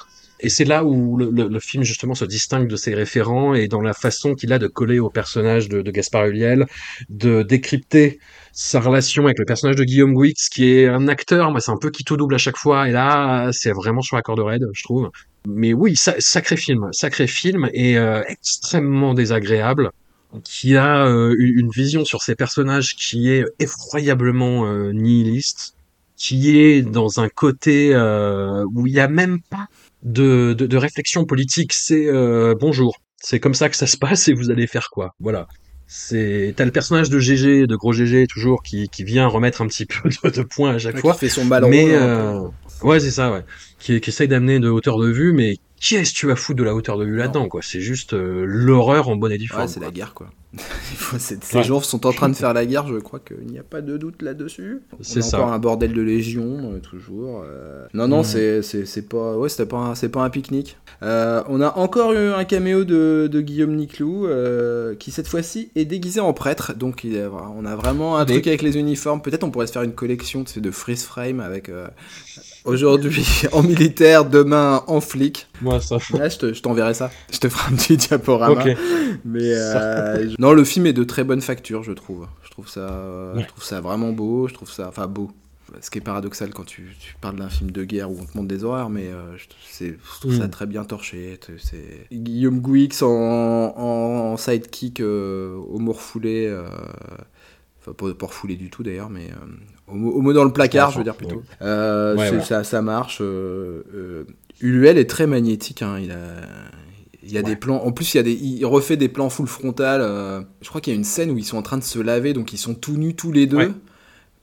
Et c'est là où le, film justement se distingue de ses référents et dans la façon qu'il a de coller au personnage de, de Gaspard Huliel, de décrypter sa relation avec le personnage de Guillaume Gouix, qui est un acteur, moi c'est un peu qui tout double à chaque fois, et là c'est vraiment sur la corde raide, je trouve. Mais oui, sacré film, sacré film et euh, extrêmement désagréable, qui a euh, une vision sur ses personnages qui est effroyablement euh, nihiliste, qui est dans un côté où il n'y a même pas de, de, de réflexion politique, c'est bonjour, c'est comme ça que ça se passe et vous allez faire quoi, voilà. C'est t'as le personnage de GG, de gros GG toujours qui, qui vient remettre un petit peu de, de points à chaque fois. Qui fait son ballon. Mais euh, ouais, c'est ça, ouais. Qui, qui essaye d'amener de hauteur de vue, mais qui est-ce que tu vas foutre de la hauteur de vue là-dedans, quoi? C'est juste euh, l'horreur en bonne et due forme. Ouais, c'est la guerre, quoi. Ces jours sont en train de faire la guerre, je crois qu'il n'y a pas de doute là-dessus. C'est ça. Encore un bordel de légion, euh, toujours. Euh. Non, non, c'est c'est pas, ouais, pas, c'est pas un pique-nique. on a encore eu un caméo de, de Guillaume Niclou, qui cette fois-ci est déguisé en prêtre. Donc, il on a vraiment un truc avec les uniformes. Peut-être on pourrait se faire une collection de freeze frame avec Aujourd'hui en militaire, demain en flic. Moi, ça. Ouais, je t'enverrai ça. Je te ferai un petit diaporama. Mais euh, non, le film est de très bonne facture, je trouve. Je trouve ça, je trouve ça vraiment beau. Je trouve ça, enfin beau. Ce qui est paradoxal quand tu, tu parles d'un film de guerre où on te montre des horreurs, mais euh, je, trouve ça mm. très bien torché. C'est Guillaume Gouix en, en, sidekick euh, au morfoulé. Euh, enfin, pas, pas refoulé du tout d'ailleurs, mais au, mot dans le placard, je veux dire plutôt. Euh, Ça, ça, marche. Euh, euh, Uluel est très magnétique. Hein, il a, il y a des plans. En plus, il, y a des, il refait des plans full frontal. Euh, je crois qu'il y a une scène où ils sont en train de se laver, donc ils sont tout nus tous les deux.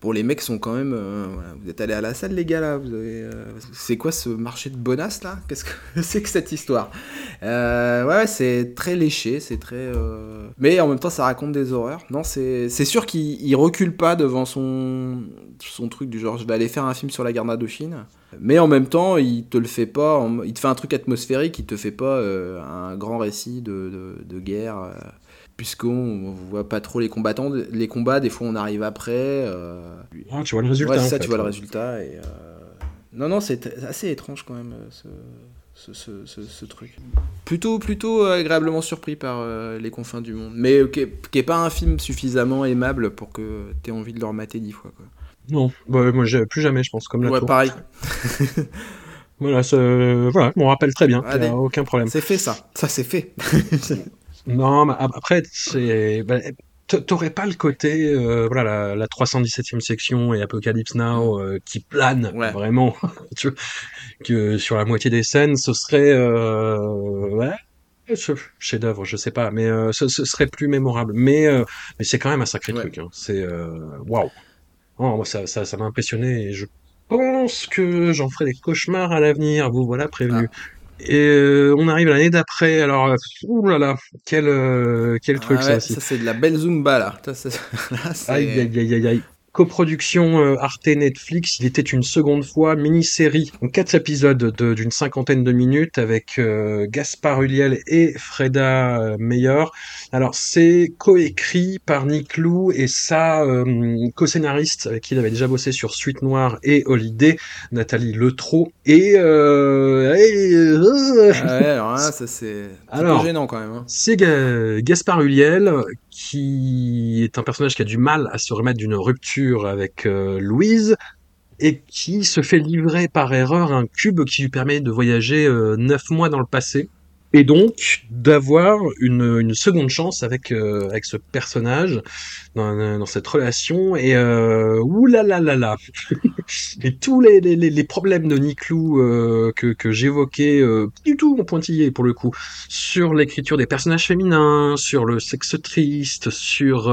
Bon, les mecs sont quand même. Euh, vous êtes allés à la salle, les gars, là. Euh, c'est quoi ce marché de bonasse, là? Qu'est-ce que c'est que cette histoire? Euh, Ouais, c'est très léché, c'est très. Mais en même temps, ça raconte des horreurs. Non, c'est sûr qu'il recule pas devant son... son truc du genre je vais aller faire un film sur la guerre d'Indochine. Mais en même temps, il te le fait pas. Il te fait un truc atmosphérique, il te fait pas un grand récit de, de guerre puisqu'on voit pas trop les combattants. Les combats, des fois, on arrive après. Euh, ah, tu vois le résultat. ça, tu vois le résultat. Et, euh, Non, non, c'est assez étrange quand même, ce, ce, ce, truc. Plutôt, plutôt agréablement surpris par les confins du monde. Mais qui n'est pas un film suffisamment aimable pour que tu aies envie de le remater dix fois. Quoi. Non, bah, moi, plus jamais, je pense, comme la Ouais, pareil. voilà, voilà, on rappelle très bien, aucun problème. C'est fait ça, ça c'est fait. Non, mais après, c'est. Bah, T'aurais pas le côté, euh, voilà, la, 317e section et Apocalypse Now euh, qui plane vraiment, tu vois, que sur la moitié des scènes, ce serait, euh, ouais, chef-d'œuvre, je sais pas, mais euh, ce, ce, serait plus mémorable. Mais, euh, mais c'est quand même un sacré truc. Hein. C'est waouh. Oh, ça, ça, ça m'a impressionné et je pense que j'en ferai des cauchemars à l'avenir. Vous voilà prévenu. Ah. Et euh, on arrive l'année d'après. Alors, ouh là là, quel, euh, quel truc ça aussi. Ça, c'est de la belle Zumba là. aïe, aïe, aïe, aïe, aïe coproduction euh, Arte Netflix. Il était une seconde fois mini-série en quatre épisodes d'une cinquantaine de minutes avec euh, Gaspard Ulliel et Freda euh, Meyer. Alors c'est coécrit par Nick Lou et sa co-scénariste avec qui il avait déjà bossé sur Suite Noire et Holiday, Nathalie Letro. Et, euh, ah ouais, alors là, ça c'est gênant quand même. Hein. C'est Gaspard Ulliel qui est un personnage qui a du mal à se remettre d'une rupture avec euh, Louise et qui se fait livrer par erreur un cube qui lui permet de voyager euh, neuf mois dans le passé et donc d'avoir une, une, seconde chance avec euh, avec ce personnage dans, dans cette relation et euh, oulala là là là et tous les, les, les, problèmes de Niclou euh, que, que j'évoquais euh, du tout en pointillé pour le coup sur l'écriture des personnages féminins sur le sexe triste sur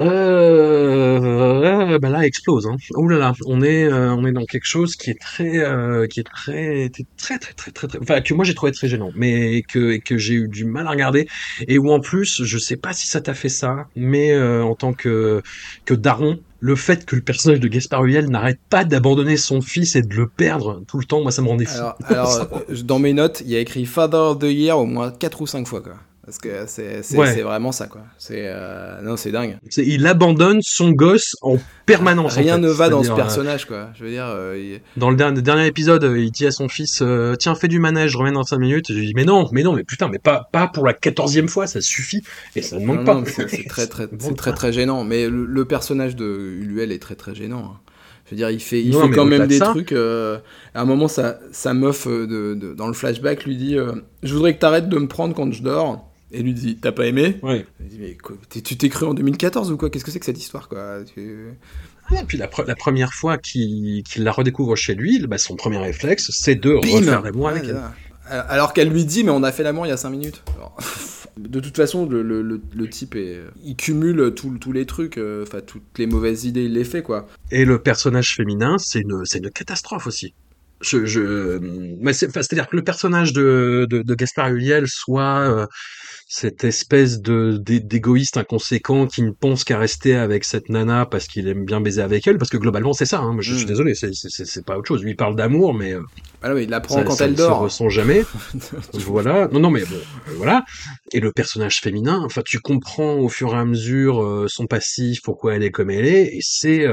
euh, euh, bah là explose hein. Ouh là là, on est on est dans quelque chose qui est très qui est très très très très très, très enfin que moi j'ai trouvé très gênant mais et que, que j'ai eu du mal à regarder. Et où en plus je sais pas si ça t'a fait ça mais euh, en tant que que daron le fait que le personnage de Gaspard Huel n'arrête pas d'abandonner son fils et de le perdre tout le temps moi ça me rendait fou. Alors, dans mes notes il y a écrit Father of the Year au moins 4 ou 5 fois quoi parce que c'est c'est vraiment ça, quoi. C'est euh... non, c'est dingue. Il abandonne son gosse en permanence. Rien ne va dans ce euh, personnage, quoi. Je veux dire. Euh, dans le dernier, dernier, épisode, il dit à son fils euh, Tiens, fais du manège, je reviens dans 5 minutes. je lui dis Mais non, mais non, mais putain, mais pas, pas pour la quatorzième fois, ça suffit. Et ça ne manque pas. C'est très, très, c'est très, très gênant. Mais le, personnage de Uluel est très, très gênant. Hein. Je veux dire, il fait, il fait quand même des trucs. à un moment, sa, sa meuf de, de, dans le flashback lui dit Je voudrais que t'arrêtes de me prendre quand je dors. Et lui dit T'as pas aimé Ouais. Il dit Mais tu t'es cru en 2014 ou quoi? Qu'est-ce que c'est que cette histoire quoi? Et puis la, la, première fois qu'il la redécouvre chez lui, bah, son premier réflexe, c'est de refaire l'amour avec elle. Alors qu'elle lui dit, mais on a fait l'amour il y a 5 minutes. de toute façon, le, le, le, type, est, il cumule tous les trucs, euh, enfin toutes les mauvaises idées, il les fait quoi. Et le personnage féminin, c'est une, une catastrophe aussi. Je, je, c'est-à-dire que le personnage de, de, de Gaspard Huliel soit euh, cette espèce de d'égoïste inconséquent qui ne pense qu'à rester avec cette nana parce qu'il aime bien baiser avec elle parce que globalement c'est ça hein. je, suis mm. désolé c'est pas autre chose lui il parle d'amour mais euh, ah non, il l'apprend quand elle dort se ressent jamais voilà non non mais bon euh, voilà et le personnage féminin enfin tu comprends au fur et à mesure euh, son passif pourquoi elle est comme elle est et c'est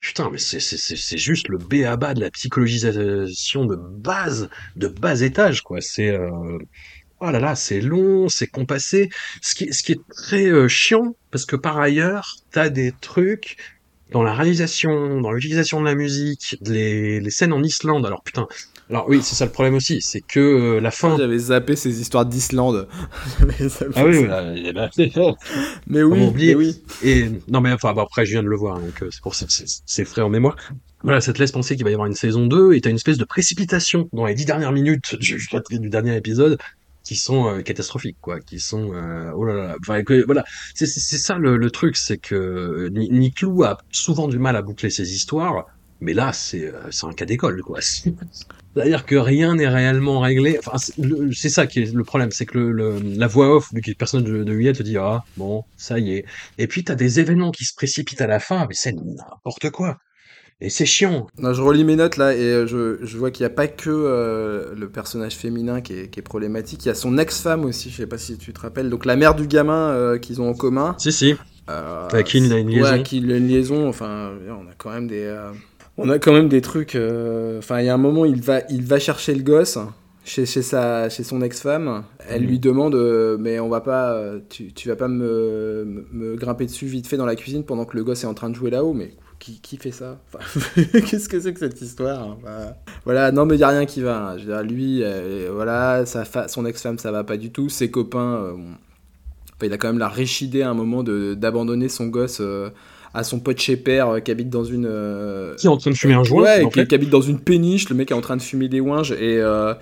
Putain, mais c'est juste le B à bas de la psychologisation de base, de bas étage, quoi. C'est oh là là, c'est long, c'est compassé, ce qui, ce qui est très euh, chiant, parce que par ailleurs, t'as des trucs dans la réalisation, dans l'utilisation de la musique, les, les scènes en Islande, alors putain, alors oui, c'est ça le problème aussi, c'est que euh, la fin... J'avais zappé ces histoires d'Islande. ah oui, mais oui, mais oui. Et non mais enfin, après je viens de le voir, donc euh, c'est pour ça c'est frais en mémoire. Voilà, ça te laisse penser qu'il va y avoir une saison 2, et t'as une espèce de précipitation dans les dix dernières minutes du, du dernier épisode, qui sont catastrophiques, quoi, qui sont oh là là. Enfin, voilà, c'est ça le, le truc, c'est que Niclou a souvent du mal à boucler ses histoires, mais là, c'est c'est un cas d'école, quoi. C'est-à-dire que rien n'est réellement réglé. Enfin, c'est ça qui est le problème, c'est que le, la voix off du personnage de, de te dit ah bon ça y est. Et puis t'as des événements qui se précipitent à la fin, mais c'est n'importe quoi. Et c'est chiant. Non, je relis mes notes là et euh, je, je vois qu'il n'y a pas que euh, le personnage féminin qui est, qui est, problématique. Il y a son ex-femme aussi, je sais pas si tu te rappelles. Donc la mère du gamin euh, qu'ils ont en commun. Si, si. Avec qui il a une liaison. Ouais, qui a une liaison. Enfin, on a quand même des on a quand même des trucs. Euh, enfin, il y a un moment, il va, il va chercher le gosse chez, chez, sa, chez son ex-femme. Elle lui demande euh, Mais on va pas. Euh, tu, tu vas pas me, me, grimper dessus vite fait dans la cuisine pendant que le gosse est en train de jouer là-haut Mais qui, fait ça Qu'est-ce que c'est que cette histoire hein? Voilà, non, mais il n'y a rien qui va. Hein. Je lui, voilà, sa son ex-femme, ça va pas du tout. Ses copains. il a quand même la riche idée à un moment d'abandonner son gosse à son pote chez père euh, qui habite dans une. Euh, qui est en train de fumer un joint. Ouais, qui, habite dans une péniche. Le mec est en train de fumer des ouinges. Et, euh,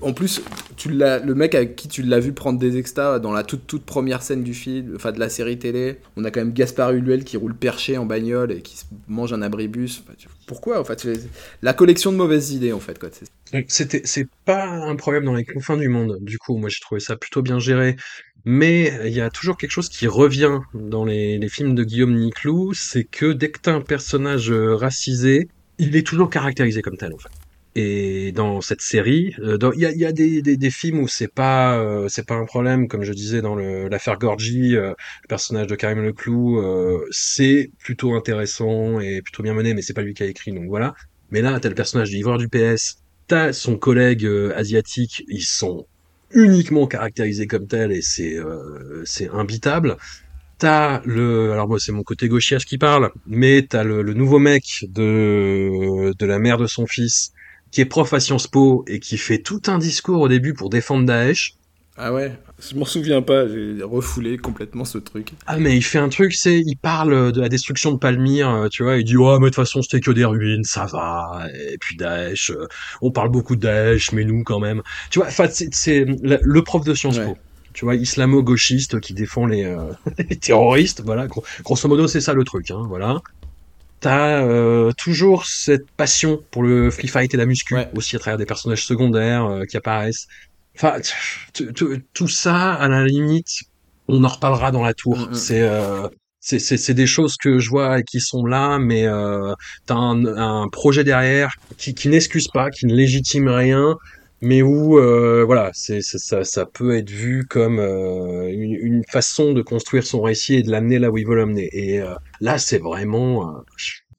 en plus, tu le mec avec qui tu l'as vu prendre des extas dans la toute, toute première scène du film, enfin de la série télé, on a quand même Gaspard Ulluel qui roule perché en bagnole et qui mange un abribus. pourquoi en fait La collection de mauvaises idées en fait. C'était, c'est pas un problème dans les confins du monde. Du coup, moi j'ai trouvé ça plutôt bien géré. Mais il y a toujours quelque chose qui revient dans les, les films de Guillaume Niclou, c'est que dès que t'as un personnage euh, racisé, il est toujours caractérisé comme tel en fait. Et dans cette série, euh, il y, a, y a des, des, des, films où c'est pas euh, c'est pas un problème, comme je disais dans l'affaire Gorgie, le personnage de Karim Leclou, c'est plutôt intéressant et plutôt bien mené, mais c'est pas lui qui a écrit, donc voilà. Mais là, t'as le personnage du livreur du PS, t'as son collègue asiatique, ils sont uniquement caractérisé comme tel et c'est euh, c'est imbitable. T'as le, alors moi c'est mon côté gauchias qui parle, mais t'as le, le nouveau mec de de la mère de son fils qui est prof à Sciences Po et qui fait tout un discours au début pour défendre Daesh. Ah ouais, je m'en souviens pas, j'ai refoulé complètement ce truc. Ah mais il fait un truc, c'est il parle de la destruction de Palmyre, euh, tu vois, il dit "Oh, mais de toute façon, c'était que des ruines, ça va." Et puis Daesh, euh, on parle beaucoup de Daesh, mais nous quand même. Tu vois, enfin c'est le prof de Sciences Po. Tu vois, islamo-gauchiste qui défend les, euh, les terroristes, voilà, grosso modo, c'est ça le truc, hein, voilà. T'as toujours cette passion pour le free fight et la muscu, aussi à travers des personnages secondaires qui apparaissent. Enfin, tout ça, à la limite, on en reparlera dans la tour. Mm, mm. C'est euh, c'est des choses que je vois et qui sont là, mais euh, t'as un, un, projet derrière qui, qui n'excuse pas, qui ne légitime rien, mais où euh, voilà, c'est ça, ça peut être vu comme euh, une, une, façon de construire son récit et de l'amener là où il veut l'amener. Et euh, là, c'est vraiment euh,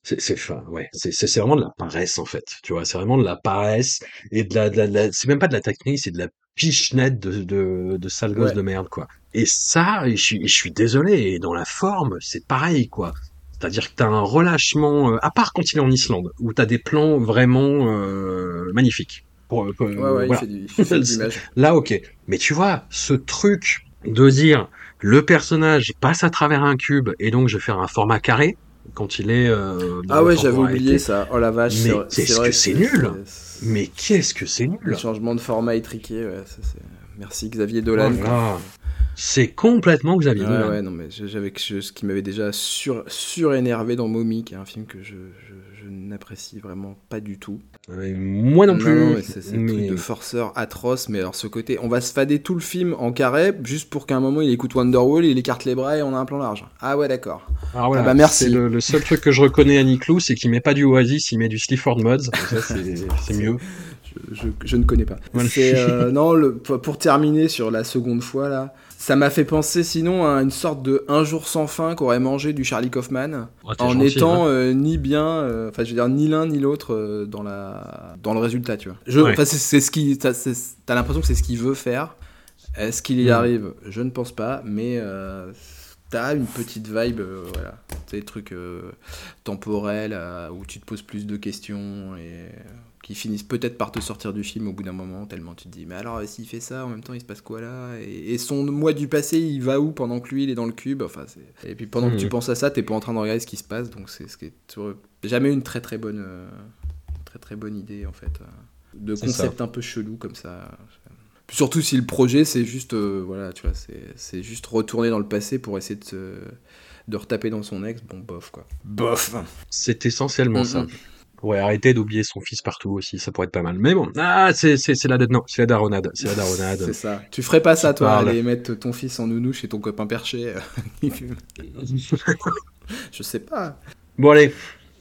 c'est c'est ouais c'est c'est vraiment de la paresse en fait tu vois c'est vraiment de la paresse et de la, de la, c'est même pas de la technique c'est de la pichenette de de, de sale gosse de merde quoi. Et ça je suis je suis désolé et dans la forme c'est pareil quoi. C'est-à-dire que t'as un relâchement euh, à part quand il est en Islande où t'as des plans vraiment euh, magnifiques. Pour, ouais, ouais, il fait du, il fait là ok. Mais tu vois ce truc de dire le personnage passe à travers un cube et donc je vais faire un format carré quand il est. Euh, ah ouais, j'avais oublié ça. Oh la vache. Mais qu'est-ce que c'est nul Mais qu'est-ce que c'est nul Le changement de format étriqué, ouais. Ça, Merci Xavier Dolan. C'est complètement Xavier Dolan. Ouais, non, mais j'avais ce qui m'avait déjà sur, surénervé dans Mommy, qui est un film que je, je, n'apprécie vraiment pas du tout. Moi non plus. c'est un truc de forceur atroce, mais alors ce côté, on va se fader tout le film en carré, juste pour qu'à un moment il écoute Wonderwall, il écarte les bras et on a un plan large. Ah ouais, d'accord. Ah, voilà, ah bah merci. Le, le, seul truc que je reconnais à Niclou, c'est qu'il met pas du Oasis, il met du Sleaford Mods. c'est mieux je, ne connais pas. Euh, non, le, pour terminer sur la seconde fois là, ça m'a fait penser sinon à une sorte de un jour sans fin qu'aurait mangé du Charlie Kaufman, en étant hein. euh, ni bien, euh, enfin je veux dire ni l'un ni l'autre dans la dans le résultat, tu vois. Je, c'est ce qui, t'as l'impression que c'est ce qu'il veut faire. Est-ce qu'il y mm. arrive? Je ne pense pas, mais t'as une petite vibe, voilà, des trucs temporels où tu te poses plus de questions et qui finissent peut-être par te sortir du film au bout d'un moment, tellement tu te dis, mais alors s'il fait ça, en même temps il se passe quoi là? Et, son moi du passé, il va où pendant que lui il est dans le cube? Enfin, Et puis pendant que tu hmm. penses à ça, t'es pas en train de regarder ce qui se passe, donc c'est ce qui est jamais une très très bonne, euh, très très bonne idée en fait, euh, de concept un peu chelou comme ça. Surtout si le projet, c'est juste, voilà, tu vois, c'est juste retourner dans le passé pour essayer de, de retaper dans son ex. Bon, bof, quoi. Bof. C'est essentiellement ça. Ouais, arrêter d'oublier son fils partout aussi, ça pourrait être pas mal. Mais bon, ah, c'est, c'est, c'est la, non, c'est la daronade, c'est la daronade. c'est ça. Tu ferais pas ça, toi, aller mettre ton fils en nounou chez ton copain perché. Je sais pas. Bon, allez,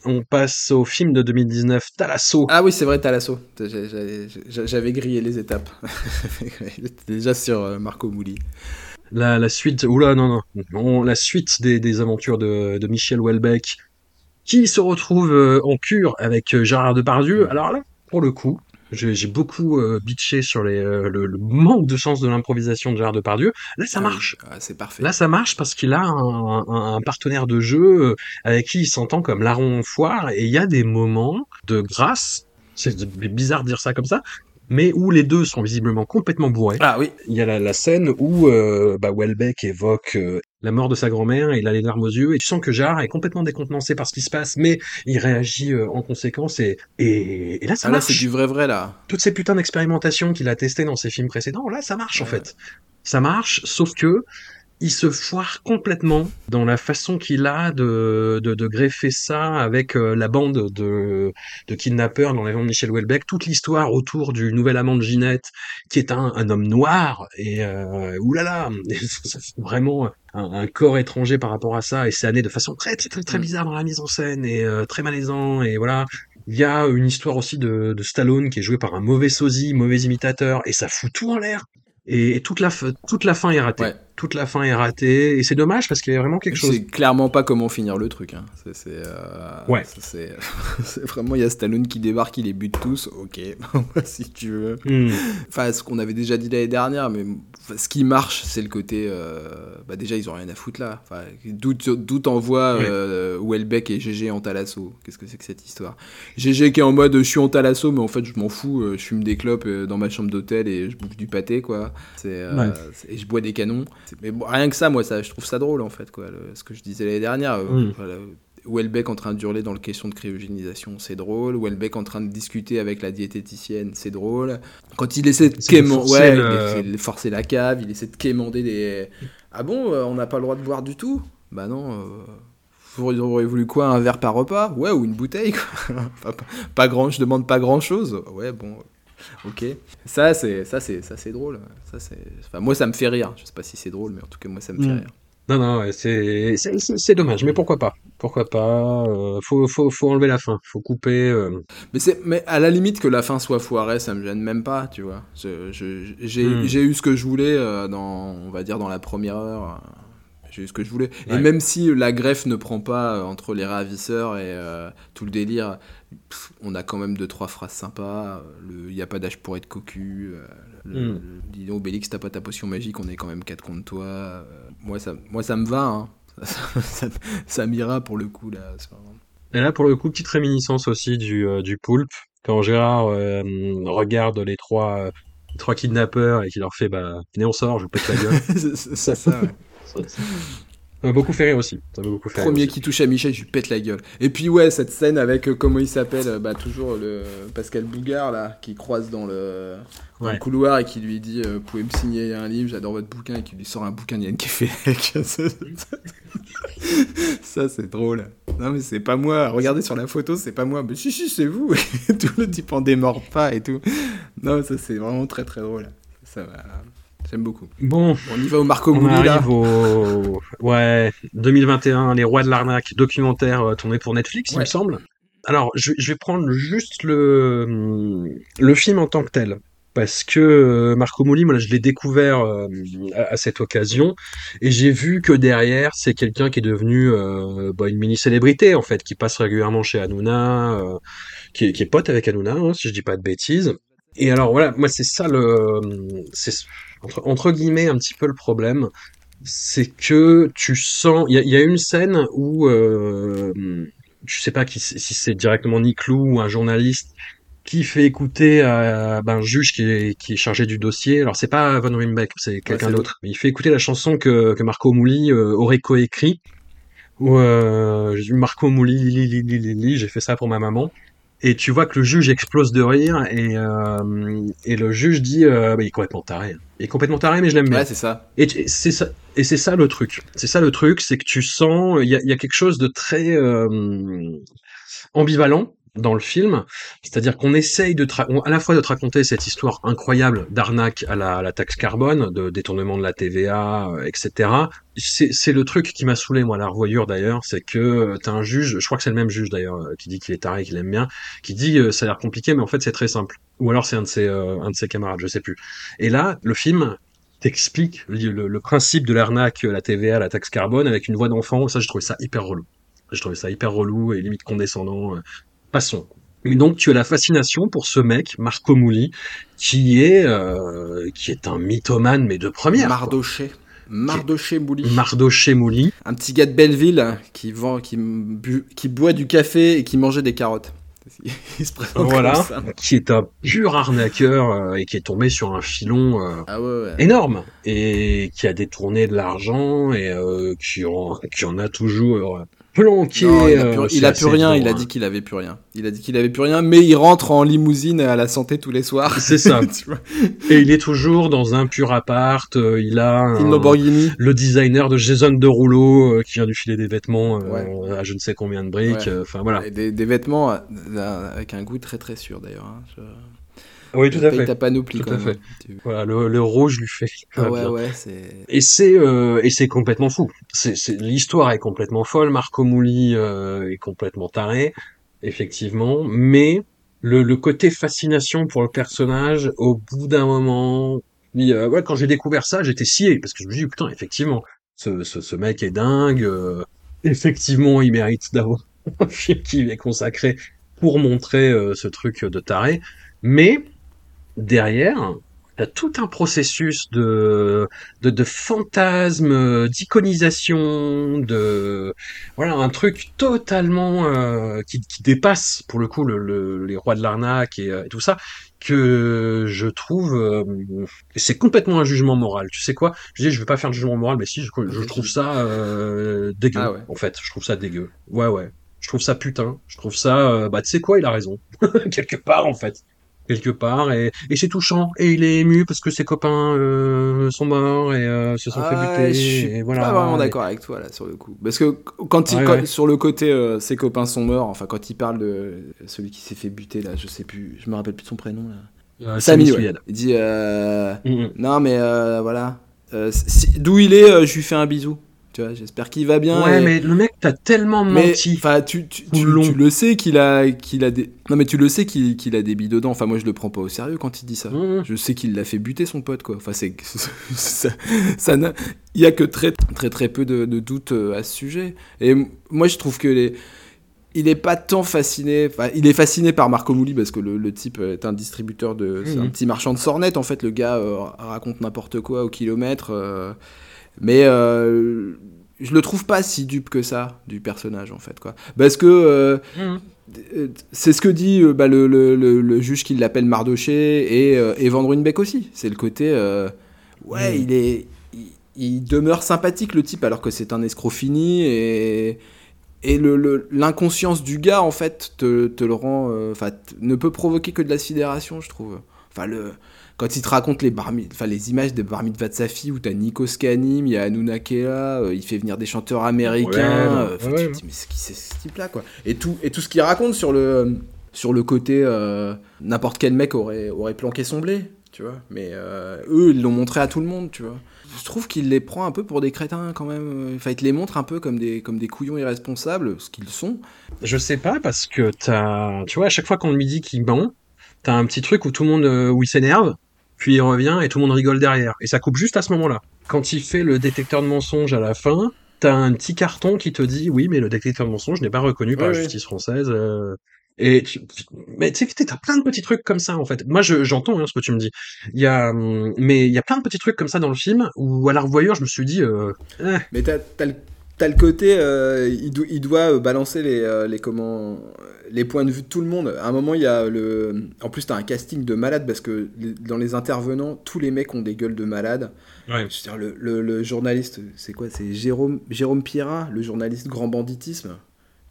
on passe au film de 2019, Talasso. Ah oui, c'est vrai, Talasso. J'avais grillé les étapes. déjà sur euh, Marco Mouli. La, la suite, oula, non, non, la suite des, des aventures de, de Michel Houellebecq, qui se retrouve euh, en cure avec euh, Gérard Depardieu. Alors là, pour le coup, j'ai beaucoup euh, bitché sur les, le, manque de sens de l'improvisation de Gérard Depardieu. Là, ça ah marche. c'est parfait. Là, ça marche parce qu'il a un, partenaire de jeu avec qui il s'entend comme larron foire et il y a des moments de grâce. C'est bizarre de dire ça comme ça, mais où les deux sont visiblement complètement bourrés. Ah oui. Il y a la, scène où euh, bah, Welbeck évoque euh, la mort de sa grand-mère, et il a les larmes aux yeux, et tu sens que Gérard est complètement décontenancé par ce qui se passe, mais il réagit euh, en conséquence, et, et, là ça ah, marche. Là c'est du vrai vrai là. Toutes ces putains d'expérimentations qu'il a testées dans ses films précédents, là ça marche en fait. Ça marche, sauf que il se foire complètement dans la façon qu'il a de, de, de, greffer ça avec euh, la bande de, de kidnappeurs dans l'avant de Michel Houellebecq, toute l'histoire autour du nouvel amant de Ginette, qui est un, un homme noir, et euh, oulala, ça fait vraiment un, un, corps étranger par rapport à ça, et c'est amené de façon très très très, mm. bizarre dans la mise en scène, et euh, très malaisant, et voilà. Il y a une histoire aussi de, de Stallone qui est joué par un mauvais sosie, mauvais imitateur, et ça fout tout en l'air. Et, toute la toute la fin est ratée toute la fin est ratée et c'est dommage parce qu'il y a vraiment quelque chose. C'est clairement pas comment finir le truc. Hein. C'est, euh, ouais. Vraiment il y a Stallone qui débarque, il les bute tous. Ok, si tu veux. Hmm. Enfin, ce qu'on avait déjà dit l'année dernière, mais ce qui marche, c'est le côté. Euh, bah déjà, ils ont rien à foutre là. Enfin, d'où, t'envoies euh, Welbeck et GG en talasso. Qu'est-ce que c'est que cette histoire? GG qui est en mode je suis en talasso, mais en fait je m'en fous. Je fume des clopes dans ma chambre d'hôtel et je bouffe du pâté quoi. C'est, et je bois des canons. Mais rien que ça, moi, ça, je trouve ça drôle en fait, quoi. ce que je disais l'année dernière. Euh, Welbeck en train de hurler dans le question de cryogénisation, c'est drôle. Welbeck en train de discuter avec la diététicienne, c'est drôle. Quand il essaie de quémander, ouais, forcer la cave, il essaie de quémander des. Ah bon, euh, on n'a pas le droit de boire du tout? Bah non. Euh... Vous auriez voulu quoi Un verre par repas? Ouais, ou une bouteille quoi. pas, grand, je demande pas grand chose. Ouais, bon ok. Ça, c'est ça, c'est ça, c'est drôle. Ça, c'est. Enfin, moi, ça me fait rire. Je sais pas si c'est drôle, mais en tout cas, moi, ça me fait mm. rire. Non, non, c'est c'est dommage, mais pourquoi pas? Pourquoi pas euh, faut, faut, faut enlever la fin, faut couper. Euh. Mais c'est mais à la limite que la fin soit foirée, ça me gêne même pas, tu vois. Mm. J'ai eu ce que je voulais euh, dans, on va dire, dans la première heure j'ai eu ce que je voulais. Et même si la greffe ne prend pas entre les ravisseurs et tout le délire, on a quand même deux trois phrases sympas. Il n'y a pas d'âge pour être cocu. Euh, le, mm. dis donc, Bélix, t'as pas ta potion magique, on est quand même quatre contre toi. Euh, moi, ça, moi, ça me va. Hein. ça, m'ira pour le coup. Là, et là, pour le coup, petite réminiscence aussi du, euh, du poulpe. Quand Gérard regarde les trois, trois kidnappeurs et qu'il leur fait bah, Venez, on sort, je vous pète la gueule. c'est ça, Ça m'a beaucoup fait rire aussi. Ça beaucoup fait Premier qui touche à Michel, je lui pète la gueule. Et puis ouais, cette scène avec euh, comment il s'appelle, euh, bah toujours le Pascal Bougard là, qui croise dans le, couloir et qui lui dit euh, pouvez me signer un livre, j'adore votre bouquin et qui lui sort un bouquin d'Yann Kefelec. ça c'est drôle. Non mais c'est pas moi. Regardez sur la photo, c'est pas moi. Mais si si c'est vous. tout le type en démord pas et tout. Non ça c'est vraiment très très drôle. Ça va. J'aime beaucoup. Bon, on y va au Marco on arrive au ouais 2021, les rois de l'arnaque, documentaire euh, tourné pour Netflix, il me semble. Alors, je, vais prendre juste le le film en tant que tel. Parce que euh, Marco Mouli, moi, je l'ai découvert euh, à, cette occasion, et j'ai vu que derrière, c'est quelqu'un qui est devenu bah, une mini-célébrité, en fait, qui passe régulièrement chez Hanouna, qui, est, pote avec Hanouna, hein, si je dis pas de bêtises. Et alors voilà, moi c'est ça le, c'est entre, guillemets un petit peu le problème, c'est que tu sens, il y a, une scène où euh, je sais pas qui, si c'est directement Nick Lou ou un journaliste qui fait écouter à ben, un juge qui est, qui est chargé du dossier. Alors c'est pas Von Rimbeck, c'est quelqu'un d'autre. Il fait écouter la chanson que, que Marco Mouli euh, aurait coécrit. Ou euh, Marco Mouli, li, li, li, li, j'ai fait ça pour ma maman. Et tu vois que le juge explose de rire et, euh, et le juge dit euh, bah, il est complètement taré. Il est complètement taré, mais je l'aime bien. Ouais, c'est ça. Et c'est ça. Et c'est ça le truc. C'est ça le truc, c'est que tu sens il y a, y a, quelque chose de très euh, ambivalent dans le film, c'est-à-dire qu'on essaye de à la fois de te raconter cette histoire incroyable d'arnaque à la, à la, taxe carbone, de détournement de la TVA, euh, etc. C'est le truc qui m'a saoulé moi la revoyure d'ailleurs, c'est que euh, t'as un juge, je crois que c'est le même juge d'ailleurs euh, qui dit qu'il est taré, qu'il aime bien, qui dit ça a l'air compliqué mais en fait c'est très simple. Ou alors c'est un de ses un de ses camarades, je sais plus. Et là le film t'explique le, le, principe de l'arnaque, la TVA, la taxe carbone avec une voix d'enfant. Ça j'ai trouvé ça hyper relou. J'ai trouvé ça hyper relou et limite condescendant. Passons. Et donc tu as la fascination pour ce mec, Marco Mouli, qui est euh, qui est un mythomane mais de première. Mardoché. Mardoché Mouli. Mardoché Mouli. Un petit gars de Belleville qui vend, qui, qui boit du café et qui mangeait des carottes. Il se présente voilà, comme ça. qui est un pur arnaqueur euh, et qui est tombé sur un filon euh, ah ouais, ouais. énorme et qui a détourné de l'argent et euh, qui, en, qui en a toujours planqué. Non, il a plus, euh, il a plus rien. Il a dit qu'il avait plus rien. Il a dit qu'il avait plus rien, mais il rentre en limousine à la santé tous les soirs. C'est ça. Et il est toujours dans un pur appart. Euh, il a un, le designer de Jason Derulo euh, qui vient du filer des vêtements à je ne sais combien de briques. Enfin voilà. Des, des, vêtements avec un goût très très sûr d'ailleurs. Hein. Oui, tout à fait. Ta panoplie, tout à fait. Voilà, le, le, rouge lui fait. Ah ouais, ouais, c'est. Et c'est euh, et c'est complètement fou. C'est l'histoire est complètement folle. Marco Mouli euh, est complètement taré, effectivement. Mais le, le côté fascination pour le personnage, au bout d'un moment, euh, ouais, quand j'ai découvert ça, j'étais scié parce que je me suis dit putain, effectivement, ce, ce, ce mec est dingue. Euh, effectivement, il mérite d'avoir un film qui lui est consacré pour montrer euh, ce truc de taré. Mais derrière, il y a tout un processus de, de, de fantasme, d'iconisation, de voilà un truc totalement euh, qui, qui, dépasse pour le coup le, les rois de l'arnaque et, euh, tout ça que je trouve euh, c'est complètement un jugement moral. Tu sais quoi? Je dis je vais pas faire de jugement moral, mais si je, je trouve ça euh, dégueu. Ah en fait, je trouve ça dégueu. Ouais ouais. Je trouve ça putain. Je trouve ça bah tu sais quoi? Il a raison quelque part en fait quelque part et, et c'est touchant. Et il est ému parce que ses copains euh, sont morts et euh, se sont fait ah, buter je suis et voilà. pas vraiment d'accord avec toi là sur le coup. Parce que quand il sur le côté euh, ses copains sont morts enfin quand il parle de celui qui s'est fait buter là je sais plus je me rappelle plus de son prénom là. Samy, ouais. il dit mm-hmm. non mais voilà. D'où il est je lui fais un bisou tu vois, j'espère qu'il va bien. Ouais, mais le mec t'as tellement menti. Enfin, tu, tu, tu, le sais qu'il a, qu'il a des. Non, mais tu le sais qu'il qu'il a des billes dedans. Enfin, moi, je le prends pas au sérieux quand il dit ça. Mmh. Je sais qu'il l'a fait buter son pote, quoi. Enfin, c'est ça. ça Il y a que très, très, très peu de, de doutes euh, à ce sujet. Et moi, je trouve que les il est pas tant fasciné. Enfin, il est fasciné par Marco Mouli parce que le, le type est un distributeur de. C'est un mmh. petit marchand de sornettes en fait. Le gars euh, raconte n'importe quoi au kilomètre. Euh, mais euh, je le trouve pas si dupe que ça du personnage en fait quoi. Parce que euh, mmh. c'est ce que dit euh, bah, le, le, le, juge qui l'appelle Mardoché et, et Van aussi. C'est le côté ouais mmh. il est il, demeure sympathique le type alors que c'est un escroc fini et et l'inconscience du gars en fait te, te le rend enfin ne peut provoquer que de la sidération je trouve. Enfin le quand il te raconte les, enfin, les images de bar mitzvah de sa fille où t'as Nico Scanim, il y a Anuna Kea, euh, il fait venir des chanteurs américains. Euh, tu te dis, mais qui c'est ce type-là, quoi? Et tout, et tout ce qu'il raconte sur le, sur le côté, euh, n'importe quel mec aurait, aurait planqué son blé, tu vois? Mais eux, ils l'ont montré à tout le monde, tu vois? Je trouve qu'il les prend un peu pour des crétins quand même. Enfin, il te les montre un peu comme des, comme des couillons irresponsables, ce qu'ils sont. Je sais pas, parce que t'as. Tu vois, à chaque fois qu'on lui dit qu'il ment, t'as un petit truc où tout le monde. où il s'énerve puis il revient et tout le monde rigole derrière. Et ça coupe juste à ce moment-là. Quand il fait le détecteur de mensonges à la fin, t'as un petit carton qui te dit oui, mais le détecteur de mensonges n'est pas reconnu par la justice française. Euh. Et tu... mais tu sais, t'as plein de petits trucs comme ça en fait. Moi, j'entends hein, ce que tu me dis. Il y a, hum, mais il y a plein de petits trucs comme ça dans le film où à la revoyure, je me suis dit. Euh... Eh. Mais t'as le T'as le côté, euh, il, il, doit euh, balancer les, euh, les, comment, les points de vue de tout le monde. À un moment, il y a le. En plus, t'as un casting de malade parce que dans les intervenants, tous les mecs ont des gueules de malades. Ouais. le, le, le, journaliste, c'est quoi C'est Jérôme, Jérôme Pierrat, le journaliste grand banditisme.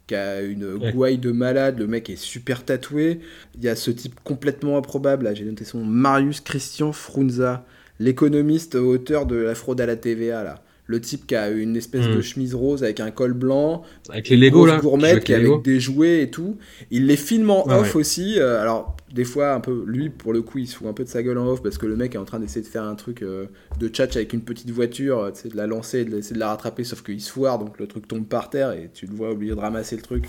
qui a une gouaille de malade, le mec est super tatoué. Il y a ce type complètement improbable, j'ai noté son Marius Christian Frunza, l'économiste auteur de la fraude à la TVA, là. Le type qui a une espèce de hmm. chemise rose avec un col blanc, avec les Lego là, qui avec des jouets et tout. Il les filme en off aussi. Euh, alors des fois un peu lui pour le coup il se fout un peu de sa gueule en off parce que le mec est en train d'essayer de faire un truc euh, de tchatch avec une petite voiture, euh, de la lancer, de de la rattraper sauf qu'il se foire donc le truc tombe par terre et tu le vois oublier de ramasser le truc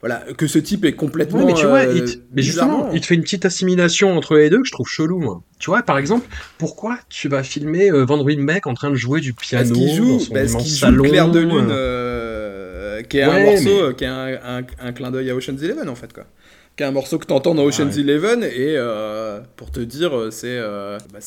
voilà, que ce type est complètement. mais tu vois, euh, mais justement, il te fait une petite assimilation entre les deux que je trouve chelou, moi. Tu vois, par exemple, pourquoi tu vas filmer euh, Van Riebeck en train de jouer du piano parce joue, dans son parce qu'il joue Clair de lune, euh, qui est un morceau, qui est un, un clin d'œil à Ocean's Eleven en fait, quoi qui un morceau que t'entends dans Ocean's Eleven et euh, pour te dire euh, c'est euh, bah,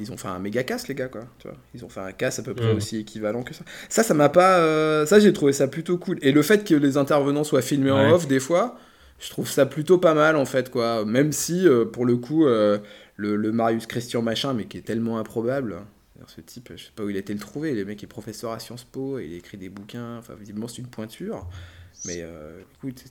ils ont fait un méga casse les gars quoi tu vois ils ont fait un casse à peu près aussi équivalent que ça ça ça m'a pas ça j'ai trouvé ça plutôt cool et le fait que les intervenants soient filmés en off des fois je trouve ça plutôt pas mal en fait quoi même si pour le coup le, le, Marius Christian machin mais qui est tellement improbable ce type, je sais pas où il a été le trouver. Le mec est professeur à Sciences Po, il écrit des bouquins. Enfin, visiblement, c'est une pointure. Mais écoute,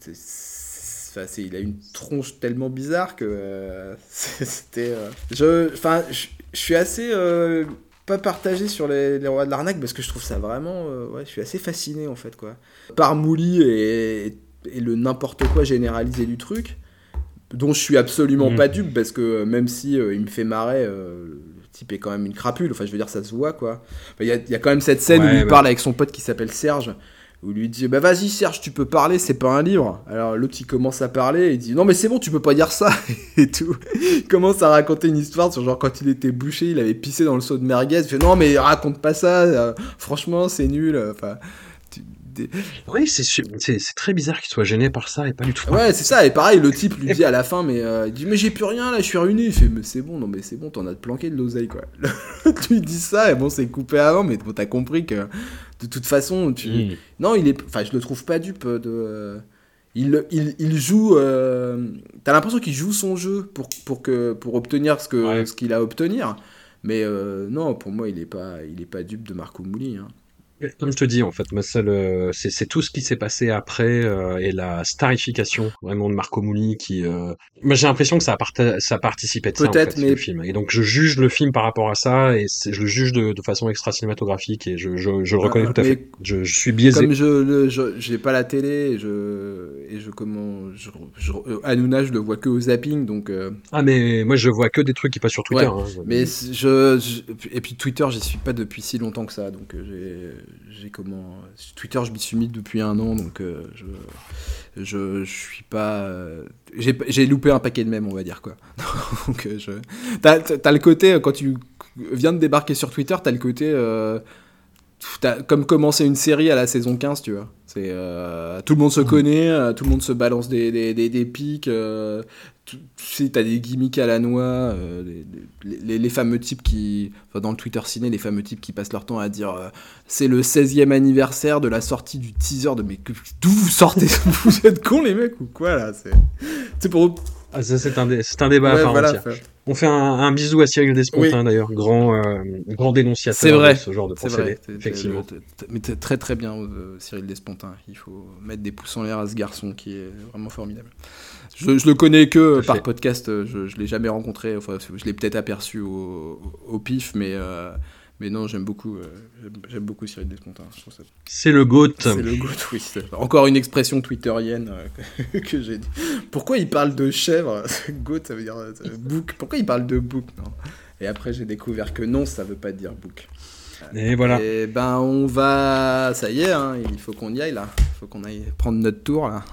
il a une tronche tellement bizarre que euh, c'était. Euh, je, enfin, je, suis assez euh, pas partagé sur les, rois de l'arnaque parce que je trouve ça vraiment. ouais, je suis assez fasciné en fait quoi. Par Mouli et, et le n'importe quoi généralisé du truc, dont je suis absolument mm. pas dupe parce que même si il me fait marrer. le type est quand même une crapule, enfin je veux dire ça se voit quoi. Il y, a, y, a quand même cette scène où il parle avec son pote qui s'appelle Serge, où lui dit bah vas-y Serge tu peux parler c'est pas un livre. Alors l'autre il commence à parler il dit non mais c'est bon tu peux pas dire ça et tout. Il commence à raconter une histoire sur genre quand il était bouché il avait pissé dans le seau de merguez. Il fait non mais raconte pas ça euh, franchement c'est nul enfin oui, c'est très bizarre qu'il soit gêné par ça et pas du tout. Ouais, c'est ça. Et pareil, le type lui dit à la fin, mais euh, il dit mais j'ai plus rien là, je suis ruiné. Il fait mais c'est bon, non mais c'est bon, t'en as planqué de l'oseille quoi. tu lui dis ça et bon c'est coupé avant, mais bon, t'as compris que de toute façon tu. Mm. Non, il est, enfin je le trouve pas dupe de. Il, il, il, joue. Euh... T'as l'impression qu'il joue son jeu pour, pour, que, pour obtenir ce qu'il ce qu'il a à obtenir. Mais euh, non, pour moi, il est pas, il est pas dupe de Marco Mouli. Hein. Comme je te dis, en fait, moi, c'est tout ce qui s'est passé après euh, et la starification vraiment de Marco Mouli qui. Euh... Moi, j'ai l'impression que ça a, ça participé de ça, en fait, mais... le film. Et donc, je juge le film par rapport à ça et je le juge de, de façson extra cinématographique et je, je, je le reconnais tout à fait. Je, je, suis biaisé. Comme je, je, j'ai pas la télé et je, et je comment, je, je, Hanouna, je le vois que au zapping, donc. Euh... Ah, mais moi, je vois que des trucs qui passent sur Twitter. hein, mais je, et puis Twitter, j'y suis pas depuis si longtemps que ça, donc euh, j'ai j'ai comment Twitter je m'y suis mis depuis un an donc euh, je, je, suis pas euh, j'ai loupé un paquet de mèmes on va dire quoi. Donc euh, t'as as le côté quand tu viens de débarquer sur Twitter t'as le côté as comme commencer une série à la saison 15 tu vois c'est tout le monde se mmh. connaît tout le monde se balance des, des, des, des pics tu sais, t'as des gimmicks à la noix, euh, les, les, fameux types qui, enfin, dans le Twitter ciné, les fameux types qui passent leur temps à dire euh, c'est le 16e anniversaire de la sortie du teaser de mais d'où vous sortez? Vous êtes cons les mecs ou quoi là C'est pour. Ah, ça, c'est un, c'est un débat On fait un, bisou à Cyril Despontin d'ailleurs, grand, euh, grand dénonciateur vrai. de ce genre de procédé. effectivement. Mais très très bien Cyril Despontin. Il faut mettre des pouces en l'air à ce garçon qui est vraiment formidable. Je, le connais que par podcast, euh, je, je l'ai jamais rencontré, enfin, je l'ai peut-être aperçu au, au, pif, mais, euh, mais non, j'aime beaucoup, euh, j'aime beaucoup Cyril Despontin. C'est le GOAT. C'est le GOAT, oui. Encore une expression twitterienne que j'ai dit. Pourquoi il parle de chèvre GOAT, ça veut dire book. Pourquoi il parle de book non? Et après, j'ai découvert que non, ça veut pas dire book. Et voilà. Et ben, on va. Ça y est, hein, il faut qu'on y aille là. Il faut qu'on aille prendre notre tour là.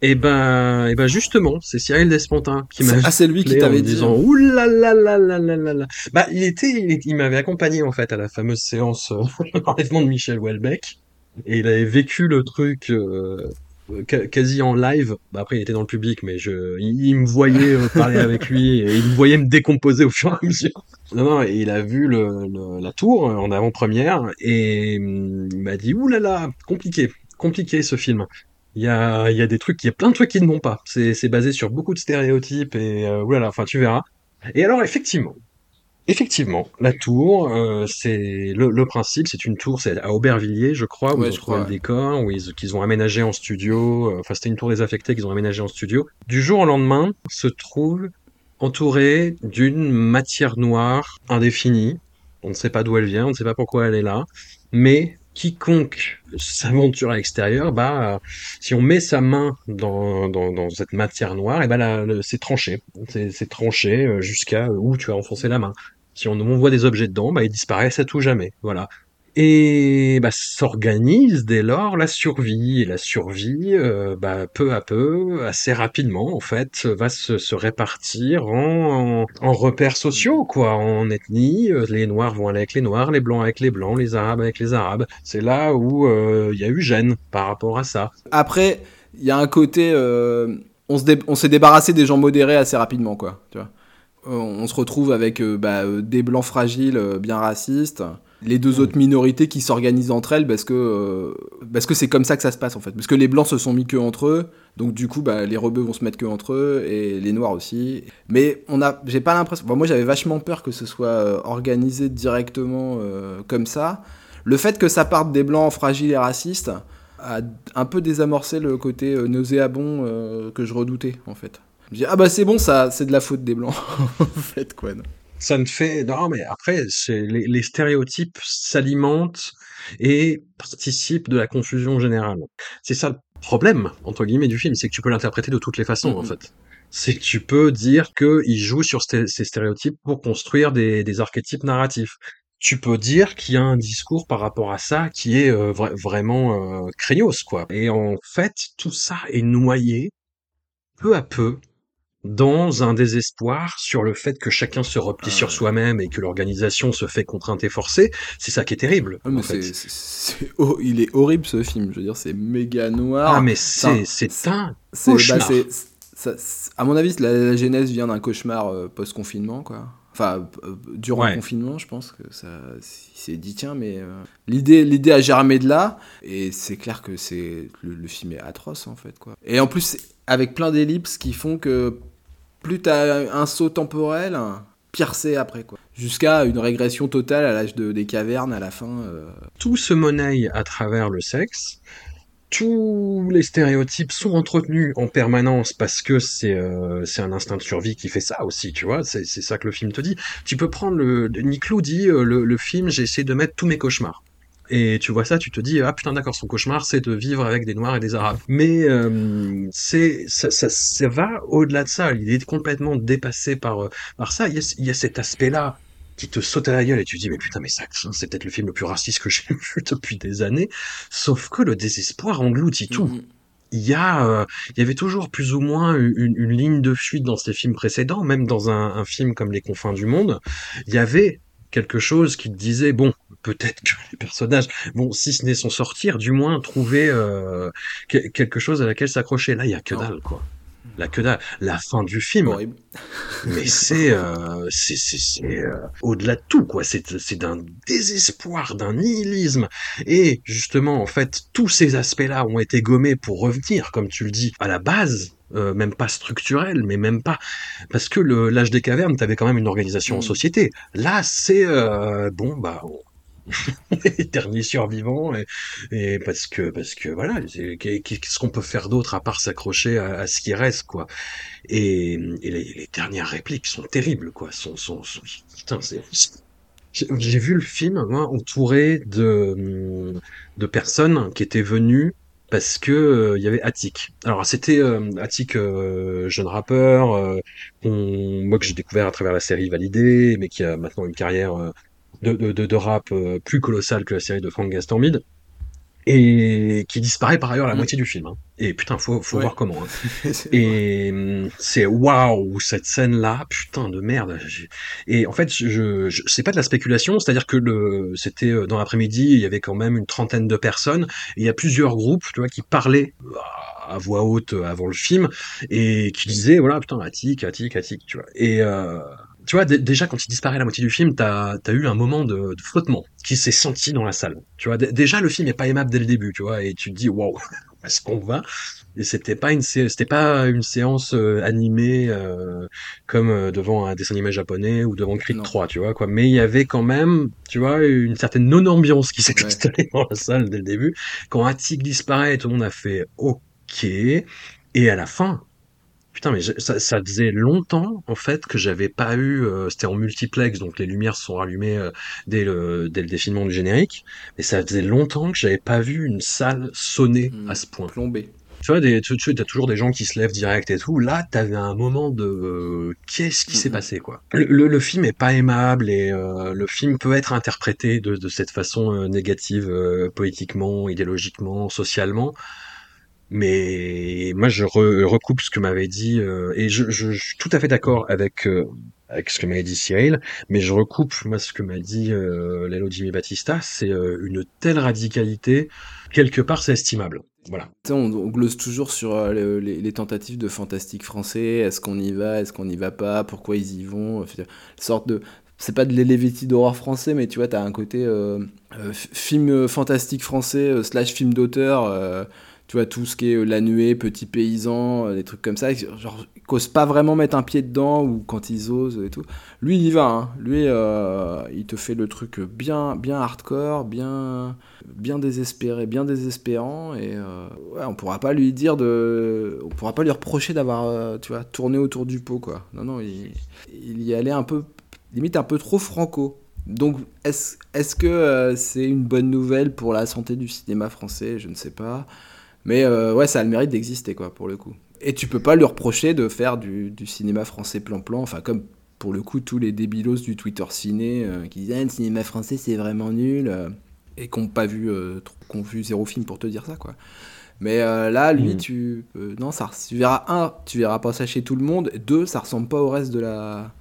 Et eh ben, et eh ben justement, c'est Cyril Despontin qui m'a. Ah, c'est lui qui t'avait dit. Disant, Ouh là là là là là là Bah, il était, il, m'avait accompagné en fait à la fameuse séance d'enlèvement de Michel Houellebecq, et il avait vécu le truc euh, quasi en live. Bah après, il était dans le public, mais je, il, me voyait euh, parler avec lui et il me voyait me décomposer au fur et à mesure. Non, non, et il a vu le, la tour en avant-première et hum, il m'a dit ouh là là, compliqué, compliqué ce film. Il y a, y a des trucs, il y a plein de trucs qui ne vont pas. C'est basé sur beaucoup de stéréotypes et euh, voilà, enfin tu verras. Et alors effectivement, Effectivement, la tour, euh, c'est le, le, principe, c'est une tour, c'est à Aubervilliers, je crois, où ils ont trouvé le décor, où ils qu'ils ont aménagé en studio. Euh, enfin, c'était une tour désaffectée qu'ils ont aménagé en studio. Du jour au lendemain, se trouve entouré d'une matière noire indéfinie. On ne sait pas d'où elle vient, on ne sait pas pourquoi elle est là, mais quiconque s'aventure à l'extérieur, bah, si on met sa main dans, dans, dans cette matière noire, et bah, c'est tranché. C'est tranché euh, jusqu'à où tu as enfoncé la main. Si on, voit des objets dedans, bah, ils disparaissent à tout jamais. Voilà. Et bah, s'organise dès lors la survie. Et la survie, euh, bah, peu à peu, assez rapidement, en fait, va se, répartir en, en, repères sociaux, quoi, en ethnie. Euh, les Noirs vont aller avec les Noirs, les Blancs avec les Blancs, les Arabes avec les Arabes. C'est là où euh, il y a eu gêne par rapport à ça. Après, il y a un côté... on s'est débarrassé des gens modérés assez rapidement, quoi. Tu vois on se retrouve avec bah, des blancs fragiles bien racistes, les deux autres minorités qui s'organisent entre elles parce que euh, parce que c'est comme ça que ça se passe en fait. Parce que les blancs se sont mis que entre eux donc du coup bah, les rebeux vont se mettre que entre eux et les noirs aussi. Mais on a j'ai pas l'impression moi j'avais vachement peur que ce soit euh, organisé directement euh, comme ça. Le fait que ça parte des blancs fragiles et racistes a un peu désamorcé le côté nauséabond que je redoutais en fait. Je me dis ah bah c'est bon ça c'est de la faute des blancs en fait quoi ça ne fait non mais après c'est les, les, stéréotypes s'alimentent et participent de la confusion générale. C'est ça le problème entre guillemets du film, c'est que tu peux l'interpréter de toutes les façons en fait. C'est que tu peux dire qu'il joue sur ces stéréotypes pour construire des, des archétypes narratifs. Tu peux dire qu'il y a un discours par rapport à ça qui est euh, vraiment euh, craignos quoi. Et en fait, tout ça est noyé peu à peu dans un désespoir sur le fait que chacun se replie sur ah. soi-même et que l'organisation se fait contrainte et forcée, c'est ça qui est terrible. Ah, il est horrible ce film, je veux dire, c'est méga noir. Ah mais c'est c'est un bah, cauchemar. à mon avis, la, genèse vient d'un cauchemar euh, post-confinement, quoi. Enfin, euh, durant le confinement, je pense que ça, s'est dit tiens, mais euh, l'idée, l'idée a germé de là, et c'est clair que c'est le, le, film est atroce en fait, quoi. Et en plus, avec plein d'ellipses qui font que plus t'as un saut temporel, pire c'est après quoi. Jusqu'à une régression totale à l'âge de, des cavernes à la fin. Euh. Tout se monnaie à travers le sexe. Tous les stéréotypes sont entretenus en permanence parce que c'est euh, c'est un instinct de survie qui fait ça aussi, tu vois. C'est ça que le film te dit. Tu peux prendre le Niclou dit euh, le, film j'ai essayé de mettre tous mes cauchemars. Et tu vois ça, tu te dis ah putain d'accord, son cauchemar c'est de vivre avec des noirs et des arabes. Mais euh, c'est ça, ça, va au-delà de ça. Il est complètement dépassé par par ça. Il y a, il y a cet aspect-là qui te saute à la gueule et tu te dis mais putain mais ça c'est peut-être le film le plus raciste que j'ai vu depuis des années. Sauf que le désespoir engloutit tout. Mm-hmm. il y a, euh, il y avait toujours plus ou moins une, une, ligne de fuite dans ces films précédents, même dans un, un, film comme Les Confins du Monde, il y avait quelque chose qui te disait bon peut-être que les personnages bon si ce n'est son sortir du moins trouver euh, quelque chose à laquelle s'accrocher là il y a que dalle quoi la que dalle la fin du film Horrible. mais c'est euh, c'est c'est euh, au-delà de tout quoi c'est c'est d'un désespoir d'un nihilisme et justement en fait tous ces aspects là ont été gommés pour revenir comme tu le dis à la base euh, même pas structurel, mais même pas parce que l'âge des cavernes, t'avais quand même une organisation en mm. société. Là, c'est euh, bon, bah, dernier survivant et, et, parce que parce que voilà, qu'est-ce qu'on peut faire d'autre à part s'accrocher à, ce qui reste quoi. Et, les, les, dernières répliques sont terribles quoi. Sont, sont, putain, c'est j'ai vu le film moi, entouré de de personnes qui étaient venues parce que euh, il y avait Attic. Alors c'était euh, Attic, euh, jeune rappeur, moi que j'ai découvert à travers la série Validé, mais qui a maintenant une carrière de, de, de, rap plus colossale que la série de Frank Gastambide et qui disparaît par ailleurs la mm. moitié du film. Hein. Et putain, faut, faut voir comment. Hein. et mm, c'est waouh cette scène là, putain de merde. Et en fait, je, je c'est pas de la spéculation, c'est-à-dire que le, c'était euh, dans l'après-midi, il y avait quand même une trentaine de personnes. Et il y a plusieurs groupes, tu vois, qui parlaient à voix haute avant le film et qui disaient voilà putain Attic, Attic, Attic, tu vois. Et euh, tu vois, déjà quand il disparaît la moitié du film, t'as as eu un moment de, de flottement qui s'est senti dans la salle. Tu vois, déjà le film est pas aimable dès le début, tu vois, et tu te dis waouh, est-ce qu'on va? Et c'était pas une c'était pas une séance euh, animée euh, comme euh, devant un dessin animé japonais ou devant Creed 3 tu vois quoi. Mais il y avait quand même tu vois une certaine non ambiance qui s'est installée dans la salle dès le début. Quand Attic disparaît tout le monde a fait ok. Et à la fin Putain, mais ça, ça, faisait longtemps en fait que j'avais pas eu. Euh, c'était en multiplex, donc les lumières sont allumées euh, dès le dès le défilement du générique. Mais ça faisait longtemps que j'avais pas vu une salle sonner à ce point. Plombée. Tu vois, des, tu, tu as toujours des gens qui se lèvent direct et tout. Là, t'avais un moment de euh, qu'est-ce qui s'est passé quoi? Le, le, film est pas aimable et le film peut être interprété de, de cette façon négative, politiquement, idéologiquement, socialement. Mais moi, je recoupe ce que m'avait dit, euh, et je, suis tout à fait d'accord avec euh, avec ce que m'avait dit Cyril, mais je recoupe moi ce que m'a dit euh, Lalo Jimmy Battista, c'est une telle radicalité, quelque part c'est estimable. Voilà. On, on glose toujours sur les, tentatives de fantastique français, est-ce qu'on y va, est-ce qu'on n'y va pas, pourquoi ils y vont, sorte de c'est pas de l'Elevetti d'horreur français, mais tu vois, t'as un côté film fantastique français slash film d'auteur tu vois, tout ce qui est euh, la nuée, petit paysan, euh, des trucs comme ça, genre, ils pas vraiment mettre un pied dedans ou quand ils osent et tout. Lui, il y va, hein. lui, euh, il te fait le truc bien, bien hardcore, bien, bien désespéré, bien désespérant, et ouais, on pourra pas lui dire de, on pourra pas lui reprocher d'avoir, tu vois, tourné autour du pot, quoi. Non, non, il, il y allait un peu, limite un peu trop franco. Donc, est-ce est -ce que c'est une bonne nouvelle pour la santé du cinéma français? Je ne sais pas. Mais euh, ouais, ça a le mérite d'exister, quoi, pour le coup. Et tu peux pas lui reprocher de faire du, du cinéma français plan-plan, enfin, comme pour le coup, tous les débilos du Twitter ciné euh, qui disent ah, le cinéma français c'est vraiment nul, euh, et qui n'ont pas vu, qu'on vu zéro film pour te dire ça, quoi. Mais là, lui, mm. tu. non, ça, tu verras, un, tu verras pas ça chez tout le monde, deux, ça ressemble pas au reste de la,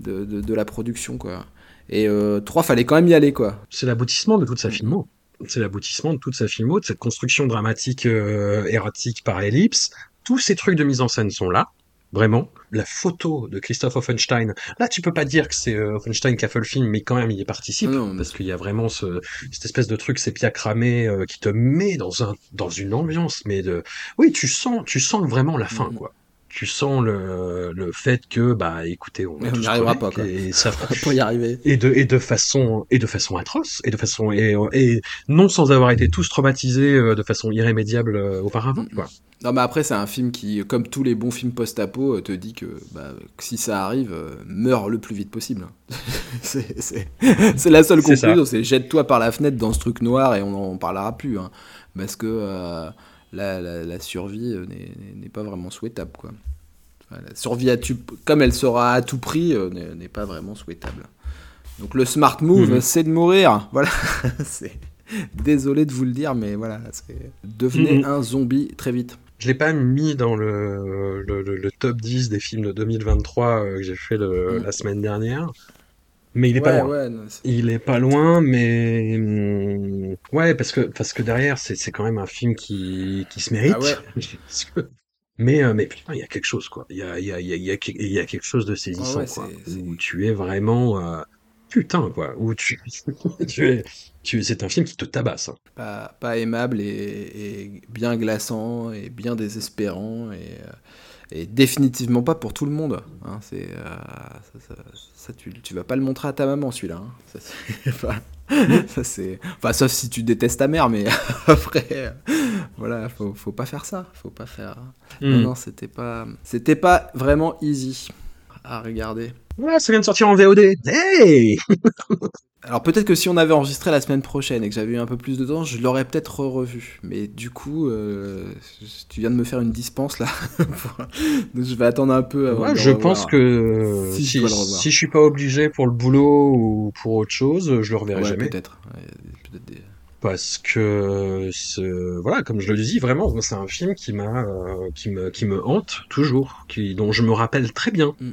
de, de, de la production, quoi. Et trois, fallait quand même y aller, quoi. C'est l'aboutissement de toute sa filmo c'est l'aboutissement de toute sa filmo, de cette construction dramatique euh, erratique par ellipse. Tous ces trucs de mise en scène sont là, vraiment. La photo de Christophe Offenstein, là tu peux pas dire que c'est euh, Offenstein qui a fait le film, mais quand même il y participe, parce qu'il y a vraiment ce, cette espèce de truc sépia cramé euh, qui te met dans un dans une ambiance, mais de, oui tu sens tu sens vraiment la fin mm. quoi tu sens le, le fait que bah écoutez on n'y arrivera pas quoi. et ça y arriver et de et de façon et de façon atroce et de façon et, et non sans avoir été tous traumatisés euh, de façon irrémédiable euh, auparavant quoi. Non mais après c'est un film qui comme tous les bons films post-apo te dit que, bah, que si ça arrive euh, meurs le plus vite possible. c'est la seule conclusion c'est jette-toi par la fenêtre dans ce truc noir et on n'en parlera plus hein, parce que la, survie euh, n'est pas vraiment souhaitable. Quoi. La survie, à comme elle sera à tout prix, euh, n'est pas vraiment souhaitable. Donc le smart move, mhm. c'est de mourir. Voilà. Désolé de vous le dire, mais voilà, devenez mhm. un zombie très vite. Je l'ai pas mis dans le, le, top 10 des films de 2023 euh, que j'ai fait mhm. la semaine dernière. Mais il est pas loin. il est pas loin, mais hum, ouais, parce que parce que derrière, c'est quand même un film qui qui se mérite. Ah mais euh, mais putain, il y a quelque chose quoi. Il y a il y a il y a il y a quelque chose de saisissant ah quoi. Où tu es vraiment euh, putain quoi. Où tu tu es tu c'est un film qui te tabasse. Hein. Pas pas aimable et, et, bien glaçant et bien désespérant et euh, et définitivement pas pour tout le monde. Hein, c'est, euh, ça, tu, tu, vas pas le montrer à ta maman celui-là. Hein. Ça, c'est, enfin, sauf si tu détestes ta mère, mais après, voilà, faut, faut pas faire ça. Faut pas faire. Non, hmm. non, c'était pas, c'était pas vraiment easy à regarder. Ouais, ça vient de sortir en VOD. Hey Alors peut-être que si on avait enregistré la semaine prochaine et que j'avais eu un peu plus de temps, je l'aurais peut-être revu. Mais du coup, euh, tu viens de me faire une dispense là. je vais attendre un peu avant Je pense que si, si, je suis pas obligé pour le boulot ou pour autre chose, je le reverrai jamais. Peut-être. Parce que voilà, comme je le dis, vraiment, c'est un film qui m'a, euh, qui me, qui me hante toujours, qui, dont je me rappelle très bien. Mm.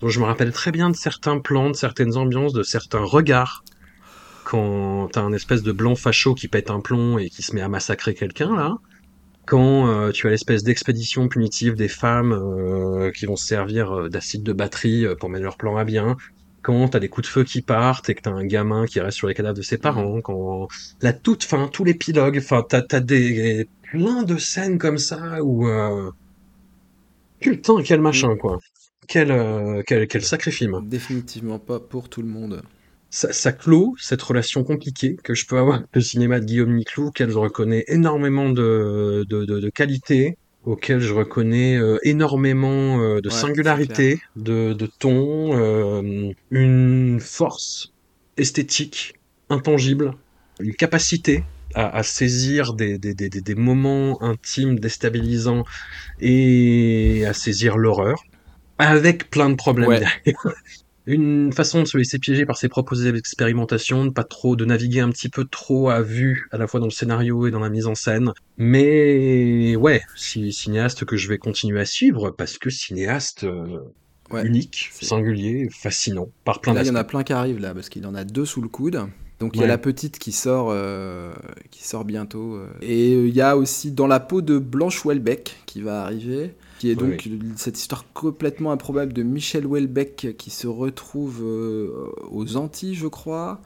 Dont je me rappelle très bien de certains plans, de certaines ambiances, de certains regards. Quand t'as un espèce de blanc facho qui pète un plomb et qui se met à massacrer quelqu'un là, quand euh, tu as l'espèce d'expédition punitive des femmes euh, qui vont se servir euh, d'acide de batterie pour mettre leur plan à bien, quand t'as des coups de feu qui partent et que t'as un gamin qui reste sur les cadavres de ses parents, quand la toute fin, tout l'épilogue, enfin t'as as des plein de scènes comme ça où euh, putain quel machin quoi. Quel, euh, quel, quel sacré film. Définitivement pas pour tout le monde. Ça, ça, clôt cette relation compliquée que je peux avoir avec le cinéma de Guillaume Niclou, auquel je reconnais énormément de, de, de, de qualité, auquel je reconnais euh, énormément euh, de Ouais, singularité, de, de ton, euh, une force esthétique intangible, une capacité à, à saisir des, des, des, des moments intimes déstabilisants et à saisir l'horreur, avec plein de problèmes Ouais. derrière. Une façon de se laisser piéger par ses propres expérimentations, de pas trop, de naviguer un petit peu trop à vue, à la fois dans le scénario et dans la mise en scène. Mais ouais, si, cinéaste que je vais continuer à suivre, parce que cinéaste euh, Ouais. unique, singulier, fascinant, par plein Là, il y en a d'aspects. plein qui arrivent là, parce qu'il en a deux sous le coude. Donc il y a la petite qui sort, euh, qui sort bientôt. euh. Et il y a aussi dans la peau de Blanche Welbeck qui va arriver, qui est donc cette histoire complètement improbable de Michel Welbeck qui se retrouve euh, aux Antilles, je crois,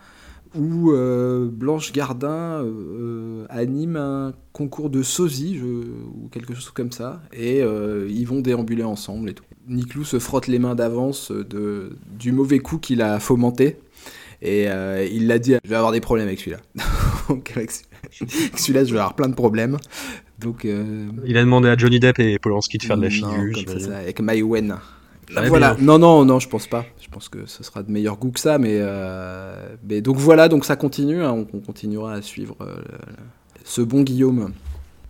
où euh, Blanche Gardin euh, anime un concours de sosie je- ou quelque chose comme ça, et ils vont déambuler ensemble et tout. Niclou se frotte les mains d'avance de, du mauvais coup qu'il a fomenté. Et euh, il l'a dit, je vais avoir des problèmes avec celui-là. Donc avec celui-là, je vais avoir plein de problèmes. Donc euh, Il a demandé à Johnny Depp et Polanski de faire de la figure. comme ça, ça, avec My Wen. Très voilà. Non, non, non, je pense pas. Je pense que ce sera de meilleur goût que ça, mais, euh, mais donc voilà, donc ça continue. hein, on, on continuera à suivre euh, ce bon Guillaume.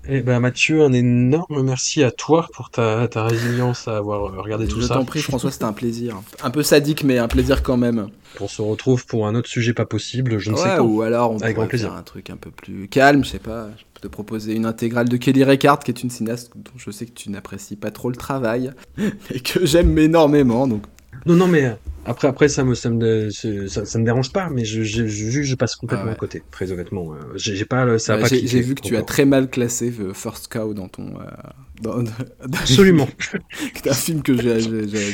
Eh ben Mathieu, un énorme merci à toi pour ta, ta résilience à avoir regardé tout je ça. t'en prie, François, c'était un plaisir. Un peu sadique, mais un plaisir quand même. On se retrouve pour un autre sujet pas possible, je ne sais quand. ou alors on Avec plaisir. faire un truc un peu plus calme, je sais pas. Te proposer une intégrale de Kelly Reichardt, qui est une cinéaste dont je sais que tu n'apprécies pas trop le travail, et que j'aime énormément. Donc Non, non, mais euh, après, après ça me, ça me, ça, ça me dérange pas, mais je, je, je, je passe complètement Ah ouais. à côté, très honnêtement. Euh, J'ai pas, ça Ouais, j'ai vu que tu as très mal classé euh, First Cow dans ton. euh, dans- dans- Absolument. C'est un film que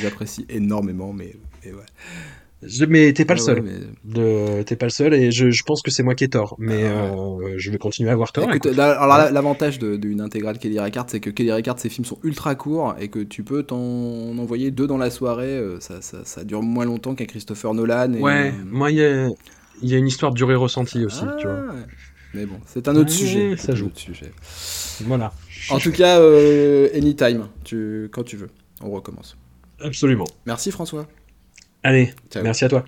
j'apprécie énormément, mais, mais ouais. Je- mais t'es pas le seul. ouais, mais- De- T'es pas le seul, et je, je pense que c'est moi qui ai tort. Mais Ah euh, je vais continuer à avoir tort. Écoute, alors l'avantage d'une intégrale Kelly Reichardt, c'est que Kelly Reichardt, ses films sont ultra courts et que tu peux t'en envoyer deux dans la soirée. euh, Ça, ça, ça dure moins longtemps qu'un Christopher Nolan. Et, Ouais, euh, moi, il y a, il y a une histoire durée ressentie aussi, ah, tu vois. ouais. Mais bon, c'est un autre Ouais, sujet. ça joue. autre sujet. Voilà. En tout cas, euh, anytime, tu, quand tu veux, on recommence. Absolument. Merci François. Allez, merci à toi.